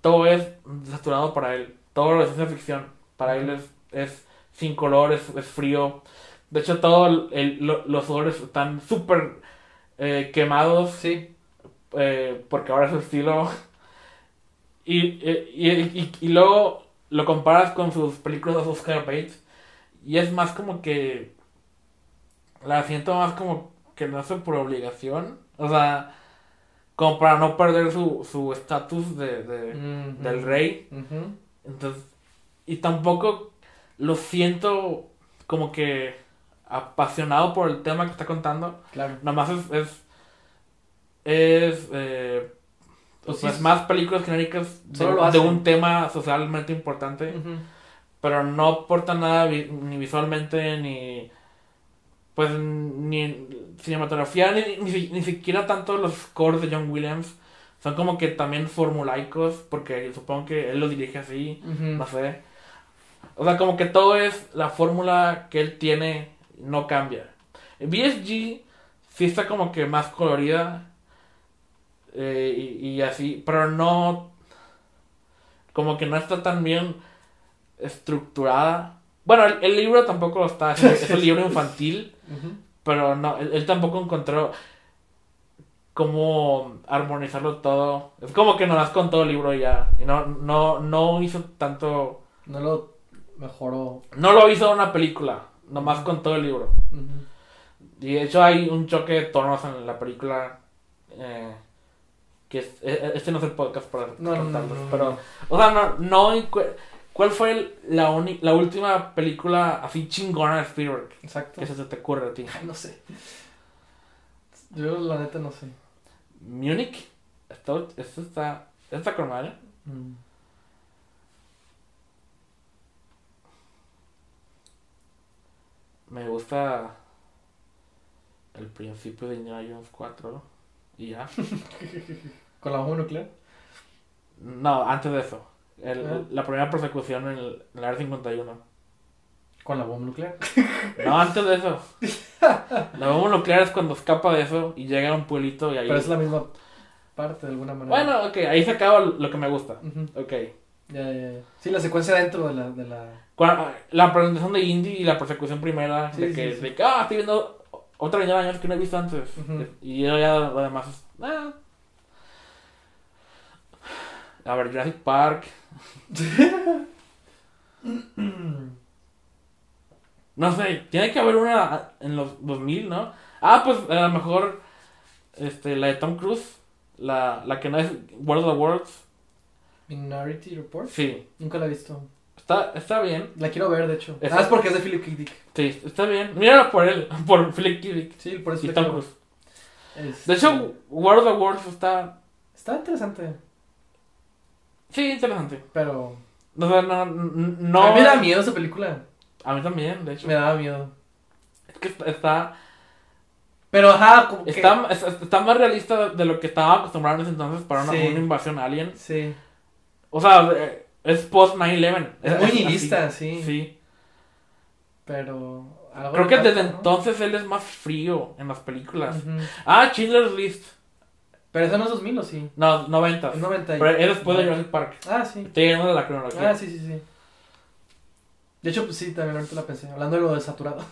todo es saturado para él todo lo de ciencia ficción para él es, es sin color es, es frío de hecho todos los colores están súper eh, quemados Sí. eh, porque ahora es su estilo. Y, y, y- y- luego lo comparas con sus películas de Oscar Bates y es más como que la siento más como que lo hace por obligación, o sea, como para no perder su su estatus de, de- Mhm. del rey. Entonces, y tampoco lo siento como que apasionado por el tema que está contando. Claro. Nomás es. Es. es, eh, Pues pues sí. más películas genéricas de, de un tema socialmente importante. Ujú. Pero no aporta nada vi- ni visualmente ni. Pues ni cinematografía, ni, ni, ni siquiera tanto los scores de John Williams. Son como que también formulaicos, porque supongo que él lo dirige así. Ujú. No sé. O sea, como que todo es la fórmula que él tiene, no cambia. BSG sí está como que más colorida. eh, y, y así, pero no. Como que no está tan bien estructurada. Bueno, el, el libro tampoco lo está. Es, es un libro infantil. Pero no, él, él tampoco encontró cómo armonizarlo todo. Es como que nomás con todo el libro ya. Y no, no, no hizo tanto. No lo mejoró. No lo hizo una película, nomás con todo el libro. Y de hecho hay un choque de tonos en la película. eh, que es- e- este no es el podcast para No, no, no, pero. O sea, no. no ¿Cuál fue el- la, uni- la última película así chingona de Spielberg? Exacto. Que se te ocurre a ti. Ay, no sé. Yo la neta no sé. Munich. Esto, esto está. Está con madre. Mm. Me gusta el principio de Indiana Jones 4 y ya. ¿Con la bomba nuclear? No, antes de eso. El- Ah. La primera persecución en el, en el Área 51. ¿Con la bomba nuclear? No, antes de eso. La bomba nuclear es cuando escapa de eso y llega a un pueblito y ahí. Pero es la misma parte de alguna manera. Bueno, ok, ahí se acaba lo que me gusta. Ujú. Ok. Ya, ya, ya. Sí, la secuencia dentro de la... De la... La presentación de Indy y la persecución primera, Sí, de que, sí. de que, ah, estoy viendo otra Indiana Jones que no he visto antes. Y yo ya lo demás es, ah. A ver, Jurassic Park. No sé, tiene que haber una en los 2000, ¿no? Ah, pues a lo mejor este, la de Tom Cruise, la, la que no es World of the Worlds. Minority Report. Sí, Nunca la he visto. está, está bien. La quiero ver, de hecho. Es- Ah, es porque es de Philip K. Dick. Sí, está bien. Míralo por él, por Philip K. Dick Sí, por eso y Tom Cruise. ver. De Este, hecho, World of Worlds está, Está interesante, sí, interesante. pero... No, n- no. A mí me da miedo esa película. A mí también, de hecho. Me daba miedo. Es que está, Pero, ajá, como que... está, es- está más realista de lo que estaba acostumbrado en ese entonces para una, Sí. una invasión alien. Sí. O sea, eh, es post 9-11. Es muy nihilista, sí. Sí. Pero... Creo que desde ¿no? entonces él es más frío en las películas. Ujú. Ah, Schindler's List. Pero eso no es 2000 o sí. No, 90. Es 90. y- Pero es después de Jurassic Park. Ah, sí. Estoy llegando de la cronología. Ah, sí, sí, sí. De hecho, pues sí, también ahorita la pensé. Hablando de lo de saturado.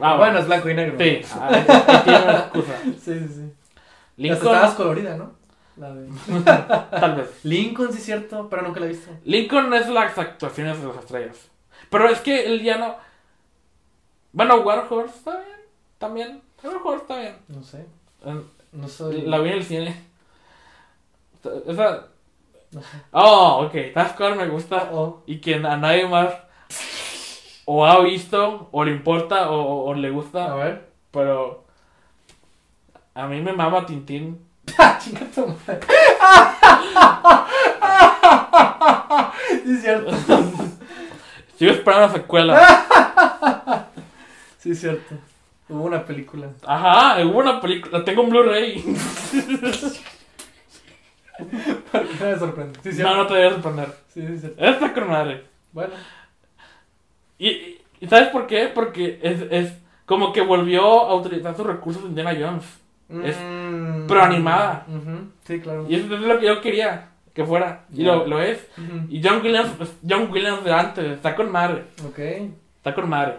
Ah, bueno, es blanco y negro. Sí, ah, tiene una excusa. Sí, sí, sí. Hasta Lincoln, estabas colorida, ¿no? La de... tal vez. Lincoln, sí es cierto, pero nunca la he visto. Lincoln es las actuaciones de las estrellas. Pero es que el villano Bueno, War Horse está bien. También. War Horse está bien. No sé. No soy. La vi en el cine. Esa. No sé. Oh, ok. ¿Sabes cuál me gusta? Oh, Y que a nadie más o ha visto, o le importa, o, le a gusta. ver. Pero. A mí me mama Tintín. Sí, es cierto. Sigo esperando la secuela. Sí, es cierto. Hubo una película. Ajá, hubo una película. La tengo en Blu-ray. ¿Por qué me sorprende? Sí, No, no te debes sorprender. Sí, sí, cierto. Esta con madre. Bueno. Y- ¿y ¿sabes por qué? Porque es, es como que volvió a utilizar sus recursos de Indiana Jones. Es- Mm. pero animada. Sí, claro. Y eso es lo que yo quería que fuera. Y lo, lo es. Y John Williams, pues, John Williams de antes, está con madre. Ok. Está con madre.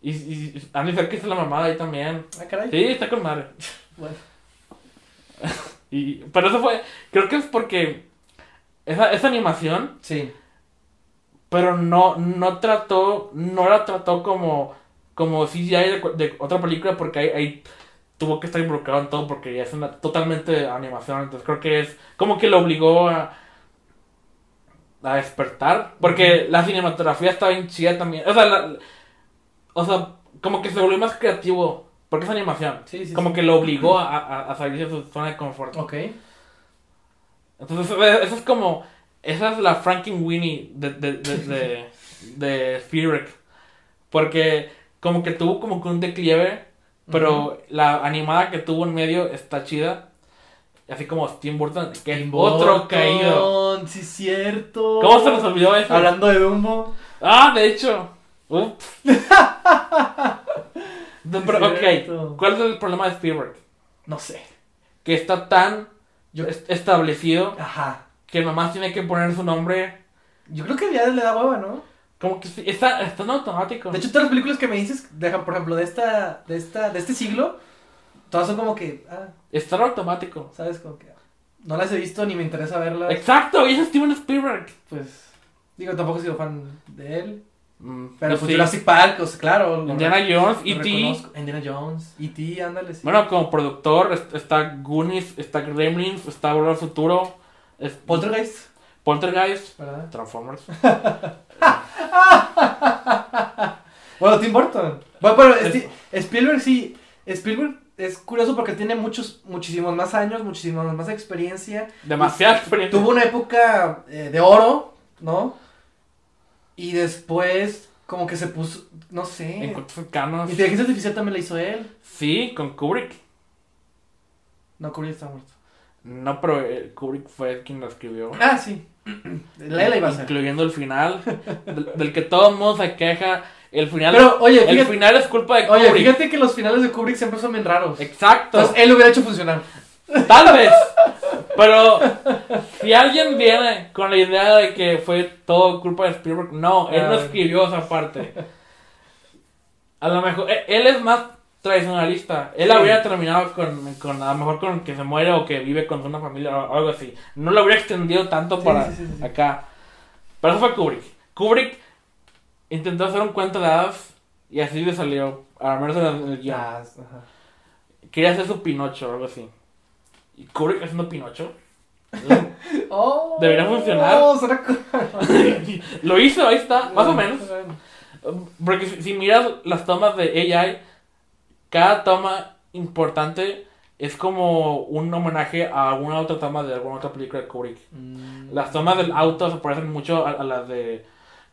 Y, y Andy Serkis es la mamada ahí también. Ah, caray. Sí, está con madre. Bueno. Y, pero eso fue, creo que es porque esa, esa animación, Sí. pero no, no trató, no la trató como, como CGI de, otra película porque ahí tuvo que estar involucrado en todo porque ya es una totalmente animación. Entonces creo que es como que lo obligó a, a despertar. Porque la cinematografía está bien chida también. O sea, la- o sea, como que se volvió más creativo porque es animación. Sí, sí. Como sí. que lo obligó a, a, a salir de su zona de confort. Ok. Entonces, eso es como. Esa es la Frankenweenie de, de, de, de, de. Porque, como que tuvo como que un declive. Pero la animada que tuvo en medio está chida. Así como Tim Burton, que es otro Burton, caído. Sí, cierto. ¿Cómo se nos olvidó eso? Hablando de Dumbo. Ah, de hecho. Ups. No, pero, ok, ¿cuál es el problema de Spielberg? No sé. Que está tan Yo- est- establecido Ajá. que nomás tiene que poner su nombre. Yo creo que ya le da hueva, ¿no? Como que está, está en automático. De hecho, todas las películas que me dices, dejan, por ejemplo, de esta, de esta, de este siglo, todas son como que, ah, está en automático. sabes, como que no las he visto ni me interesa verlas. Exacto, y es Steven Spielberg. Pues, digo, tampoco he sido fan de él. Mm, Pero yo pues sí. Jurassic Park, o sea, claro. lo- Indiana Jones, lo E.T. Indiana Jones, E.T., ándale, sí. Bueno, como productor est- está Goonies, está Gremlins, está Volver al Futuro, es Poltergeist, Poltergeist, ¿verdad? Transformers. Bueno, Tim Burton. Bueno, pero Spielberg sí. Spielberg es curioso porque tiene muchos, muchísimos más años, muchísimos más experiencia. Demasiada experiencia. Tuvo una época eh, de oro, ¿no? Y después, como que se puso, no sé. Encuentros cercanos. Inteligencia artificial también la hizo él. Sí, con Kubrick. No, Kubrick está muerto. No, pero eh, Kubrick fue quien lo escribió. Ah, sí. Lela iba a ser. Incluyendo el final, del, del que todo el mundo se queja. El final, Pero, oye, el fíjate, final es culpa de oye, Kubrick. fíjate que los finales de Kubrick siempre son bien raros. Exacto. Entonces él lo hubiera hecho funcionar. Tal vez. Pero si alguien viene con la idea de que fue todo culpa de Spielberg, no, él no Ah. escribió esa parte. A lo mejor, él, él es más tradicionalista. Él Sí. habría terminado con, con, a lo mejor con que se muere o que vive con una familia o algo así. No lo habría extendido tanto Sí, para sí, acá. Pero eso fue Kubrick. Kubrick intentó hacer un cuento de hadas y así le salió. Al menos en el, guion. Ah. Quería hacer su Pinocho o algo así. ¿Y Kubrick haciendo Pinocho? Oh, Debería funcionar. oh, Lo hizo, ahí está, más o menos. Porque si, si miras las tomas de AI, cada toma importante es como un homenaje a alguna otra toma de alguna otra película de Kubrick. Mm. Las tomas del auto se parecen mucho a, a las de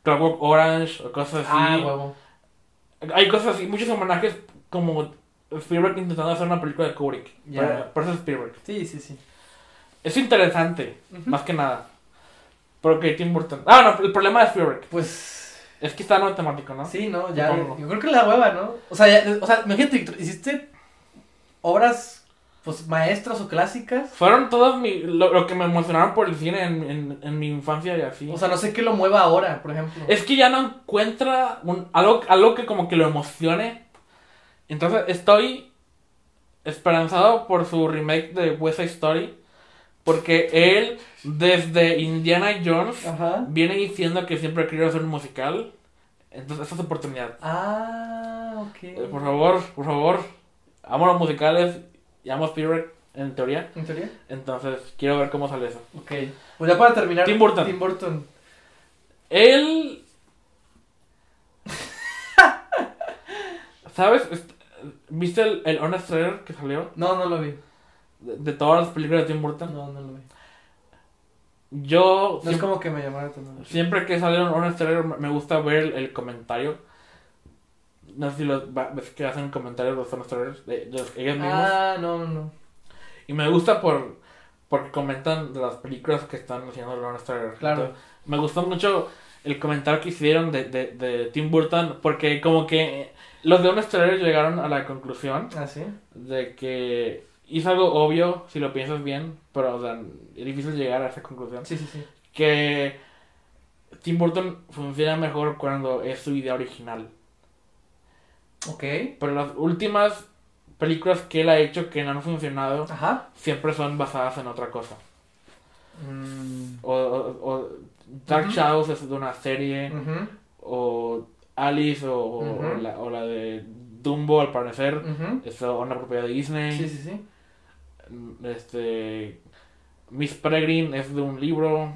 Clockwork Orange o cosas así. Ah, huevo. Hay cosas así, muchos homenajes como Spielberg intentando hacer una película de Kubrick. Pero- Por eso es Spielberg. Sí, sí, sí. Es interesante, Ujú. más que nada. Porque Tim Burton. Ah, no, el problema de Spielberg Pues es que está no temático, ¿no? sí, ¿no? Ya, Supongo. yo creo que la hueva, ¿no? O sea, ya- o sea, imagínate, hiciste obras pues maestras o clásicas. Fueron todos mi, lo, lo que me emocionaron por el cine en, en, en mi infancia y así. O sea, no sé qué lo mueva ahora, por ejemplo. es que ya no encuentra un- algo, algo que como que lo emocione. Entonces estoy esperanzado por su remake de West Side Story. Porque él, desde Indiana Jones, Ajá. viene diciendo que siempre quería hacer un musical. Entonces, esta es su oportunidad. Ah, ok. Eh, por favor, por favor. Amo los musicales y amo Spielberg, en teoría. ¿En teoría? Entonces, quiero ver cómo sale eso. Ok. Pues ya para terminar. Tim Burton. Tim Burton. Él. ¿Sabes? ¿Viste el, el Honest Trailer que salió? No, no lo vi. De, de todas las películas de Tim Burton. No, no lo vi. Yo. No es siem- como que me llamara tanto. Siempre que sale un Trailer me gusta ver el, el comentario. No sé si los, ves que hacen comentarios los Trailers de, de ellos mismos. Ah, no, no, no. Y me gusta por porque comentan de las películas que están haciendo el Honest Trailer. Claro. Entonces, me gustó mucho el comentario que hicieron de, de, de Tim Burton porque como que los de Honest Trailer llegaron a la conclusión Ah, sí. de que hizo algo obvio si lo piensas bien, pero o sea, es difícil llegar a esa conclusión. Sí, sí, sí. Que Tim Burton funciona mejor cuando es su idea original. Ok. Pero las últimas películas que él ha hecho que no han funcionado Ajá. siempre son basadas en otra cosa. Mm. O, o- o Dark. Shadows es de una serie, o Alice, o, la, o la de Dumbo, al parecer, es una propiedad de Disney. Sí, sí, sí. Este. Miss Peregrine es de un libro.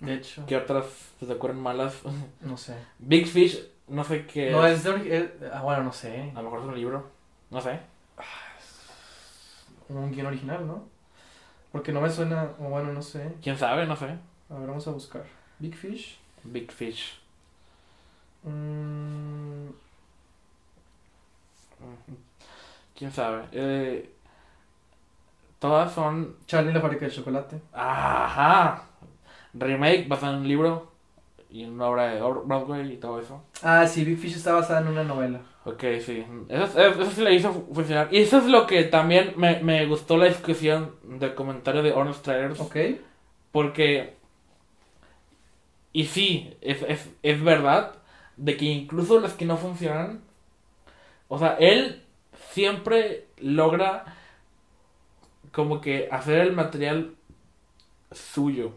De hecho. ¿Qué otras se te ocurren malas? No sé. Big Fish, no sé qué. No, es. es de eh, Ah, bueno, no sé. A lo mejor es un libro. No sé. Un guion original, ¿no? Porque no me suena. O bueno, no sé. ¿Quién sabe? No sé. A ver, vamos a buscar. Big Fish. Big Fish. Mm, Ujú. ¿Quién sabe? Eh, todas son. Charlie la fábrica de chocolate. Ajá. Remake basado en un libro y en una obra de Broadway y todo eso. Ah, sí, Big Fish está basada en una novela. Ok, sí. Eso, eso, eso sí le hizo fu- funcionar. Y eso es lo que también me, me gustó la discusión del comentario de Honest Trailers. Ok. Porque. Y sí, es, es, es verdad de que incluso las que no funcionan. O sea, él siempre logra como que hacer el material suyo.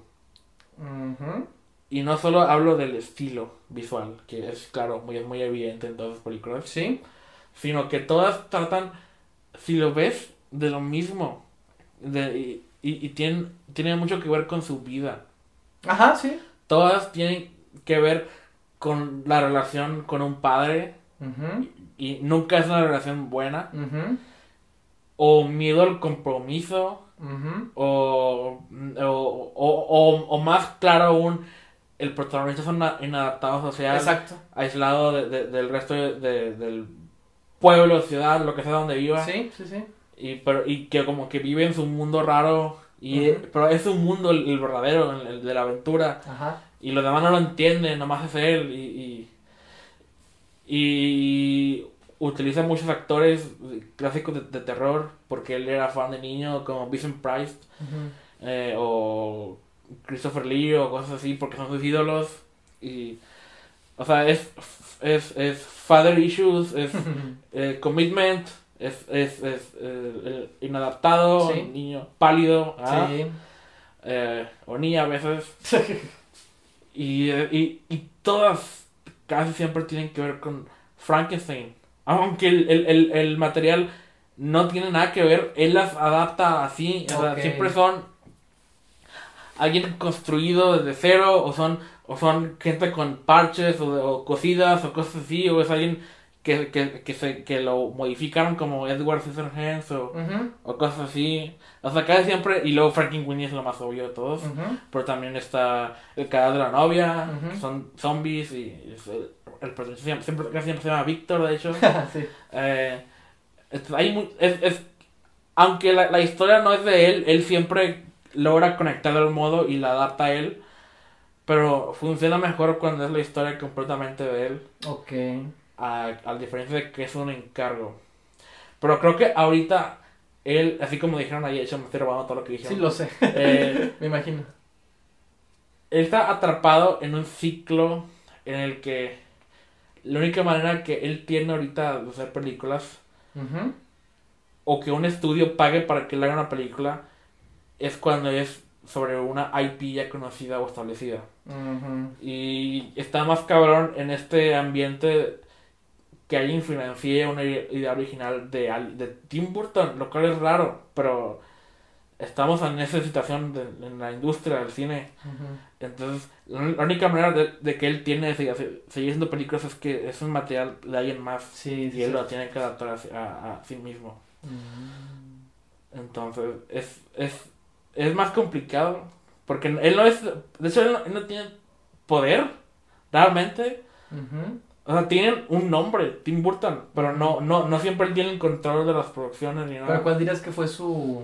Y no solo hablo del estilo visual, que es claro, muy, muy evidente en todas las películas, Sí. sino que todas tratan, si lo ves, de lo mismo. De, y, y, y tienen, tienen mucho que ver con su vida. Ajá, sí. Todas tienen que ver con la relación con un padre y nunca es una relación buena. O miedo al compromiso Ujú. o, o, o, o- o más claro aún, el protagonista es un inadaptado social. Exacto. aislado de- de- del resto de- de- del pueblo, ciudad, lo que sea donde viva. Sí, sí, sí. Y, pero, y que como que vive en su mundo raro. Y. Pero es un mundo el, el verdadero, el, el de la aventura. Ajá. Y los demás no lo entienden, nomás es él. Y, y, y utiliza muchos actores clásicos de, de terror porque él era fan de niño, como Vincent Price eh, o Christopher Lee o cosas así porque son sus ídolos y o sea es es, es father issues es eh, commitment es, es, es eh, inadaptado Sí. niño pálido ¿ah? Sí. O niña a veces y, y, y todas casi siempre tienen que ver con Frankenstein aunque el, el, el, el material no tiene nada que ver él las adapta así o sea, siempre son alguien construido desde cero o son o son gente con parches o, o cosidas o cosas así o es alguien que, que, que, se, que lo modificaron como Edward Scissorhands o, Ujú. o cosas así o sea casi siempre y luego Frankenweenie es lo más obvio de todos Ujú. pero también está el cadáver de la novia que son zombies y el, el protagonista siempre, siempre, casi siempre se llama Víctor de hecho sí. eh, es, hay es, es- aunque la, la historia no es de él, él siempre logra conectar al modo y la adapta a él. Pero funciona mejor cuando es la historia completamente de él, Ok. A, a diferencia de que es un encargo. Pero creo que ahorita él, así como dijeron ayer, yo me estoy robando todo lo que Sí, dijeron. lo sé. Eh, Me imagino. él está atrapado en un ciclo en el que la única manera que él tiene ahorita de hacer películas o que un estudio pague para que le haga una película es cuando es sobre una IP ya conocida o establecida. Y está más cabrón en este ambiente que alguien financie una idea original de, de Tim Burton, lo cual es raro, pero estamos en esa situación de- en la industria del cine. Entonces, la única manera de, de que él tiene de seguir, seguir haciendo películas es que es un material de alguien más Sí, sí, y él lo tiene que adaptar a, sí- a- a sí mismo. Mm. Entonces, es, es, es más complicado. Porque él no es. De hecho, él no, él no tiene poder, realmente. O sea, tienen un nombre, Tim Burton, pero no, no, no siempre él tiene el control de las producciones ni nada. Pero ¿cuál dirías que fue su.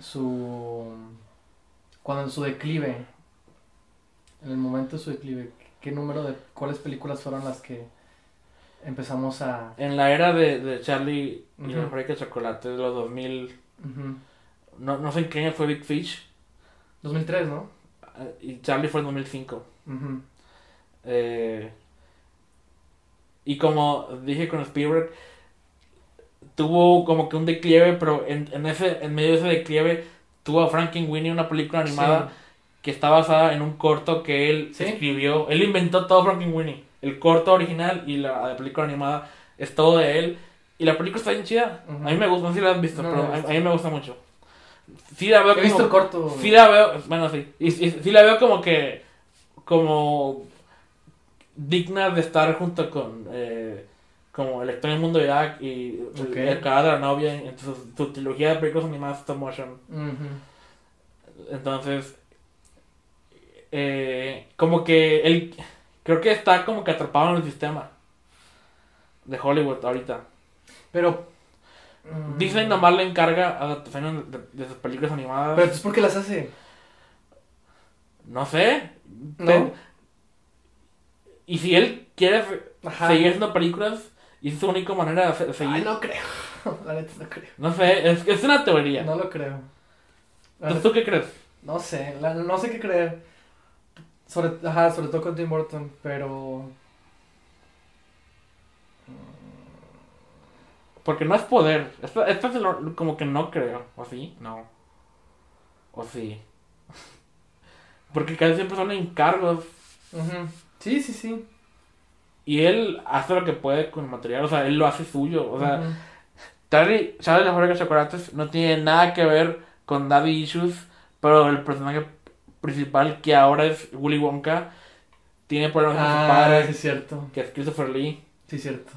su. cuando en su declive? En el momento de su declive, ¿qué número de. cuáles películas fueron las que empezamos a. En la era de, de Charlie y la fábrica de chocolate de los 2000, Ujú. no, no sé en qué año fue Big Fish, 2003, ¿no? eh, y Charlie fue en 2005. Ujú. Eh, y como dije con Spielberg, tuvo como que un declive, pero en, en ese, en medio de ese declive tuvo a Frankenweenie, una película animada que está basada en un corto que él ¿Sí? escribió. Él inventó todo Frankenweenie. El corto original y la, la película animada es todo de él. Y la película está bien chida. A mí me gusta, no sé si la has visto, No, pero no a, a mí me gusta mucho. Sí la veo He visto el corto. Sí la veo, bueno, sí. Y, y- sí la veo como que, como digna de estar junto con, eh, como El extraño mundo de Jack y Ok. El cadáver de la novia en su, su trilogía de películas animadas stop motion. Entonces, eh, como que él, creo que está como que atrapado en el sistema de Hollywood ahorita. Pero. mm, Disney nomás le encarga adaptaciones de, de sus películas animadas. Pero entonces, ¿por qué las hace? no sé. ¿No? Y si él quiere Ajá. seguir haciendo películas, y es su única manera de seguir. Ay, no. no creo. La neta no creo. sé, es, es una teoría. No lo creo. La ¿Tú, qué crees? No sé, la- no sé qué creer. Sobre, ajá, sobre todo con Tim Burton, pero. Porque no es poder. Esto, esto es lo- como que no creo. ¿O sí? No. ¿O sí? Porque casi siempre son encargos. Ujú. Sí, sí, sí. Y él hace lo que puede con el material. O sea, él lo hace suyo. O sea, Ujú. Charlie, Charlie la fábrica de chocolates no tiene nada que ver con Daddy Issues, pero el personaje principal, que ahora es Willy Wonka, tiene problemas con su Ah, padre, sí, es cierto. que es Christopher Lee. Sí, es cierto.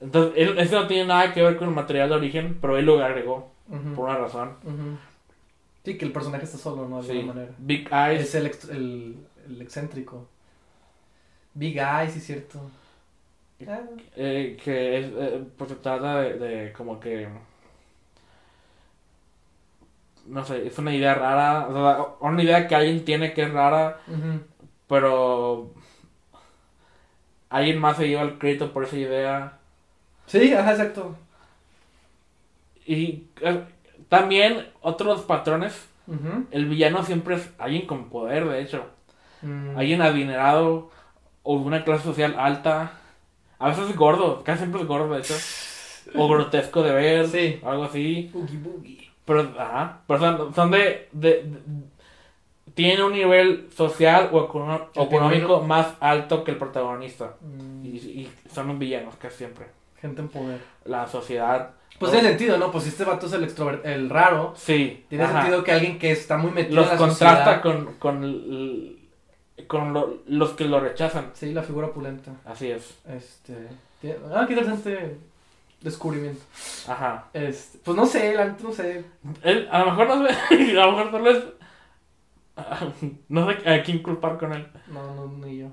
Entonces, él, eso no tiene nada que ver con el material de origen, pero él lo agregó por una razón. Sí, que el personaje está solo, ¿no? De Sí. alguna manera. Big Eyes. Es el, el, el excéntrico. Big Eye, sí, es cierto. Ah, eh, que es, eh, pues se trata de, de como que no sé, es una idea rara, o sea, una idea que alguien tiene que es rara, pero alguien más se lleva el crédito por esa idea. Sí, ajá, exacto. Y eh, también otros patrones, el villano siempre es alguien con poder, de hecho, Mm. alguien adinerado o una clase social alta, a veces es gordo, casi siempre es gordo, de hecho, o grotesco de ver, Sí. algo así. Boogie Boogie. Pero, ajá, pero son, son de, de, de- Tienen un nivel social o, econo- económico más alto que el protagonista. Mm. Y, y son los villanos, casi siempre. Gente en poder. La sociedad. Pues tiene sentido, ¿no? Pues si este vato es el extrover- el raro. Sí. Tiene ajá. sentido que alguien que está muy metido Los en la contrasta sociedad- con, con, el- con lo- los que lo rechazan. Sí, la figura opulenta. Así es. Este. tiene- Ah, qué interesante descubrimiento. Ajá. Este, pues no sé, la no sé. Él, a lo mejor no sé. A lo mejor solo es. No sé a quién culpar con él. No, no, ni yo.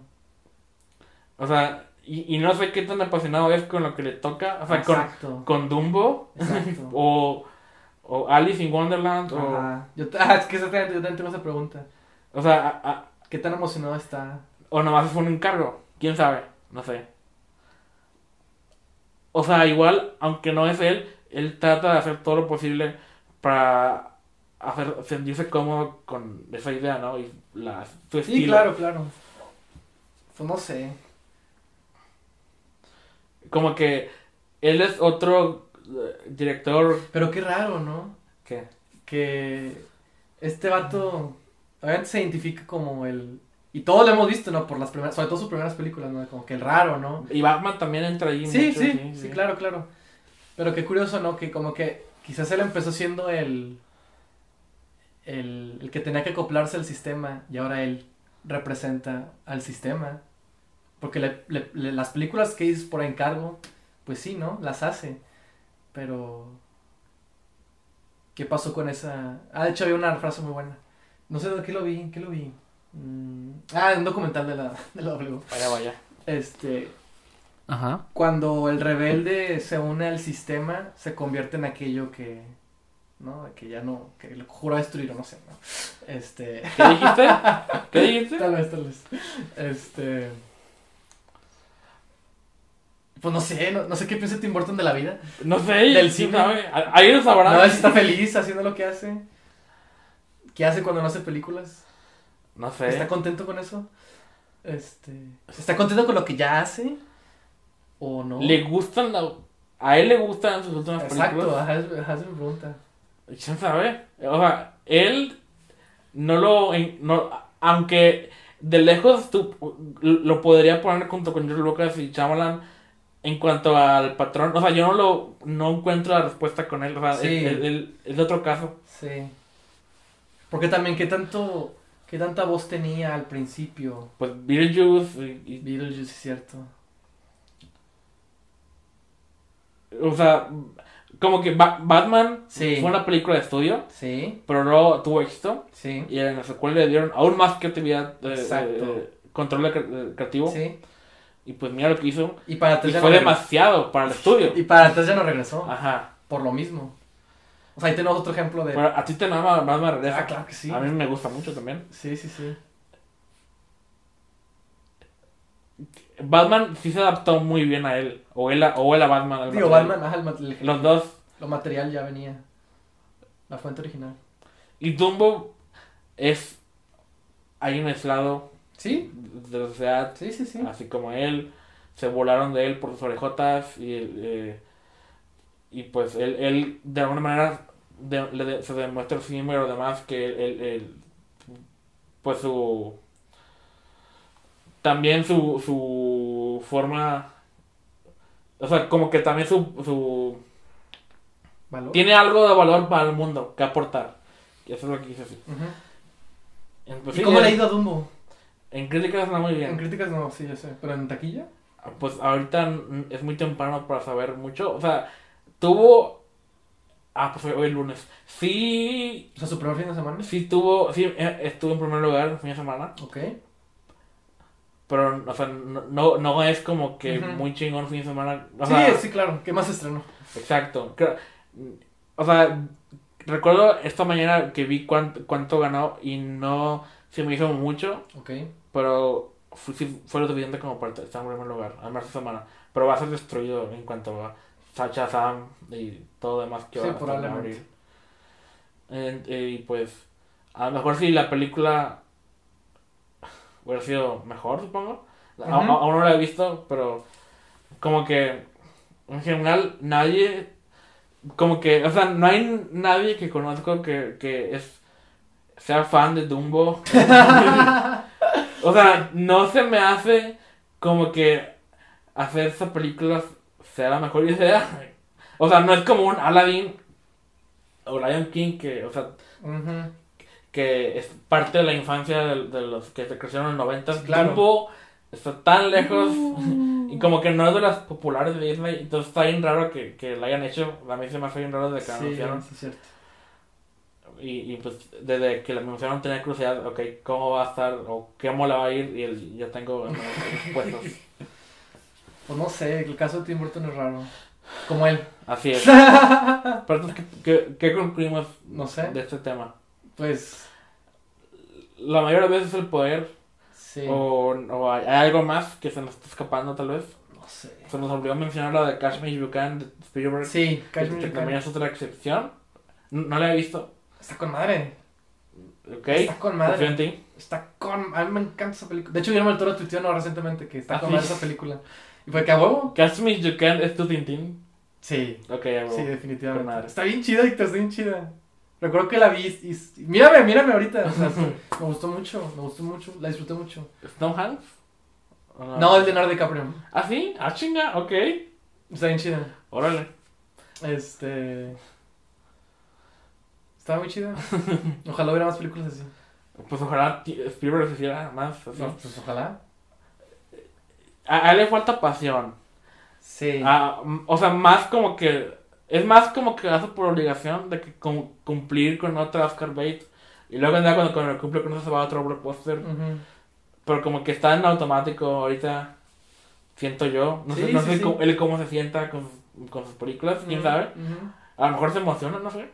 O sea, y, y no sé qué tan apasionado es con lo que le toca. O sea, con, Exacto. con Dumbo Exacto. o, o Alice in Wonderland o, Ajá. Yo, ah, es que exactamente, yo también tengo esa pregunta. o sea, a- a- ¿Qué tan emocionado está? o nomás es un encargo, quién sabe, no sé. O sea, igual, aunque no es él, él trata de hacer todo lo posible para hacer sentirse cómodo con esa idea, ¿no? Y la, su estilo. Sí, claro, claro. Pues no sé. Como que él es otro eh, director Pero qué raro, ¿no? que Que Este vato, obviamente se identifica como el... Y todos lo hemos visto, ¿no? Por las primeras, sobre todo sus primeras películas, ¿no? Como que el raro, ¿no? Y Batman también entra ahí. Sí, mucho, sí, sí, claro, claro. Pero qué curioso, ¿no? Que como que quizás él empezó siendo el, el, el que tenía que acoplarse al sistema y ahora él representa al sistema. Porque le- le- le- las películas que hizo por encargo, pues sí, ¿no? Las hace. Pero... ¿Qué pasó con esa...? Ah, de hecho había una frase muy buena. No sé de qué lo vi, ¿qué lo vi? Mm, Ah, un documental de la, de la W. Vaya, vaya. Este, Ajá. cuando el rebelde se une al sistema, se convierte en aquello que, ¿no? Que ya no, que lo juró destruir o no sé, ¿no? Este, ¿Qué dijiste? ¿Qué dijiste? tal vez, tal vez. Este, pues no sé, no, no sé qué piensa Tim Burton de la vida. No sé. Del ¿quién cine. Ahí lo sabrán. No, si está feliz haciendo lo que hace. ¿Qué hace cuando no hace películas? No sé. ¿Está contento con eso? Este, ¿está contento con lo que ya hace? ¿O no? ¿Le gustan la... A él le gustan sus últimas Exacto, películas. es, ajá, es mi pregunta. ¿Quién sabe? O sea, él no lo... no, aunque de lejos tú lo podría poner junto con George Lucas y Shyamalan en cuanto al patrón. O sea, yo no lo... No encuentro la respuesta con él. O sea, Sí. es, es- otro caso. Sí. Porque también, ¿qué tanto, qué tanta voz tenía al principio? Pues Beetlejuice y- Beetlejuice, es cierto. O sea, como que Ba- Batman Sí. fue una película de estudio, Sí, pero luego tuvo éxito. sí, Y en la secuela le dieron aún más creatividad, eh, Exacto. eh, control cre- creativo. sí. Y pues mira lo que hizo. Y para Y ya fue no demasiado para el estudio. Y para atrás ya no regresó. Ajá. Por lo mismo. O sea, ahí tenemos otro ejemplo de... A ti te mama Batman regresa. Ah, claro que sí. A mí me gusta mucho también. Sí, sí, sí. Batman sí se adaptó muy bien a él. O él a, o él a Batman. al Digo, material. Batman, ajá, el, mat- el- Los dos. lo material ya venía. La fuente original. Y Dumbo es ahí aislado ¿Sí? de la sociedad. Sí, sí, sí. así como él, se volaron de él por sus orejotas y, eh, y pues él, él de alguna manera de- le de- se demuestra a sí mismo y a los demás que él, él- pues su también su, su forma o sea como que también su, su ¿Valor? tiene algo de valor para el mundo que aportar y eso es lo que quise decir pues, ¿Y sí, cómo le ha ido a Dumbo? en críticas está muy bien En críticas no, sí, ya sé. ¿Pero en taquilla? Pues ahorita es muy temprano para saber mucho. O sea, tuvo. Ah, pues hoy es lunes. Sí, O sea, su primer fin de semana. sí tuvo. Sí, eh, estuvo en primer lugar el fin de semana. Ok. Pero, o sea, no, no, es como que Ujú. muy chingón fin de semana. O sí, sea, sí, claro. ¿Qué más estrenó? exacto. O sea, recuerdo esta mañana que vi cuánto, cuánto ganó y no se me hizo mucho. Ok. Pero fue, fue lo suficiente como para estar en primer lugar, además esta semana. Pero va a ser destruido en cuanto a Sacha Sam y todo lo demás que Sí, va a eh, Y pues, a lo mejor si la película hubiera sido mejor, supongo. Aún no la he visto, pero como que en general nadie, como que, o sea, no hay nadie que conozco que, que es sea fan de Dumbo. o sea, no se me hace como que hacer esa película sea la mejor idea. O sea, no es como un Aladdin o Lion King que, o sea, que es parte de la infancia de, de los que se crecieron en los 90. Claro. Dumbo está tan lejos y como que no es de las populares de Disney, entonces está bien raro que, que la hayan hecho. A mí se me hace bien raro desde que la Sí, anunciaron. sí, es cierto. Y, y pues desde que la anunciaron tenía curiosidad, ok, cómo va a estar o cómo la va a ir y el, ya tengo puestos. Pues no sé, el caso de Tim Burton es raro. Como él. Así es. Pero entonces, ¿qué, qué, qué concluimos No sé. de este tema? Pues, La mayoría de veces el poder sí. o, o hay, hay algo más que se nos está escapando tal vez. No sé. Se nos olvidó mencionar la de You Can de Spielberg. Sí, que You también es otra excepción. No, no la he visto. Está con madre. Ok. Está con madre. en ti. Está con... A mí me encanta esa película. De hecho, Guillermo del Toro tuiteó no recientemente que está Ah, con sí. madre esa película. Y fue que a huevo. Catch Me If You Can es tu Tintín. Sí. Ok, a huevo. Sí, definitivamente. Está bien chida, Héctor, está bien chida. Recuerdo que la vi y, mírame, mírame ahorita. o sea, me gustó mucho, me gustó mucho, la disfruté mucho. ¿Tom Hanks? ¿O No, el de Leonardo DiCaprio. ¿Ah, sí? Ah, chinga, ok. Está bien chida. Órale. Este. Estaba muy chida. Ojalá hubiera más películas así. Pues ojalá Spielberg se hiciera más así. No, pues ojalá. A, a él le falta pasión. Sí. Mm, o sea, más como que. Es más como que hace por obligación de que cum- cumplir con otra Oscar Bates. Y luego ya cuando, cuando cumple con eso se va a otro blockbuster. Ujú. Pero como que está en automático ahorita. Siento yo. No sé, Sí, no sí, sé sí. cómo- él cómo se sienta con, con sus películas. ¿Quién Ujú, sabe? ujú. A lo mejor se emociona, no sé.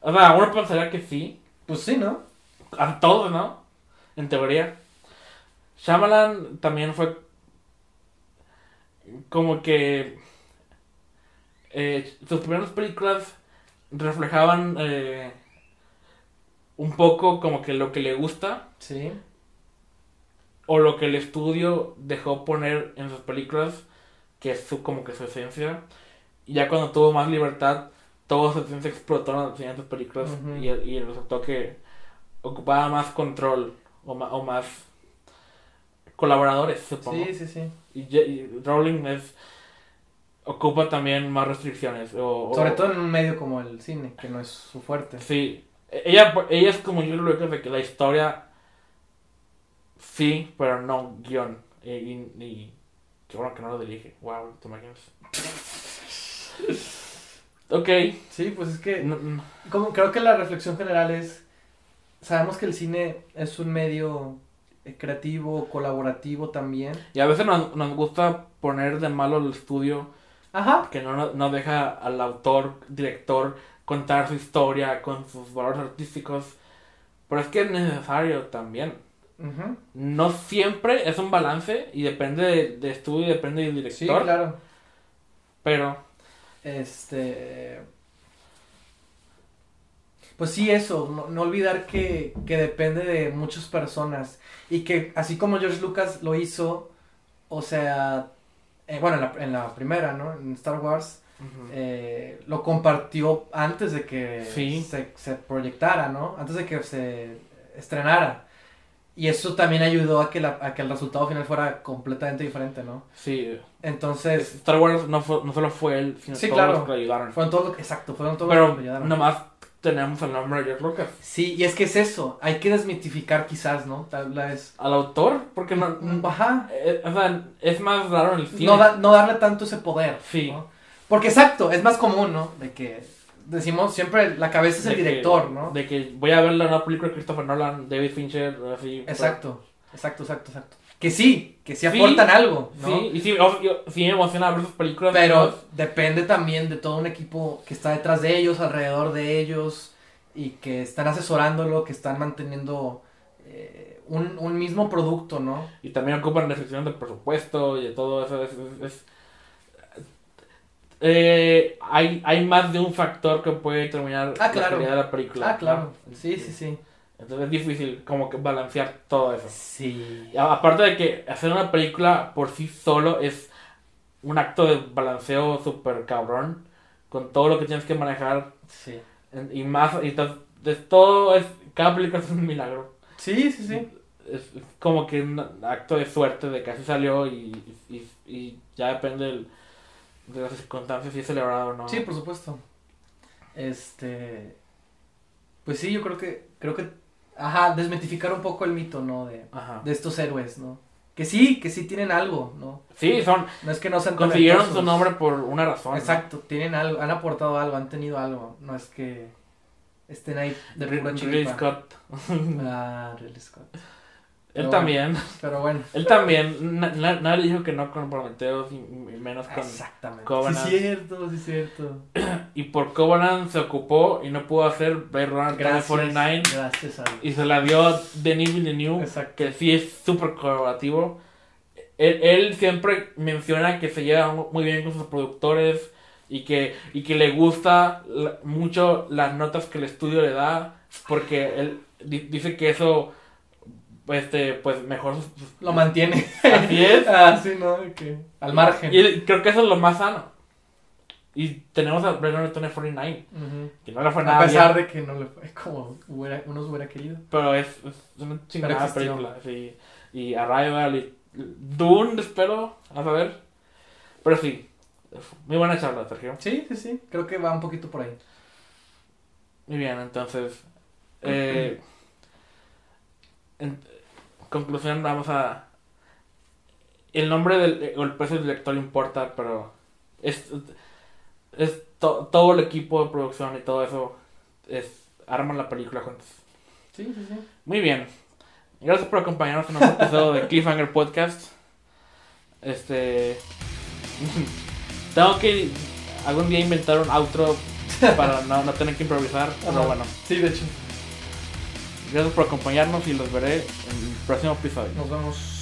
O sea, uno pensaría que sí. Pues sí, ¿no? A todos, ¿no? En teoría. Shyamalan también fue como que eh, sus primeras películas reflejaban eh, un poco como que lo que le gusta Sí. o lo que el estudio dejó poner en sus películas, que es su, como que su esencia. Y ya cuando tuvo más libertad, todo su esencia explotó en las siguientes películas y, y resultó que ocupaba más control o, ma- o más colaboradores, supongo. Sí, sí, sí. Y, y Rowling es ocupa también más restricciones. O, o- Sobre todo en un medio como el cine, que no es su fuerte. Sí, ella, ella es como yo lo de que la historia sí, pero no guion. Y, y, y qué bueno que no lo dirige. Wow, ¿te imaginas? ok. Sí, pues es que no- no. como creo que la reflexión general es sabemos que el cine es un medio creativo, colaborativo también. Y a veces nos, nos gusta poner de malo el estudio Ajá. que no, no deja al autor, director, contar su historia con sus valores artísticos. Pero es que es necesario también. No siempre es un balance y depende de, de estudio y depende del Sí, director. claro. Pero Este. Pues sí, eso, no, no olvidar que, que depende de muchas personas y que así como George Lucas lo hizo, o sea, eh, bueno, en la, en la primera, ¿no? En Star Wars, eh, lo compartió antes de que Sí. se, se proyectara, ¿no? Antes de que se estrenara. Y eso también ayudó a que, la, a que el resultado final fuera completamente diferente, ¿no? sí, Entonces, Star Wars no, fue, no solo fue él, sino Sí, todos claro. los que ayudaron. fueron todos exacto, fueron todos los que Pero me ayudaron. nomás tenemos el nombre de George Lucas. Sí, y es que es eso, hay que desmitificar quizás, ¿no? Tal vez... Al autor, porque no... Ajá. eh, o sea, es más raro el cine. No, da- no darle tanto ese poder. Sí. ¿no? Porque exacto, es más común, ¿no? De que decimos siempre la cabeza es el que- director, ¿no? De que voy a ver la nueva película de Christopher Nolan, David Fincher, así. Exacto, exacto, exacto, exacto. Que sí, que sí Sí, aportan algo, ¿no? Sí, y sí, o- yo- sí me emociona ver sus películas. Pero depende también de todo un equipo que está detrás de ellos, alrededor de ellos, y que están asesorándolo, que están manteniendo eh, un, un mismo producto, ¿no? Y también ocupan restricciones del presupuesto y de todo eso. Es, es- es- eh, hay, hay más de un factor que puede determinar Ah, claro. la calidad de la película. Ah, claro. ¿no? Sí, sí, sí. Entonces es difícil como que balancear todo eso. Sí. Aparte de que hacer una película por sí solo es un acto de balanceo súper cabrón. Con todo lo que tienes que manejar. Sí. Y más, y to- de todo es, cada película es un milagro. Sí, sí, sí. Es, es como que un acto de suerte de que así salió y, y, y ya depende del- de las circunstancias si es celebrado o no. Sí, por supuesto. Este. Pues sí, yo creo que. Creo que. Ajá, desmitificar un poco el mito, ¿no? De, Ajá. de estos héroes, ¿no? Que sí, que sí tienen algo, ¿no? Sí, son, No es que no sean consiguieron su nombre por una razón. ¿no? Exacto, tienen algo, han aportado algo, han tenido algo. No es que estén ahí de pura Ridley. Scott. Ah, Ridley Scott. Él también. Pero bueno. Él también. na- na- nadie dijo que no con Prometheus y, y menos con. Exactamente. Covenant. Sí, cierto, sí, cierto. Y por Covenant se ocupó y no pudo hacer Gracias. 49 Gracias a Dios. y se la dio Denis Villeneuve. Exacto. que sí es súper colaborativo. Él, él siempre menciona que se lleva mu- muy bien con sus productores y que, y que le gusta mucho las notas que el estudio le da porque él di- dice que eso este pues mejor Lo mantiene. así es ah, sí, ¿no? Que- Al margen. y creo que eso es lo más sano Y tenemos a Runner 2049, Ujú. que no le fue A nada pesar bien, de que no le fue como hubiera, uno hubiera querido. pero es, es una chingada película. Sí. Y Arrival y Dune, espero, a saber. Pero sí, muy buena charla, Sergio. Sí, sí, sí. Creo que va un poquito por ahí. Muy bien, entonces, eh, en conclusión, vamos a... El nombre del, o el precio del lector importa, pero es, es to- todo el equipo de producción y todo eso es arman la película juntos. Sí, sí, sí. Muy bien. Gracias por acompañarnos en otro episodio de Cliffhanger Podcast. Este. Tengo que algún día inventar un outro para no, no tener que improvisar. Pero bueno, Sí, de hecho. Gracias por acompañarnos y los veré en el próximo episodio. Nos vemos.